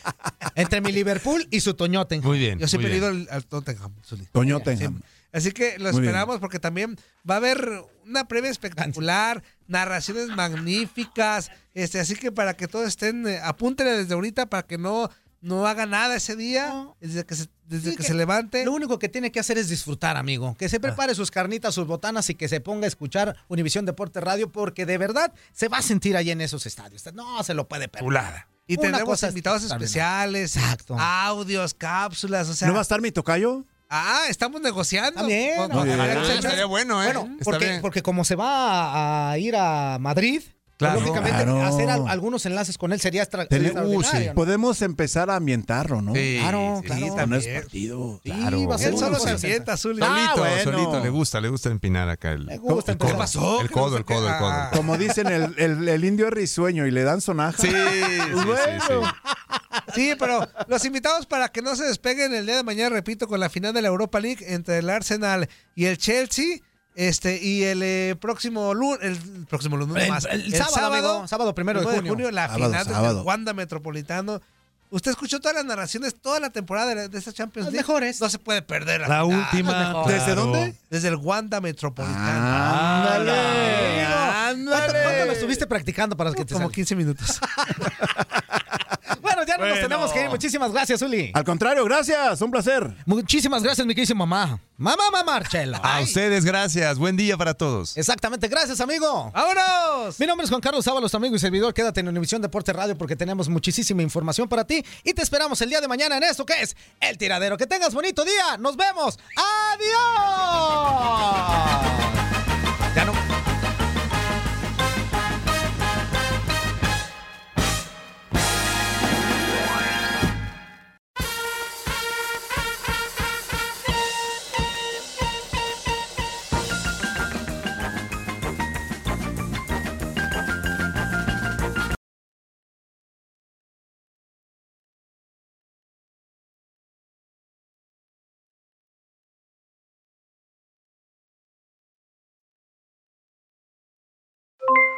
Speaker 10: <laughs>
Speaker 7: Entre mi Liverpool y su Toñote.
Speaker 8: Muy bien.
Speaker 10: yo siempre he ido al, al Tottenham. Zuli.
Speaker 9: Toño Tenham.
Speaker 10: Sí. Así que lo
Speaker 9: Muy bien.
Speaker 10: esperamos porque también va a haber una previa espectacular, narraciones magníficas. Este, así que para que todos estén, eh, apúntenle desde ahorita para que no, no haga nada ese día, desde que se, desde
Speaker 7: Sí,
Speaker 10: que
Speaker 7: que-
Speaker 10: se levante.
Speaker 7: Lo único que tiene que hacer es disfrutar, amigo. Que se prepare sus carnitas, sus botanas y que se ponga a escuchar Univisión Deporte Radio porque de verdad se va a sentir ahí en esos estadios. No se lo puede perder.
Speaker 8: Chulada.
Speaker 10: Y
Speaker 7: Una
Speaker 10: tenemos invitados especiales,
Speaker 7: Exacto.
Speaker 10: audios, cápsulas, o sea.
Speaker 9: ¿No va a estar mi tocayo?
Speaker 10: Ah, estamos negociando.
Speaker 7: También. No,
Speaker 8: Ah,
Speaker 7: se-
Speaker 8: estaría bueno, ¿eh?
Speaker 7: Bueno, porque como se va a ir a Madrid,
Speaker 8: Claro.
Speaker 7: lógicamente
Speaker 9: Claro.
Speaker 7: hacer al- algunos enlaces con él sería extra,
Speaker 9: Tele-
Speaker 7: extraordinario. ¿no?
Speaker 9: Podemos empezar a ambientarlo, ¿no?
Speaker 8: Sí,
Speaker 7: Claro,
Speaker 8: sí,
Speaker 7: claro.
Speaker 8: sí,
Speaker 9: No
Speaker 8: también.
Speaker 9: es partido.
Speaker 7: Sí,
Speaker 9: Claro.
Speaker 7: va a ser
Speaker 10: Él solo se ambienta.
Speaker 9: Ah,
Speaker 8: Solito,
Speaker 9: bueno.
Speaker 8: solito, le gusta, le gusta empinar acá el,
Speaker 7: Le gusta
Speaker 8: el codo.
Speaker 7: ¿Qué
Speaker 10: pasó?
Speaker 8: El
Speaker 10: ¿Qué
Speaker 8: codo, el codo, el codo.
Speaker 10: Ah.
Speaker 9: Como dicen, el, el, el indio es risueño y le dan sonaja. <laughs>
Speaker 8: Sí, sí, sí,
Speaker 9: Bueno.
Speaker 8: sí.
Speaker 10: Sí, pero los invitados para que no se despeguen el día de mañana, repito, con la final de la Europa League entre el Arsenal y el Chelsea. Este, y el eh, próximo lunes, el próximo lunes,
Speaker 7: El-
Speaker 10: más,
Speaker 7: el sábado, amigo, sábado primero de
Speaker 10: nueve
Speaker 7: junio.
Speaker 10: la
Speaker 9: Sábado,
Speaker 10: final
Speaker 9: sábado.
Speaker 10: del Wanda Metropolitano. Usted escuchó todas las narraciones, toda la temporada de, la- de esta Champions
Speaker 7: Las
Speaker 10: League.
Speaker 7: mejores.
Speaker 10: No se puede perder.
Speaker 8: La
Speaker 10: final.
Speaker 8: última.
Speaker 9: ¿Desde
Speaker 8: claro.
Speaker 9: dónde?
Speaker 10: Desde el Wanda Metropolitano.
Speaker 9: Ándale.
Speaker 7: ¿Cuánto,
Speaker 9: Ándale.
Speaker 7: cuánto lo estuviste practicando para que te
Speaker 10: Como
Speaker 7: salga?
Speaker 10: 15 minutos. <laughs>
Speaker 7: Bueno, ya no nos tenemos que ir. Muchísimas gracias, Uli.
Speaker 9: Al contrario, gracias. Un placer.
Speaker 7: Muchísimas gracias, mi querísima mamá. Mamá, mamá, Marcelo.
Speaker 8: A
Speaker 7: Ay.
Speaker 8: ustedes, gracias. Buen día para todos.
Speaker 7: Exactamente, gracias, amigo.
Speaker 10: ¡Vámonos!
Speaker 7: Mi nombre es Juan Carlos Ábalos, tu amigo y servidor. Quédate en Univisión Deporte Radio porque tenemos muchísima información para ti y te esperamos el día de mañana en esto que es El Tiradero. Que tengas bonito día. Nos vemos. ¡Adiós!